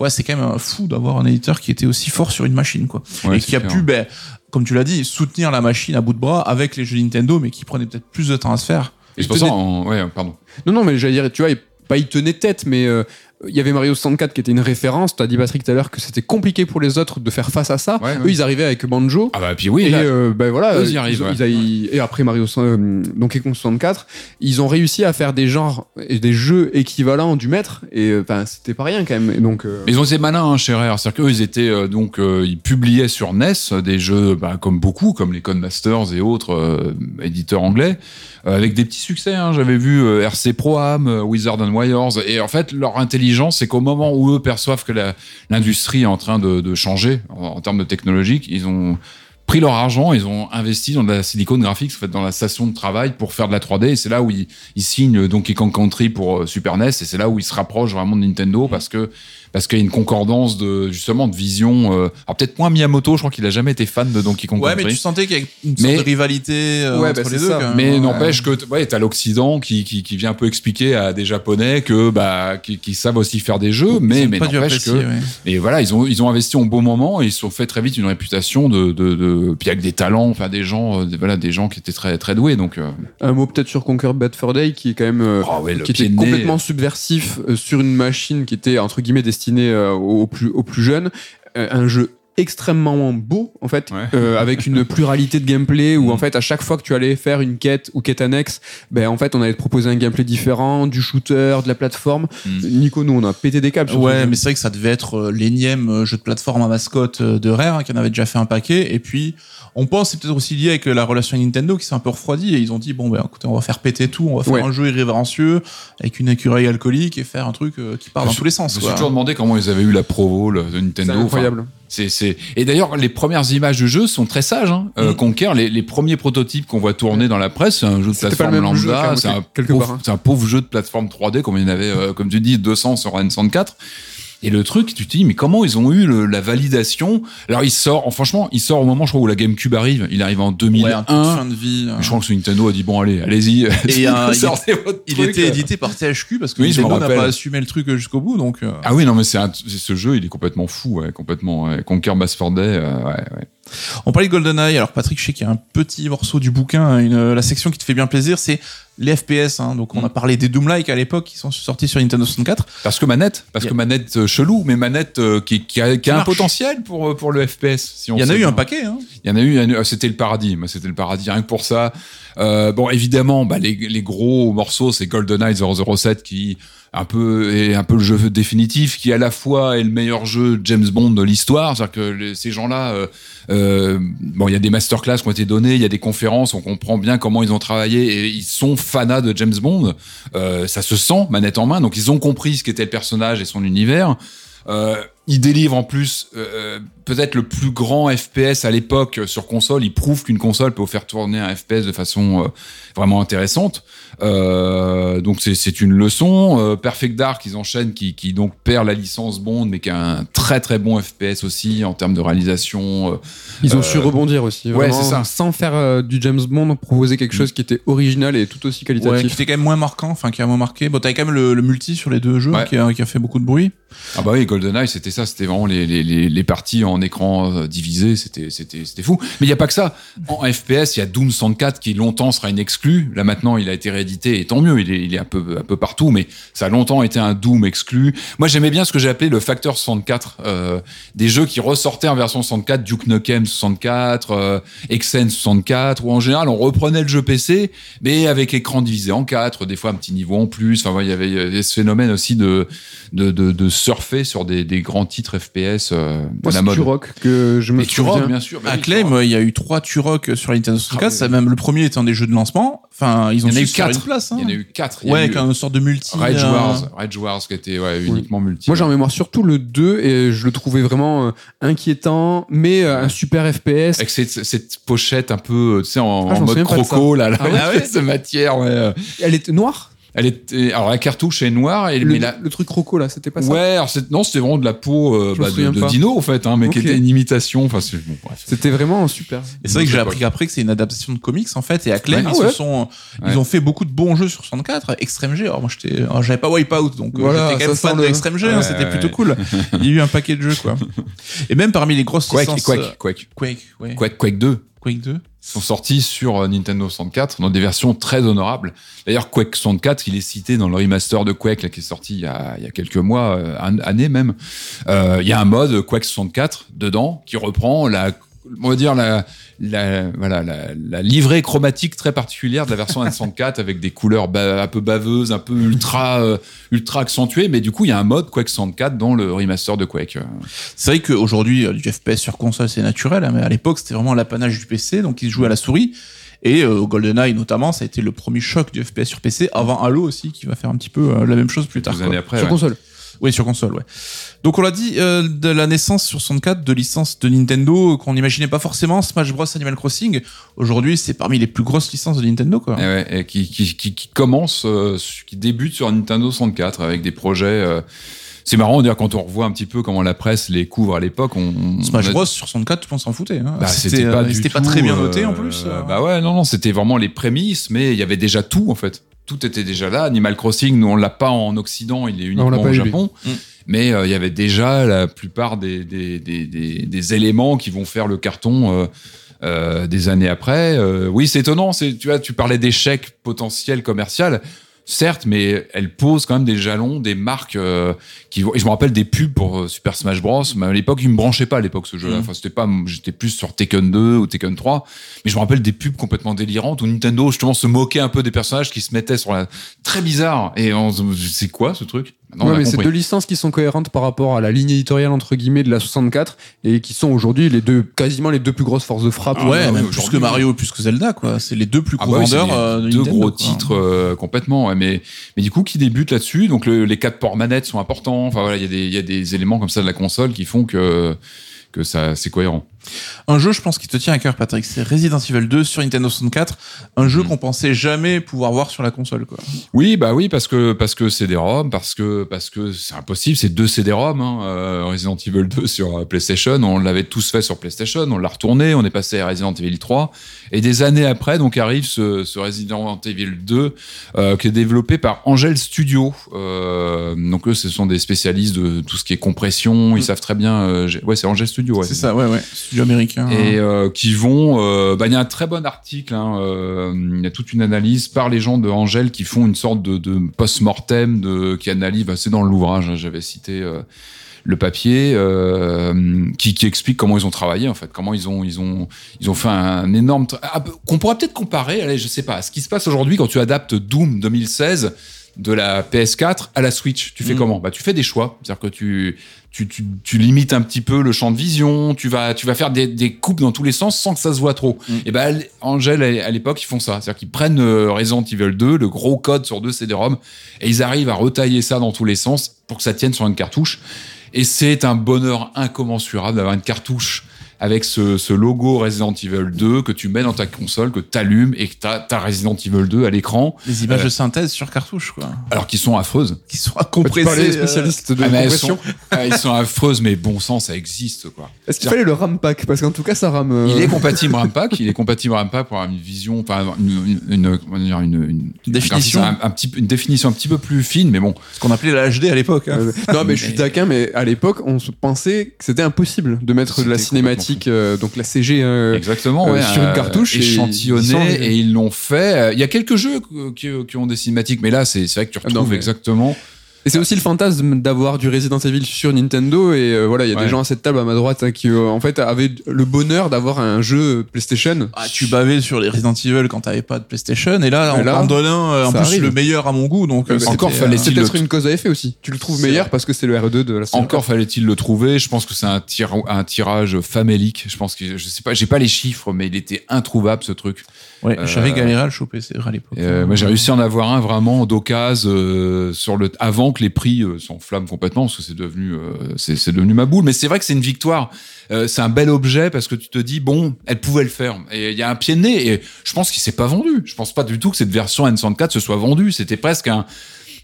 ouais c'est quand même fou d'avoir un éditeur qui était aussi fort sur une machine quoi Ouais, et qui a clair. pu ben comme tu l'as dit soutenir la machine à bout de bras avec les jeux Nintendo mais qui prenait peut-être plus de temps à se faire Et c'est pour ça, ouais, pardon. Non, non, mais j'allais dire, tu vois, il- pas il tenait tête, mais euh, il y avait Mario 64 qui était une référence. Tu as dit Patrick tout à l'heure que c'était compliqué pour les autres de faire face à ça. Ouais, Eux, ouais. ils arrivaient avec Banjo. Ah bah puis oui, et là, euh, ben voilà, eux, ils arrivent, ont- ouais. ils a- et après Mario euh, Donkey Kong 64, ils ont réussi à faire des genres et des jeux équivalents du maître. Et euh, enfin, c'était pas rien quand même. Et donc, euh, ils ont été malins hein, chez Rare, c'est-à-dire qu'eux ils étaient euh, donc euh, ils publiaient sur NES des jeux bah, comme beaucoup, comme les Codemasters et autres éditeurs anglais, avec des petits succès. hein. J'avais vu euh, RC Pro Am, euh, Wizard and Wires, et en fait leur intelligence, c'est qu'au moment où eux perçoivent que l'industrie est en train de, de changer en, en termes de technologique, ils ont pris leur argent, ils ont investi dans de la Silicon Graphics, en fait, dans la station de travail pour faire de la 3D. Et c'est là où ils, ils signent Donkey Kong Country pour euh, Super NES. Et c'est là où ils se rapprochent vraiment de Nintendo parce que parce qu'il y a une concordance de justement de vision. euh, alors peut-être moins Miyamoto, je crois qu'il a jamais été fan de Donkey Kong Ouais, mais Country. tu sentais qu'il y avait une Mais- sorte de rivalité euh, Ouais, entre bah, les deux. ça. quand même. Mais Ouais. n'empêche que ouais, t'as l'Occident qui, qui, qui vient un peu expliquer à des Japonais que bah qui, qui savent aussi faire des jeux, mais Ils ont mais n'empêche que ouais. et voilà, ils ont, ils ont investi au bon moment et ils se sont fait très vite une réputation de, de, de puis avec des talents, enfin des gens, euh, des- voilà, des gens qui étaient très, très doués. Donc, euh, un mot peut-être sur Conquer Bad Fur Day qui est quand même euh, oh ouais, le qui était complètement subversif euh, sur une machine qui était entre guillemets destinée euh, aux, plus, aux plus jeunes. Euh, un jeu extrêmement beau en fait Ouais. euh, avec une pluralité de gameplay où en fait à chaque fois que tu allais faire une quête ou quête annexe ben en fait on allait te proposer un gameplay différent du shooter de la plateforme Mm. Nico nous on a pété des câbles Ouais, mais c'est vrai que ça devait être euh, l'énième euh, jeu de plateforme à mascotte de Rare, hein, qui en avait déjà fait un paquet. Et puis, on pense que c'est peut-être aussi lié avec la relation avec Nintendo qui s'est un peu refroidie. Et ils ont dit, bon, ben, écoutez, on va faire péter tout, on va faire Ouais. un jeu irrévérencieux avec une écureuil alcoolique et faire un truc euh, qui part dans tous les sens. Je me suis toujours demandé comment ils avaient eu la provo le- de c'est Nintendo. Enfin, incroyable C'est, c'est... Et d'ailleurs, les premières images du jeu sont très sages. Hein. Euh, Mm. Conquer, les, les premiers prototypes qu'on voit tourner dans la presse, c'est un jeu de plateforme lambda. c'est, un hein. c'est un pauvre jeu de plateforme 3D, comme il y en avait, euh, comme tu dis, 200 sur N64. Et le truc, tu te dis, mais comment ils ont eu le- la validation? Alors, il sort, franchement, il sort au moment, je crois, où la GameCube arrive. Il arrive en 2001. Ouais, un de fin de vie. euh. Je crois que Nintendo a dit, bon, allez, allez-y. Et, euh, il- votre Il truc. était édité par THQ parce que Oui, Nintendo n'a pas assumé le truc jusqu'au bout. Donc, euh, Ah oui, non, mais c'est un- ce jeu, il est complètement fou, ouais, complètement. Ouais. Conquer Bass Day, euh, ouais, ouais. On parlait de GoldenEye. Alors Patrick, je sais qu'il y a un petit morceau du bouquin, hein, une, la section qui te fait bien plaisir, c'est les FPS. Hein. Donc on a parlé des Doom-like à l'époque qui sont sortis sur Nintendo 64. Parce que manette, parce que manette euh, chelou, mais manette euh, qui, qui a, qui a un potentiel pour, euh, pour le FPS. Si on Il y en a eu un paquet. Hein. Il y en a eu, il y en a eu- euh, c'était le paradis. C'était le paradis rien que pour ça. Euh, bon, évidemment, bah, les, les gros morceaux, c'est GoldenEye 007 qui un peu est un peu le jeu définitif, qui à la fois est le meilleur jeu James Bond de l'histoire. C'est-à-dire que ces gens-là, euh, euh, bon, il y a des masterclass qui ont été données, il y a des conférences, on comprend bien comment ils ont travaillé et ils sont fanas de James Bond. Euh, ça se sent manette en main, donc ils ont compris ce qu'était le personnage et son univers. Euh, il délivre en plus euh, peut-être le plus grand FPS à l'époque euh, sur console. Il prouve qu'une console peut faire tourner un FPS de façon euh, vraiment intéressante. Euh, donc c'est c'est une leçon. Euh, Perfect Dark, ils enchaînent, qui, qui donc perd la licence Bond, mais qui a un très très bon FPS aussi en termes de réalisation. euh, Ils ont Euh, su rebondir aussi. ouais, vraiment, c'est ça. Sans faire euh, du James Bond, proposer quelque chose qui était original et tout aussi Ouais, qui qualitatif. était quand même moins marquant, enfin qui a moins marqué. Bon, t'avais quand même le, le multi sur les deux jeux Ouais. qui, a, qui a fait beaucoup de bruit. Ah bah oui, GoldenEye, c'était ça, c'était vraiment les, les, les, parties en écran euh, divisé, c'était fou. Mais il y a pas que ça. En FPS, il y a Doom 64 qui longtemps sera une exclue. Là maintenant, il a été réédité et tant mieux, il est il est un peu un peu partout, mais ça a longtemps été un Doom exclu. Moi, j'aimais bien ce que j'ai appelé le facteur 64, euh, des jeux qui ressortaient en version 64, Duke Nukem 64, euh, Exen 64, où en général on reprenait le jeu PC, mais avec écran divisé en quatre, des fois un petit niveau en plus. Enfin, il y avait ce phénomène aussi de de, de, de surfer sur des, des grands titres FPS euh, la c'est mode. Turok que je me Et Turok, souviens. bien sûr. bah oui, Acclaim, Turok. il y a eu trois Turok sur la Nintendo 64. Ah, oui. même le premier étant des jeux de lancement. Enfin, ils ont Il y en a eu quatre. place. Hein. Il y en a eu quatre. Il Ouais, eu avec une sorte de multi. Rage euh, Wars, Rage Wars qui était ouais, uniquement multi. Moi, j'ai en mémoire surtout le 2 et je le trouvais vraiment euh, inquiétant, mais euh, un super FPS. avec cette, cette pochette un peu, tu sais, en, Ah, en mode croco, là, là, Ah ouais ouais, cette matière, ouais. euh, Elle était noire? Elle était, alors la cartouche est noire, et, le, mais la, le truc croco là, c'était pas ça ouais, alors c'est- non, c'était vraiment de la peau euh, bah, de, de dino en fait, hein, mais qui était une imitation. Enfin, c'est bon, bref. C'était vraiment super. Et c'est vrai que j'ai appris après que c'est une adaptation de comics en fait. Et Acclaim, Ouais. ils Ah se sont, Ouais. ils ont fait beaucoup de bons jeux sur 64. Extreme G. Alors moi j'étais, alors, j'avais pas Wipeout, donc euh, Voilà, j'étais quand même fan de le- Extreme G. hein, C'était ouais, plutôt cool. Il y a eu un paquet de jeux quoi. Et même parmi les grosses Quake, licences. Quake, euh, Quake, Quake. Quake, Quake 2. Quake 2 sont sortis sur euh, Nintendo 64 dans des versions très honorables. D'ailleurs, Quake 64, il est cité dans le remaster de Quake qui est sorti il y a, quelques mois, euh, un- année même. Euh, il y a un mode Quake 64 dedans qui reprend la on va dire la, la, voilà, la, la livrée chromatique très particulière de la version N64 avec des couleurs ba- un peu baveuses, un peu ultra, euh, ultra accentuées. Mais du coup, il y a un mode Quake 64 dans le remaster de Quake. Euh, C'est vrai qu'aujourd'hui, euh, du FPS sur console, c'est naturel, hein, mais à l'époque, c'était vraiment l'apanage du PC, donc ils se jouaient à la souris. Et euh, GoldenEye, notamment, ça a été le premier choc du FPS sur PC, avant Halo aussi, qui va faire un petit peu euh, la même chose plus tard. quoi. années après. Sur ouais. console. Oui, sur console, ouais. Donc on l'a dit, euh, de la naissance sur 64 de licences de Nintendo qu'on n'imaginait pas forcément, Smash Bros Animal Crossing. Aujourd'hui, c'est parmi les plus grosses licences de Nintendo, quoi. Et ouais, et qui, qui, qui, qui commence, euh, qui débute sur Nintendo 64 avec des projets. Euh, c'est marrant, quand on revoit un petit peu comment la presse les couvre à l'époque. On, on Smash a- Bros sur 64, tout le monde s'en foutait. Hein. Bah, c'était pas, euh, du c'était pas tout, très bien noté euh, en plus. euh. Bah ouais, non, non, c'était vraiment les prémices, mais il y avait déjà tout en fait. Tout était déjà là. Animal Crossing, nous on l'a pas en Occident, il est uniquement au Japon. Mm. Mais euh, il y avait déjà la plupart des, des, des, des, des éléments qui vont faire le carton euh, euh, des années après. Euh, oui, c'est étonnant. C'est, tu vois, tu parlais d'échec potentiel commercial. Certes, mais elle pose quand même des jalons, des marques euh, qui. Et je me rappelle des pubs pour euh, Super Smash Bros. Mais à l'époque, il me branchait pas à l'époque ce jeu-là. Mhm. Enfin, c'était pas. J'étais plus sur Tekken 2 ou Tekken 3. Mais je me rappelle des pubs complètement délirantes où Nintendo justement se moquait un peu des personnages qui se mettaient sur la très bizarre. Et on c'est quoi ce truc? Ouais, mais c'est deux licences qui sont cohérentes par rapport à la ligne éditoriale entre guillemets de la 64 et qui sont aujourd'hui les deux quasiment les deux plus grosses forces de frappe. Ah, ouais, bah oui, même plus que Mario, plus que Zelda, quoi. C'est les deux plus Ah gros bah vendeurs les euh, de deux Nintendo, gros quoi. titres euh, complètement ouais, mais mais du coup qui débute là-dessus? Donc le- les quatre ports manettes sont importants enfin voilà il y a des il y a des éléments comme ça de la console qui font que que ça c'est cohérent Un jeu, je pense, qui te tient à cœur, Patrick, c'est Resident Evil 2 sur Nintendo 64. Un jeu Mhm. qu'on pensait jamais pouvoir voir sur la console, quoi. oui bah oui parce que parce que c'est des ROM parce que parce que c'est impossible c'est deux CD-ROM hein, euh, Resident Evil 2 sur euh, PlayStation on l'avait tous fait sur PlayStation on l'a retourné on est passé à Resident Evil 3 et des années après donc arrive ce, ce Resident Evil 2 euh, qui est développé par Angel Studio euh, donc eux ce sont des spécialistes de tout ce qui est compression ils Mm. savent très bien ouais c'est Angel Studio ouais, c'est ça, ouais, ouais. Studio américain. et euh, qui vont euh, bah, il y a un très bon article hein, euh, il y a toute une analyse par les gens de Angel qui font une sorte de, de post-mortem de qui analyse bah, c'est dans l'ouvrage hein, j'avais cité le papier euh, qui, qui explique comment ils ont travaillé en fait comment ils ont ils ont ils ont fait un énorme ah, qu'on pourrait peut-être comparer allez je sais pas à ce qui se passe aujourd'hui quand tu adaptes Doom 2016 de la PS4 à la Switch tu fais Mm. comment? Bah tu fais des choix c'est-à-dire que tu tu, tu, tu limites un petit peu le champ de vision, tu vas, tu vas faire des, des coupes dans tous les sens sans que ça se voit trop. Mm. Et ben, Angel, à l'époque, ils font ça. C'est-à-dire qu'ils prennent euh, Resident Evil 2, le gros code sur deux CD-ROM, et ils arrivent à retailler ça dans tous les sens pour que ça tienne sur une cartouche. Et c'est un bonheur incommensurable d'avoir une cartouche avec ce, ce logo Resident Evil 2 que tu mets dans ta console, que tu allumes et que tu as, Resident Evil 2 à l'écran, Les images Euh, de synthèse sur cartouche, quoi. alors qu'ils sont affreuses. Qui sont compressées. des euh, spécialistes de Ah, elles compression. sont, ah, ils sont affreuses, mais bon sang, ça existe, quoi. Est-ce qu'il fallait le RAM pack? Parce qu'en tout cas, ça rame. euh, Il est compatible Rampack, il est compatible Rampack pour avoir une vision, enfin une, une, une, comment dire, une, une- Définition. un, un petit, peu- une définition un petit peu plus fine, mais bon. Ce qu'on appelait la HD à l'époque. hein. Euh, non, mais je suis taquin, mais à l'époque, on se pensait que c'était impossible de mettre de la C'était euh, donc la CG. euh, Exactement, euh, ouais, sur une cartouche, et ils sont échantillonné, arrivés. et ils l'ont fait. Il y a quelques jeux qui, qui ont des cinématiques, mais là, c'est vrai que tu Ah non, retrouves mais- exactement. Et c'est aussi le fantasme d'avoir du Resident Evil sur Nintendo. Et euh, voilà, il y a Ouais. des gens à cette table à ma droite hein, qui, euh, en fait, avaient le bonheur d'avoir un jeu PlayStation. Ah, tu bavais sur les Resident Evil quand t'avais pas de PlayStation, et là, Et on là, t'en donne un, euh, en plus arrive. le meilleur à mon goût, donc Euh, euh, bah, encore fallait-il le- peut-être une cause à effet aussi. Tu le trouves meilleur vrai. parce que c'est le RE2 de la série. Encore fallait-il le trouver. Je pense que c'est un, tir, un tirage famélique. Je pense que je sais pas, j'ai pas les chiffres, mais il était introuvable ce truc. Ouais, Euh, j'avais galéré à le choper, c'est à l'époque. Euh, moi, j'ai réussi à en avoir un vraiment d'occasion euh, sur le avant que les prix euh, s'enflamment complètement parce que c'est devenu euh, c'est c'est devenu ma boule. Mais c'est vrai que c'est une victoire. Euh, c'est un bel objet parce que tu te dis bon, elle pouvait le faire. Et il y a un pied de nez. Et je pense qu'il s'est pas vendu. Je pense pas du tout que cette version N64 se soit vendue. C'était presque un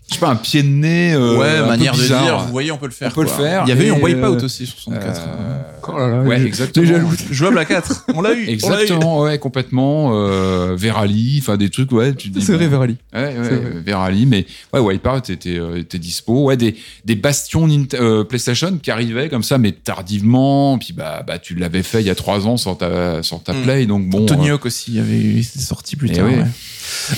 je sais pas, un pied de nez. euh, ouais, un peu manière de dire, vous voyez, on peut le faire. On peut le faire, Il y avait eu un Wipeout euh, aussi sur 64. Euh, Oh là là, ouais, exactement. déjà le- Jouable à 4. On l'a eu. on l'a eu. Exactement, ouais, complètement. Euh, Verali, enfin des trucs, ouais. Tu te dis, C'est vrai, Verali. Ouais, ouais, C'est vrai. Verali, mais ouais, Wipeout était, euh, était dispo. Ouais, des, des bastions Nint- euh, PlayStation qui arrivaient comme ça, mais tardivement. Puis bah, bah tu l'avais fait il y a trois ans sur ta, sur ta Mm. Play, donc bon. Tony euh, Hawk aussi, il y avait sorti plus Eh tard. ouais.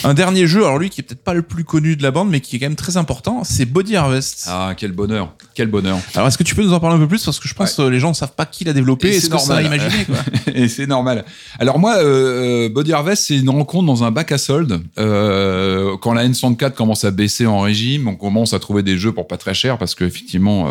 Un dernier jeu, alors lui qui est peut-être pas le plus connu de la bande, mais qui est quand même très important, c'est Body Harvest. Ah, quel bonheur, quel bonheur. Alors est-ce que tu peux nous en parler un peu plus? Parce que je pense que les gens ne savent pas qui l'a développé Et ce que ça a normal. imaginé quoi? Et c'est normal. Alors moi, euh, euh, Body Harvest, c'est une rencontre dans un bac à soldes. Euh, quand la N64 commence à baisser en régime, on commence à trouver des jeux pour pas très cher parce que effectivement, euh,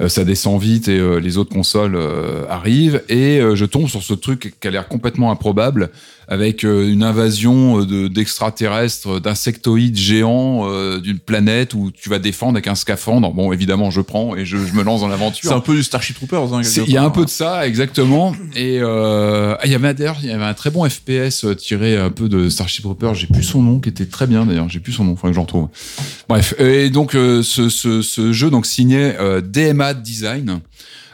euh, ça descend vite et euh, les autres consoles euh, arrivent. Et euh, je tombe sur ce truc qui a l'air complètement improbable avec euh, une invasion euh, de- d'extraterrestres, d'insectoïdes géants euh, d'une planète où tu vas défendre avec un scaphandre. Bon, évidemment, je prends et je, je me lance dans l'aventure. C'est un peu du Starship Troopers. Hein, Il y a un peu de ça, exactement. Et euh, ah, il y avait d'ailleurs, il y avait un très bon FPS tiré un peu de Starship Troopers. J'ai plus son nom, qui était très bien d'ailleurs. J'ai plus son nom, faudrait que j'en retrouve. Bref, et donc euh, ce, ce, ce jeu donc signé DMA Design.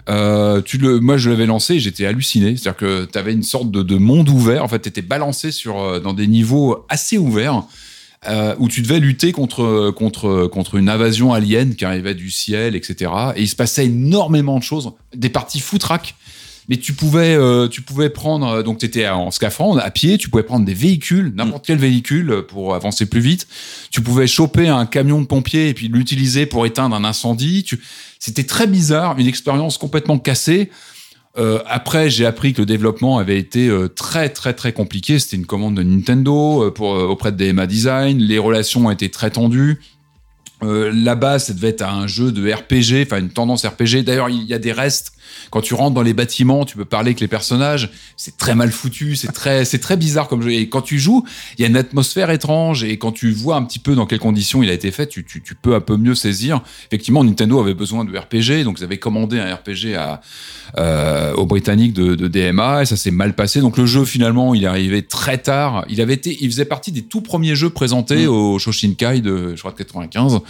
Euh, tu le, moi je l'avais lancé, j'étais halluciné. C'est-à-dire que tu avais une sorte de, de monde ouvert. En fait, tu étais balancé sur euh, dans des niveaux assez ouverts. Euh, où tu devais lutter contre contre contre une invasion alien qui arrivait du ciel, etc. Et il se passait énormément de choses, des parties foutraques. Mais tu pouvais euh, tu pouvais prendre euh, donc tu étais en scaphandre à pied, tu pouvais prendre des véhicules, n'importe quel véhicule euh, pour avancer plus vite. Tu pouvais choper un camion de pompiers et puis l'utiliser pour éteindre un incendie. C'était très bizarre, une expérience complètement cassée. Après, j'ai appris que le développement avait été très très très compliqué. C'était une commande de Nintendo auprès de DMA Design. Les relations ont été très tendues. Là-bas, ça devait être un jeu de RPG, enfin une tendance RPG. D'ailleurs, il y a des restes. Quand tu rentres dans les bâtiments, tu peux parler avec les personnages. C'est très mal foutu, c'est très, c'est très bizarre comme jeu. Et quand tu joues, il y a une atmosphère étrange. Et quand tu vois un petit peu dans quelles conditions il a été fait, tu, tu, tu peux un peu mieux saisir. Effectivement, Nintendo avait besoin de RPG, donc ils avaient commandé un RPG à, euh, aux Britanniques de, de DMA et ça s'est mal passé. Donc le jeu finalement, il est arrivé très tard. Il avait été, il faisait partie des tout premiers jeux présentés Mm. au Shoshinkai de, je crois, de 95.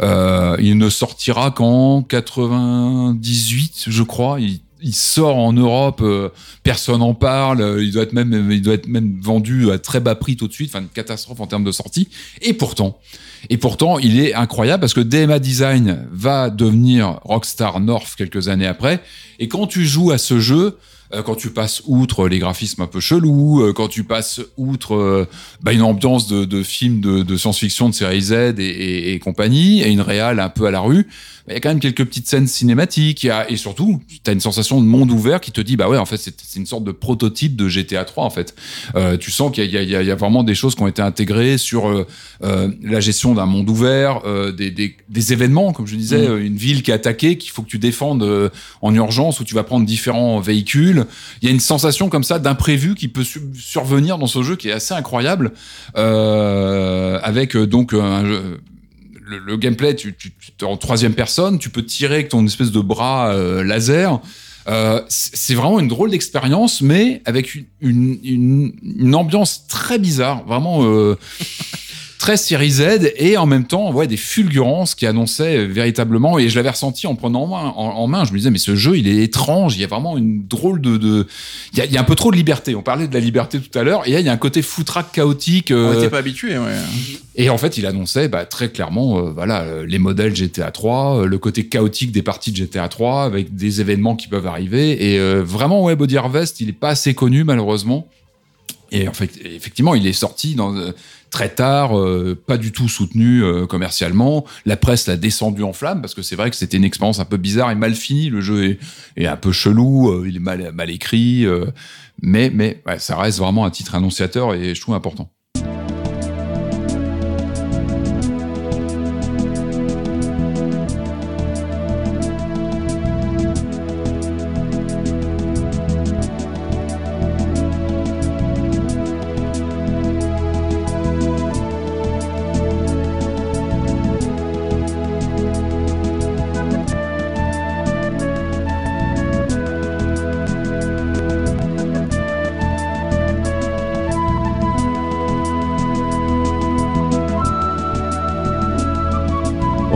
Euh, il ne sortira qu'en 98, je crois. Il, sort en Europe, euh, personne en parle. euh, Il doit être même, vendu à très bas prix tout de suite. Enfin, une catastrophe en termes de sortie. Et pourtant, et pourtant, il est incroyable parce que DMA Design va devenir Rockstar North quelques années après. Et quand tu joues à ce jeu, euh, quand tu passes outre les graphismes un peu chelous, quand tu passes outre bah, une ambiance de, de film de, science-fiction de série Z et, et, compagnie, et une réale un peu à la rue, il y a quand même quelques petites scènes cinématiques. il Y a, et surtout, tu as une sensation de monde ouvert qui te dit, bah ouais, en fait, c'est une sorte de prototype de GTA 3, en fait. Euh, tu sens qu'il y, y y a vraiment des choses qui ont été intégrées sur euh, euh, la gestion d'un monde ouvert, euh, des, des, des événements, comme je disais, euh, une ville qui est attaquée, qu'il faut que tu défendes euh, en urgence, où tu vas prendre différents véhicules. Il y a une sensation comme ça d'imprévu qui peut su- survenir dans ce jeu qui est assez incroyable, euh, avec donc un jeu- le, le gameplay, tu, tu, tu en troisième personne, tu peux tirer avec ton espèce de bras euh, laser. Euh, c'est c'est vraiment une drôle d'expérience, mais avec une, une, une, une ambiance très bizarre, vraiment euh, très série Z, et en même temps, ouais, des fulgurances qui annonçaient véritablement, et je l'avais ressenti en prenant en main, en, en main, je me disais, mais ce jeu, il est étrange, il y a vraiment une drôle de... de il, y a, il y a un peu trop de liberté, on parlait de la liberté tout à l'heure, et là, il y a un côté foutraque chaotique. On euh, n'était pas habitué. Ouais. et en fait, il annonçait bah, très clairement, euh, voilà, euh, les modèles GTA 3, euh, le côté chaotique des parties de GTA 3, avec des événements qui peuvent arriver. Et euh, vraiment, ouais, Body Harvest, il est pas assez connu malheureusement. Et en fait, effectivement, il est sorti dans, très tard, euh, pas du tout soutenu euh, commercialement. La presse l'a descendu en flammes parce que c'est vrai que c'était une expérience un peu bizarre et mal finie. Le jeu est, est un peu chelou, euh, il est mal, mal écrit, euh, mais mais ouais, ça reste vraiment un titre annonciateur et je trouve important.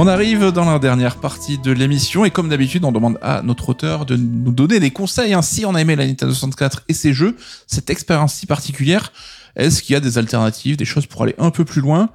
On arrive dans la dernière partie de l'émission et comme d'habitude, on demande à notre auteur de nous donner des conseils. Ainsi, on a aimé la Nintendo 64 et ses jeux, cette expérience si particulière. Est-ce qu'il y a des alternatives, des choses pour aller un peu plus loin?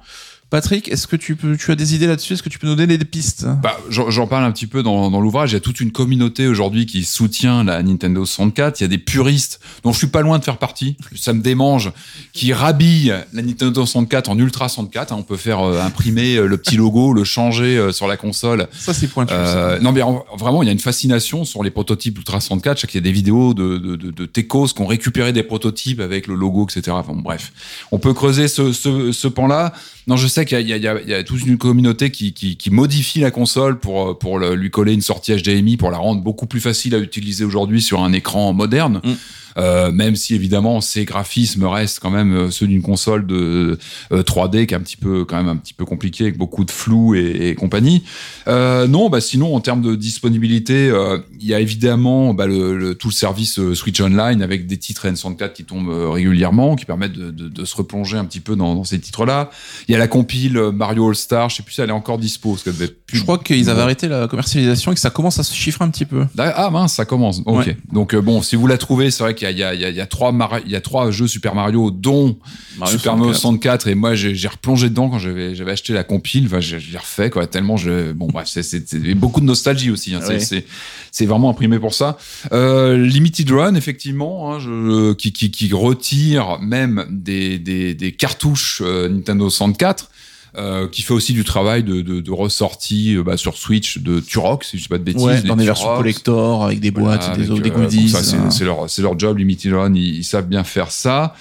Patrick, est-ce que tu, peux, tu as des idées là-dessus? Est-ce que tu peux nous donner des pistes? Bah, J'en parle un petit peu dans, dans l'ouvrage. Il y a toute une communauté aujourd'hui qui soutient la Nintendo 64. Il y a des puristes dont je suis pas loin de faire partie. Ça me démange. Qui rhabillent la Nintendo 64 en Ultra 64. on peut faire euh, imprimer euh, le petit logo, le changer euh, sur la console. Ça, c'est pointu. non, mais vraiment, il y a une fascination sur les prototypes Ultra 64. Je sais qu'il y a des vidéos de, de, de, de Tecos qui ont récupéré des prototypes avec le logo, etc. Enfin, bref, on peut creuser ce, ce, ce pan-là. Non, je sais qu'il y, a toute une communauté qui, modifie la console pour, pour lui coller une sortie HDMI pour la rendre beaucoup plus facile à utiliser aujourd'hui sur un écran moderne. Mm. Euh, même si évidemment ces graphismes restent quand même euh, ceux d'une console de 3D euh, qui est un petit peu quand même un petit peu compliqué avec beaucoup de flou et, et compagnie. Non, bah sinon en termes de disponibilité, il y a évidemment bah, le, le, tout le service Switch Online avec des titres N64 qui tombent régulièrement, qui permettent de, de, de, se replonger un petit peu dans, dans ces titres-là. Il y a la compile Mario All Star, je sais plus si elle est encore dispo. Parce devait plus... Je crois qu'ils avaient arrêté la commercialisation et que ça commence à se chiffrer un petit peu. Ah mince, ça commence. Ok. Ouais. Donc bon, si vous la trouvez, c'est vrai qu'il y, y, y, y a, trois y a trois jeux Super Mario, dont Mario Super Mario 64. Et moi, j'ai replongé dedans quand j'avais acheté la compile. Enfin, l'ai refait quoi. Tellement je bon bref, c'est beaucoup de nostalgie aussi. Hein, ouais. C'est c'est vraiment imprimé pour ça. Euh, Limited Run, effectivement, hein, je, qui, qui, qui retire même des, des, des cartouches euh, Nintendo 64. Euh, qui fait aussi du travail de, de, de ressortie euh, bah, sur Switch de Turok, si je dis pas de bêtises. Ouais, dans des versions collector avec des boîtes, voilà, des, avec, des, goodies. Euh, c'est leur, leur job, Limited Run, ils, ils, savent bien faire ça.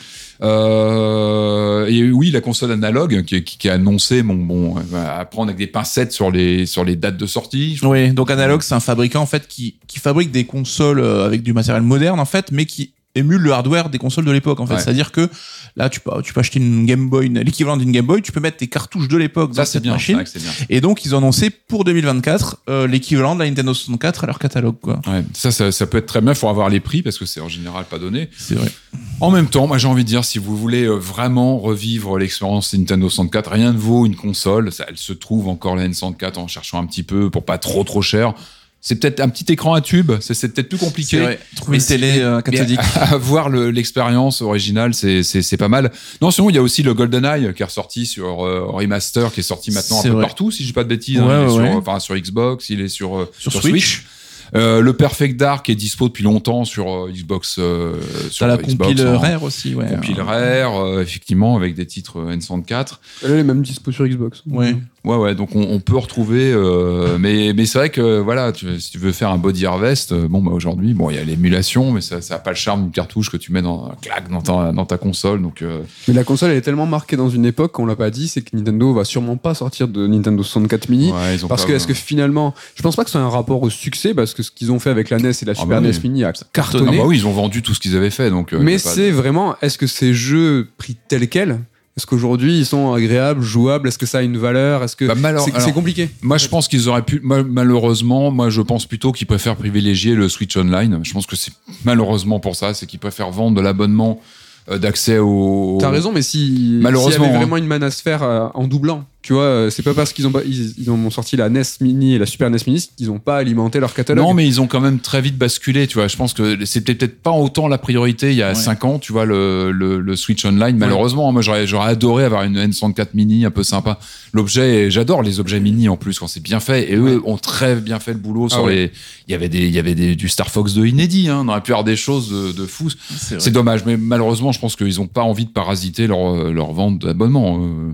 Euh, et oui, la console analogue qui, qui, qui a annoncé bon, bon, à prendre avec des pincettes sur les sur les dates de sortie. Oui, donc Analog, c'est un fabricant en fait qui qui fabrique des consoles avec du matériel moderne en fait, mais qui émule le hardware des consoles de l'époque en fait. Ouais. C'est-à-dire que là tu peux tu peux acheter une Game Boy, l'équivalent d'une Game Boy, tu peux mettre tes cartouches de l'époque dans cette bien, machine. Vrai bien. Et donc ils ont annoncé pour 2024 euh, l'équivalent de la Nintendo 64 à leur catalogue quoi. Ouais, ça, ça, ça peut être très bien, faut avoir les prix parce que c'est en général pas donné. C'est vrai. En même temps, moi j'ai envie de dire si vous voulez euh, vraiment revivre l'expérience Nintendo 64, rien ne vaut une console, ça, elle se trouve encore la N64 en cherchant un petit peu pour pas trop trop cher c'est peut-être un petit écran à tube, c'est peut-être plus compliqué. Vrai. Trouver une télé euh, cathodique. Avoir l'expérience originale, c'est pas mal. Non, sinon il y a aussi le GoldenEye qui est ressorti sur euh, remaster, qui est sorti maintenant un peu vrai. partout, si je dis pas de bêtises. Ouais, hein, il est ouais. sur, enfin, sur Xbox, il est sur, euh, Sur sur, Switch. Switch. Euh, le Perfect Dark est dispo depuis longtemps sur euh, Xbox. Euh, sur T'as la Xbox compile en- Rare aussi, ouais. Compile Rare, euh, effectivement, avec des titres euh, N64. Elle est même dispo sur Xbox. Ouais. Ouais, ouais, donc on, on peut retrouver, euh, mais mais c'est vrai que voilà, tu, si tu veux faire un body harvest, euh, bon bah aujourd'hui, bon il y a l'émulation, mais ça ça a pas le charme d'une cartouche que tu mets dans clac dans ta dans ta console, donc euh, Mais la console, elle est tellement marquée dans une époque qu'on l'a pas dit, c'est que Nintendo va sûrement pas sortir de Nintendo 64 mini. ouais, Parce pas- que, est-ce que finalement, je pense pas que ce soit un rapport au succès, parce que ce qu'ils ont fait avec la NES et la Ah Super bah oui. NES Mini a Ah cartonné. bah oui, ils ont vendu tout ce qu'ils avaient fait, donc. euh, mais de- c'est vraiment, est-ce que ces jeux pris tels quels, est-ce qu'aujourd'hui ils sont agréables, jouables, est-ce que ça a une valeur, est-ce que Bah, c'est compliqué? Moi, je pense qu'ils auraient pu. ma- Malheureusement, moi, je pense plutôt qu'ils préfèrent privilégier le Switch Online. Je pense que c'est malheureusement pour ça, c'est qu'ils préfèrent vendre de l'abonnement euh, d'accès au. T'as raison, mais si Malheureusement, s'il y avait hein. vraiment une manne à se faire euh, en doublant, tu vois, euh, c'est pas parce qu'ils ont pas, ils, ils ont sorti la NES Mini et la Super NES Mini qu'ils ont pas alimenté leur catalogue. Non, mais ils ont quand même très vite basculé, tu vois. Je pense que c'était peut-être pas autant la priorité il y a Ouais. 5 ans, tu vois, le, le, le Switch Online. Malheureusement, moi, j'aurais, j'aurais adoré avoir une N64 mini un peu sympa. L'objet, j'adore les objets mini en plus quand c'est bien fait. Et eux ont très bien fait le boulot sur ouais. les. Il y avait des, il y avait des, du Star Fox 2 inédit. Hein. On aurait pu avoir des choses de, de fous. C'est dommage, mais malheureusement, je pense qu'ils ont pas envie de parasiter leur, leur vente d'abonnement. Euh,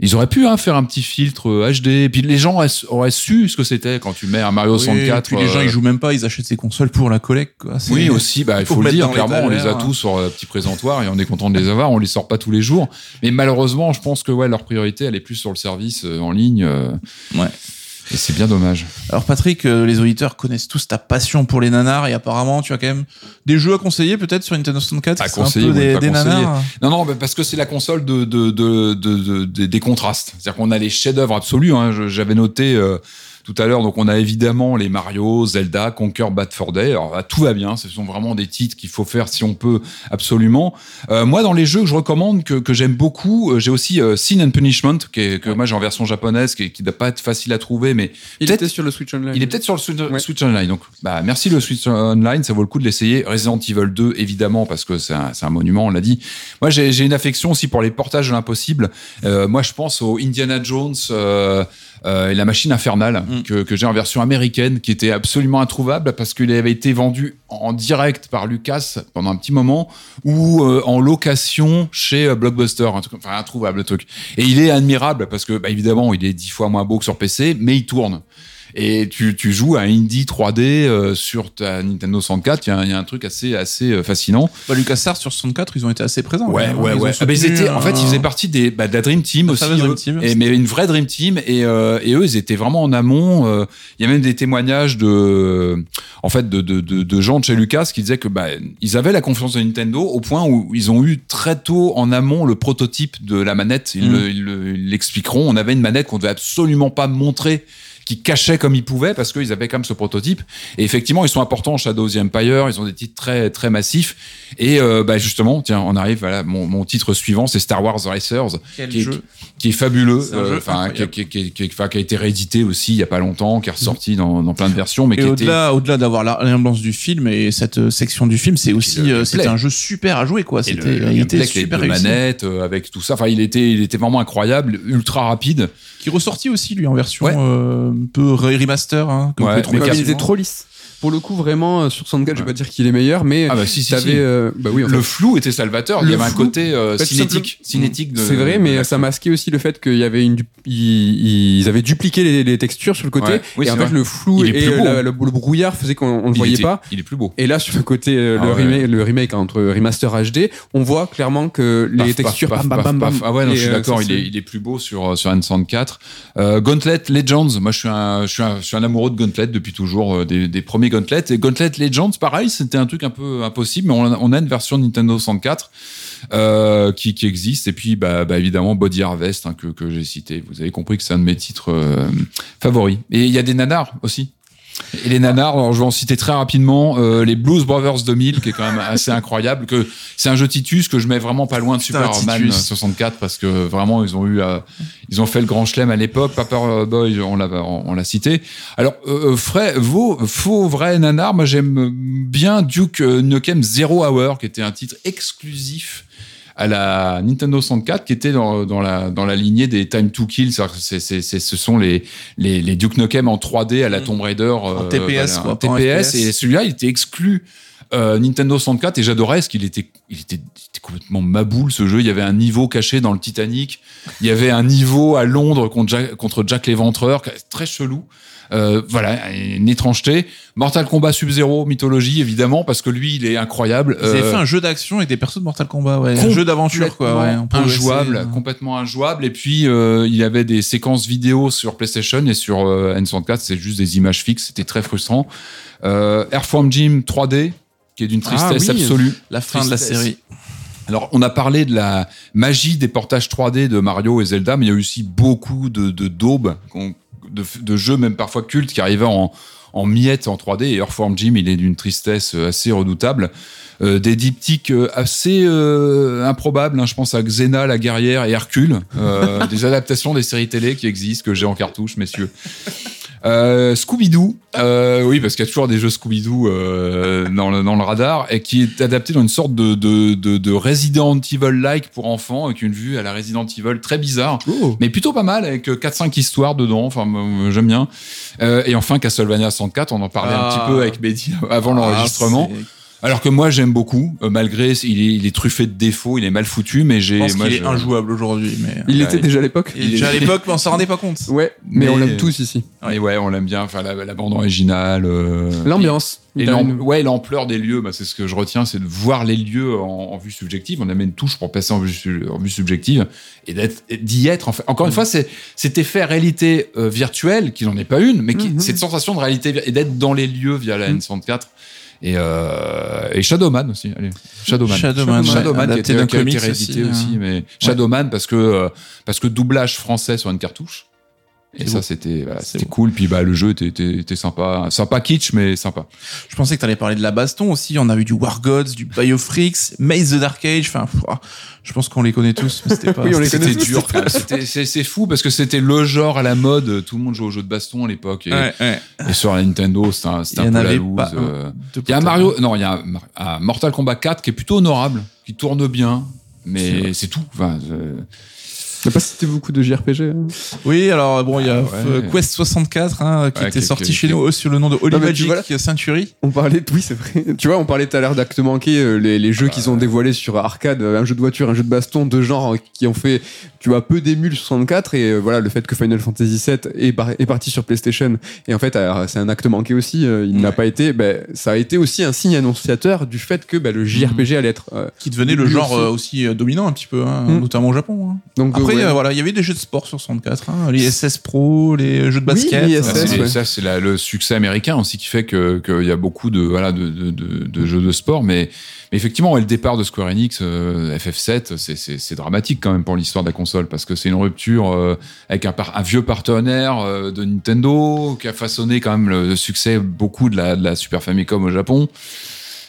Ils auraient pu hein, faire un petit filtre euh, HD. Et puis les gens auraient, auraient su ce que c'était quand tu mets un Mario Oui, 64. puis les gens euh, ils jouent même pas, ils achètent ces consoles pour la collecte quoi. Oui, aussi, bah, il faut, faut le dire, clairement, on les a tous sur un petit présentoir et on est content de les avoir, on les sort pas tous les jours. Mais malheureusement, je pense que ouais, leur priorité, elle est plus sur le service euh, en ligne. euh, Ouais. Et c'est bien dommage. Alors Patrick, euh, les auditeurs connaissent tous ta passion pour les nanars et apparemment tu as quand même des jeux à conseiller peut-être sur Nintendo 64 À conseiller, un peu des, nanars. Non, non, parce que c'est la console de, de, de, de- de- de- des contrastes. C'est-à-dire qu'on a les chefs-d'œuvre absolus. Hein. J'avais noté euh, tout à l'heure. Donc on a évidemment les Mario, Zelda, Conquer Bad for Day. Alors là, tout va bien. Ce sont vraiment des titres qu'il faut faire si on peut absolument. Euh, moi, dans les jeux que je recommande, que, que j'aime beaucoup, euh, j'ai aussi euh, Sin and Punishment, qui est, que moi j'ai en version japonaise, qui, qui doit pas être facile à trouver, mais Il peut-être- était sur le Switch Online. il est peut-être sur le Switch, Ouais. Switch Online. Donc, bah, merci le Switch Online. Ça vaut le coup de l'essayer. Resident Evil 2, évidemment, parce que c'est un, un monument, on l'a dit. Moi, j'ai une affection aussi pour les portages de l'impossible. Euh, moi, je pense au Indiana Jones et la machine infernale Mm. que, que j'ai en version américaine, qui était absolument introuvable parce qu'il avait été vendu en direct par Lucas pendant un petit moment ou euh, en location chez euh, Blockbuster, un truc, enfin introuvable le truc. Et il est admirable parce que, bah, évidemment, il est dix fois moins beau que sur PC, mais il tourne. Et tu, tu joues à indie 3D euh, sur ta Nintendo 64, il y, a un- il y a un truc assez, assez euh, fascinant. Bah, LucasArts sur 64, ils ont été assez présents. Ouais, ouais, hein. Ouais. ont Ah, bah, ils soutenu, étaient, en fait, ils faisaient partie des, bah, de la Dream Team aussi. Dream. Team, et, mais une vraie Dream Team. Et, euh, et eux, ils étaient vraiment en amont. Il y a même des témoignages de, en fait, de, de, de, de gens de chez Lucas qui disaient que, bah, ils avaient la confiance de Nintendo au point où ils ont eu très tôt en amont le prototype de la manette. Ils Mm. le- l'expliqueront. On avait une manette qu'on devait absolument pas montrer qui cachaient comme ils pouvaient parce qu'ils avaient quand même ce prototype. Et effectivement, ils sont importants. Shadows of the Empire, ils ont des titres très très massifs. Et euh, bah justement, tiens, on arrive. Voilà, mon, mon titre suivant, c'est Star Wars Racers, Quel qui est, jeu. Qui est fabuleux, euh, enfin qui, incroyable. qui, qui, qui- enfin, qui a été réédité aussi il y a pas longtemps, qui est ressorti dans, dans plein de versions, mais Et qui était au-delà, au-delà d'avoir la- l'ambiance du film et cette euh, section du film, c'est aussi, euh, c'était un jeu super à jouer, quoi. C'était, le il était avec les manettes, euh, avec tout ça. Enfin, il était, il était vraiment incroyable, ultra rapide. Qui est ressorti aussi, lui, en version Ouais. euh, un peu remaster, hein, que vous Ouais, mais il était trop lisse. Pour le coup, vraiment, euh, sur 64, je vais pas dire qu'il est meilleur, mais Ah bah si, si, t'avais, si. euh, bah oui, en le flou était salvateur. Il y avait un côté euh, bah, cinétique, C'est vrai, mais ça masquait aussi le fait qu'il y avait une, ils, ils avaient dupliqué les, les textures sur le côté, Ouais. Oui, et en fait vrai. le flou et la- hein. le, le brouillard faisait qu'on on le voyait était- pas. Il est plus beau. Et là, sur le côté, euh, Ah le, ouais. remake, le remake entre remaster HD, on voit clairement que les textures, paf, bam, paf, bam, bam, paf. bam. Ah ouais, non, je suis d'accord, il est, c'est- il est plus beau sur, sur N64. Euh, Gauntlet Legends, moi je suis un, je suis un, amoureux de Gauntlet depuis toujours, des, des Gauntlet. Et Gauntlet Legends, pareil, c'était un truc un peu impossible, mais on a, une version Nintendo 64 euh, qui, qui existe. Et puis, bah, bah, évidemment, Body Harvest, hein, que, que j'ai cité. Vous avez compris que c'est un de mes titres euh, favoris. Et il y a des nanars aussi. Et les nanars, alors je vais en citer très rapidement, euh, les Blues Brothers 2000, qui est quand même assez incroyable, que c'est un jeu Titus que je mets vraiment pas loin de Superman Titus. 64 parce que vraiment ils ont eu, euh, ils ont fait le grand chelem à l'époque. Paperboy, on l'a, on, l'a cité. Alors, euh, frais, vos, faux, vrai nanar, moi j'aime bien Duke euh, Nukem Zero Hour, qui était un titre exclusif à la Nintendo 64 qui était dans, dans, la, dans la lignée des Time to Kill. C'est-à-dire que c'est- c'est- c'est- ce sont les, les, les Duke Nukem en 3D à la Mm. Tomb Raider. euh, TPS, voilà, quoi, en en TPS. FPS. Et celui-là, il était exclu euh, Nintendo 64 et j'adorais parce qu'il était, il était, il était complètement maboule ce jeu. Il y avait un niveau caché dans le Titanic. Il y avait un niveau à Londres contre Jack, contre Jack l'Éventreur, très chelou. Euh, voilà, une étrangeté. Mortal Kombat Sub-Zero, mythologie évidemment, parce que lui, il est incroyable. Ils avaient Euh, fait un jeu d'action avec des persos de Mortal Kombat, ouais. Un jeu d'aventure, quoi. Ouais, injouable, essayer, complètement injouable. Et puis euh, il y avait des séquences vidéo sur PlayStation et sur euh, N64, c'est juste des images fixes, c'était très frustrant. Euh, Airform Gym 3D, qui est d'une tristesse Ah oui. absolue. La fin de la Tristesse. série. Alors, on a parlé de la magie des portages 3D de Mario et Zelda, mais il y a eu aussi beaucoup de, de daubes, de, de jeux même parfois cultes qui arrivaient en, en miettes en 3D. Et Earthworm Jim, il est d'une tristesse euh, assez redoutable. Euh, des diptyques euh, assez euh, improbables, hein. je pense à Xena, la guerrière et Hercule, euh, des adaptations des séries télé qui existent, que j'ai en cartouche, messieurs. Euh, Scooby-Doo, euh, oui, parce qu'il y a toujours des jeux Scooby-Doo euh, dans, le, dans le radar, et qui est adapté dans une sorte de, de, de, de Resident Evil-like pour enfants, avec une vue à la Resident Evil très bizarre, Oh. mais plutôt pas mal, avec 4-5 histoires dedans, enfin, j'aime bien. Et enfin, Castlevania 64, on en parlait un Ah. petit peu avec Mehdi avant l'enregistrement. Ah, c'est- Alors que moi, j'aime beaucoup, euh, malgré, il est, il est truffé de défauts, il est mal foutu, mais j'ai... Je pense moi, qu'il est injouable aujourd'hui, mais. Il Ouais. l'était déjà à l'époque. Il est déjà à l'époque, mais on s'en rendait pas compte. Ouais, mais, Mais- on l'aime tous ici. Et ouais, on l'aime bien, enfin, la, la bande originale... euh, L'ambiance. Et T'as l'am- une- ouais, l'ampleur des lieux, bah, c'est ce que je retiens, c'est de voir les lieux en, en vue subjective. On a mis une touche pour passer en vue, su- en vue subjective et d'y être. En fait. Encore une fois, c'est cet effet réalité euh, virtuelle, qui n'en est pas une, mais qui, Mhm. cette sensation de réalité et d'être dans les lieux via la Mhm. N64. Et, euh, et Shadowman aussi. Allez, Shadowman. Shadowman, ouais, Shadowman qui a adapté été, d'un qui a été réédité aussi, aussi, hein. mais Shadowman parce que euh, parce que doublage français sur une cartouche. Et ça, c'était voilà, c'était cool. Puis bah, le jeu était, était, était sympa. Sympa kitsch, mais sympa. Je pensais que t'allais parler de la baston aussi. On a eu du War Gods, du Biofreaks, Maze the Dark Age. Enfin, ah, je pense qu'on les connaît tous, mais c'était pas. Oui, on les c'était- dur. C'est c'est fou parce que c'était le genre à la mode. Tout le monde jouait aux jeux de baston à l'époque. Et, Ouais, ouais. et sur la Nintendo, c'était un, un peu la loose. euh. Il y a. Mario, non, il y a un, Mortal Kombat 4 qui est plutôt honorable, qui tourne bien, mais c'est tout. Enfin, euh, T'as pas cité beaucoup de JRPG hein Oui, alors bon, il y a Ah, ouais. Quest 64 hein, qui Ouais, était sorti chez nous euh, sur le nom de Holy Non, Magic Century. On parlait, oui, c'est vrai. Tu vois, on parlait tout à l'heure d'actes manqués, euh, les, les jeux qu'ils ont dévoilés sur arcade, euh, un jeu de voiture, un jeu de baston, deux genres euh, qui ont fait, tu vois, peu d'émules 64 et voilà, le fait que Final Fantasy VII est, par- est parti sur PlayStation et en fait, c'est un acte manqué aussi. il n'a Ouais. pas été, ben, ça a été aussi un signe annonciateur du fait que ben, le JRPG allait être. euh, qui devenait le genre aussi. aussi dominant un petit peu, hein, Mm. notamment au Japon. hein. donc Après, euh, ouais. euh, voilà, il y avait des jeux de sport sur 64, hein, les SS Pro, les jeux de Oui, basket. les euh, ça, SS, c'est- ouais. ça, c'est le succès américain aussi qui fait que qu'il y a beaucoup de voilà de, de, de, de jeux de sport, mais, mais effectivement, ouais, le départ de Square Enix, euh, FF7, c'est- dramatique quand même pour l'histoire de la console parce que c'est une rupture euh, avec un, par- un vieux partenaire euh, de Nintendo qui a façonné quand même le succès beaucoup de la, de la Super Famicom au Japon.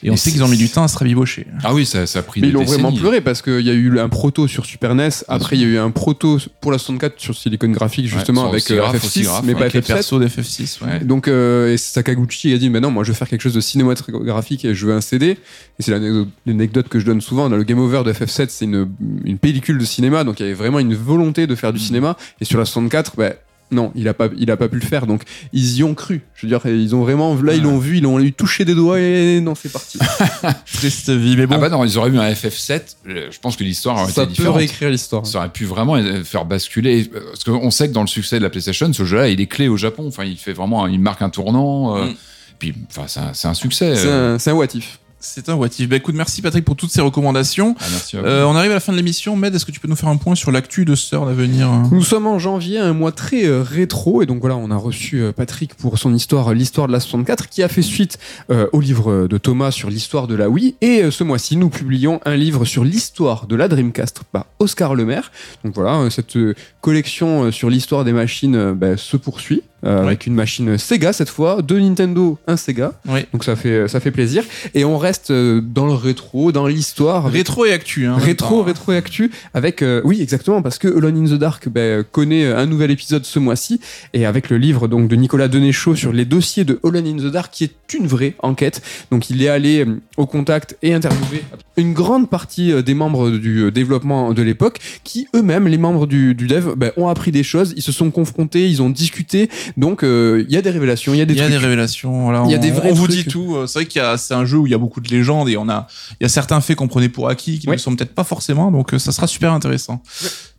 Et on sait qu'ils ont mis du temps à se rabibocher. Ah oui, ça, ça a pris Mais des ils l'ont vraiment pleuré parce qu'il y a eu un proto sur Super NES, après il y a eu un proto pour la 64 sur Silicon Graphics justement avec euh, graphe, FF6, aussi graphe, mais pas Avec les FF7. persos d'FF6, ouais. Donc euh, et Sakaguchi a dit mais non moi je veux faire quelque chose de cinématographique et je veux un CD et c'est l'anecdote l'anecdote que je donne souvent dans le Game Over de FF7 c'est une, une pellicule de cinéma. Donc il y avait vraiment une volonté de faire du cinéma. Et sur la 64 bah, non, il a pas, il a pas pu le faire. Donc ils y ont cru. Je veux dire, ils ont vraiment, là ils l'ont vu, ils l'ont eu touché des doigts et non, c'est parti. Triste vie, mais bon. Ah bah non, ils auraient eu un FF7. euh, Je pense que l'histoire aurait Ça été peut différente. réécrire l'histoire. Ça aurait pu vraiment euh, faire basculer. euh, Parce qu'on sait que dans le succès de la PlayStation, ce jeu-là, il est clé au Japon. Enfin, il fait vraiment, il marque un tournant. Mm. Puis, enfin, c'est un, succès. C'est un, c'est un what if. C'est un what if. Bah écoute, merci Patrick pour toutes ces recommandations. Ah, merci. Euh, on arrive à la fin de l'émission. Med, est-ce que tu peux nous faire un point sur l'actu de Sœur à venir Nous sommes en janvier, un mois très euh, rétro, et donc voilà, on a reçu euh, Patrick pour son histoire, l'histoire de la 64, qui a fait suite euh, au livre de Thomas sur l'histoire de la Wii. Et euh, ce mois-ci, nous publions un livre sur l'histoire de la Dreamcast par Oscar Lemaire. Donc voilà, cette collection sur l'histoire des machines bah, se poursuit. Euh, Ouais. avec une machine Sega cette fois, deux Nintendo, un Sega, donc ça fait ça fait plaisir. Et on reste euh, dans le rétro, dans l'histoire, Rétro et actu. Hein, Rétro, rétro et actu avec euh, oui exactement parce que Alone in the Dark ben, connaît un nouvel épisode ce mois-ci et avec le livre donc de Nicolas Denéchaud sur les dossiers de Alone in the Dark qui est une vraie enquête donc il est allé au contact et interviewé une grande partie des membres du développement de l'époque qui eux-mêmes les membres du, du dev ben, ont appris des choses ils se sont confrontés ils ont discuté donc euh, il y a des révélations il y a des Il y a trucs des révélations. Voilà, Il y a on- des vrais On vous trucs. dit tout. Euh, C'est vrai qu'il y a, c'est un jeu où il y a beaucoup de légendes et on a, il y a certains faits qu'on prenait pour acquis qui ne Ouais. le sont peut-être pas forcément. Donc euh, ça sera super intéressant.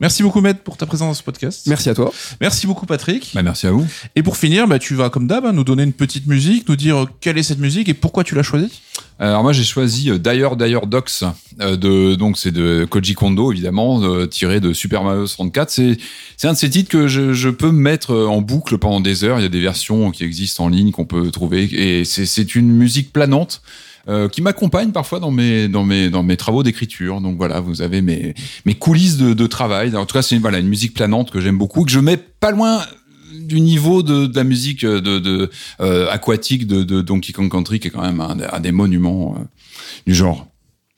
Merci beaucoup Med pour ta présence dans ce podcast. merci à toi Merci beaucoup Patrick. Bah, merci à vous. Et pour finir, bah, tu vas comme d'hab hein, nous donner une petite musique, nous dire quelle est cette musique et pourquoi tu l'as choisie? Alors moi j'ai choisi euh, Dire Dire Docs euh, de donc c'est de Koji Kondo évidemment euh, tiré de Super Mario 64 c'est c'est un de ces titres que je, je peux mettre euh, en boucle pendant des heures. Il y a des versions qui existent en ligne qu'on peut trouver. Et c'est une musique planante euh, qui m'accompagne parfois dans mes dans mes dans mes travaux d'écriture. Donc voilà vous avez mes mes coulisses de, de travail. En tout cas c'est voilà une musique planante que j'aime beaucoup que je mets pas loin du niveau de, de la musique de, de euh, aquatique de, de Donkey Kong Country qui est quand même un, des- un des monuments euh, du genre.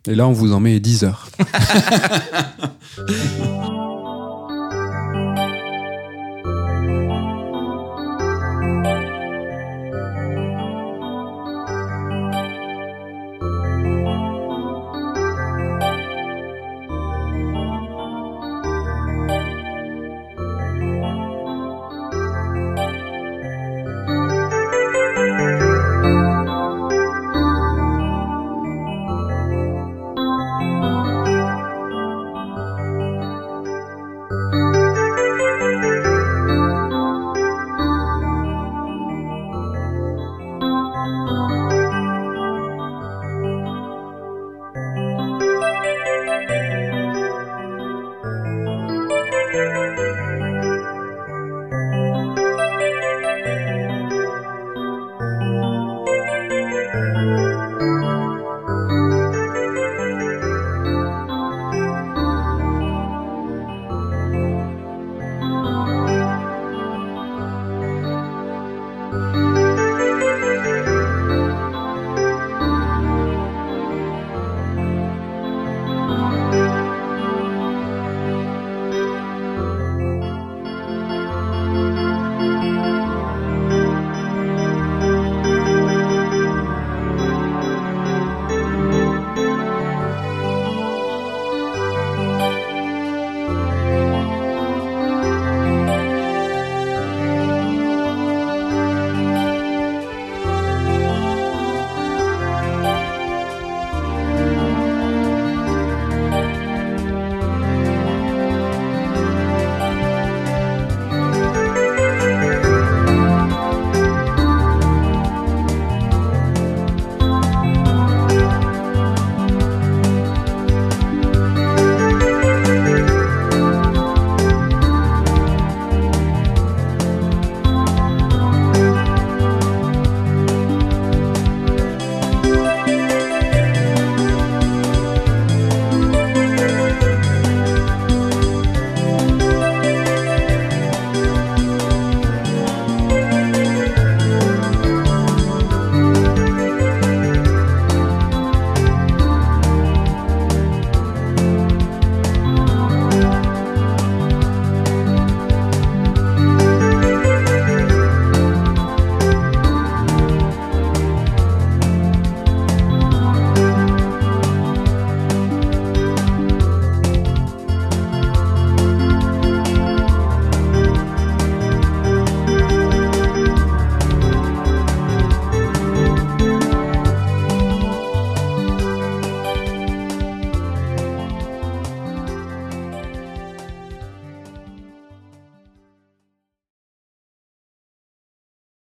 et là on vous en met 10 heures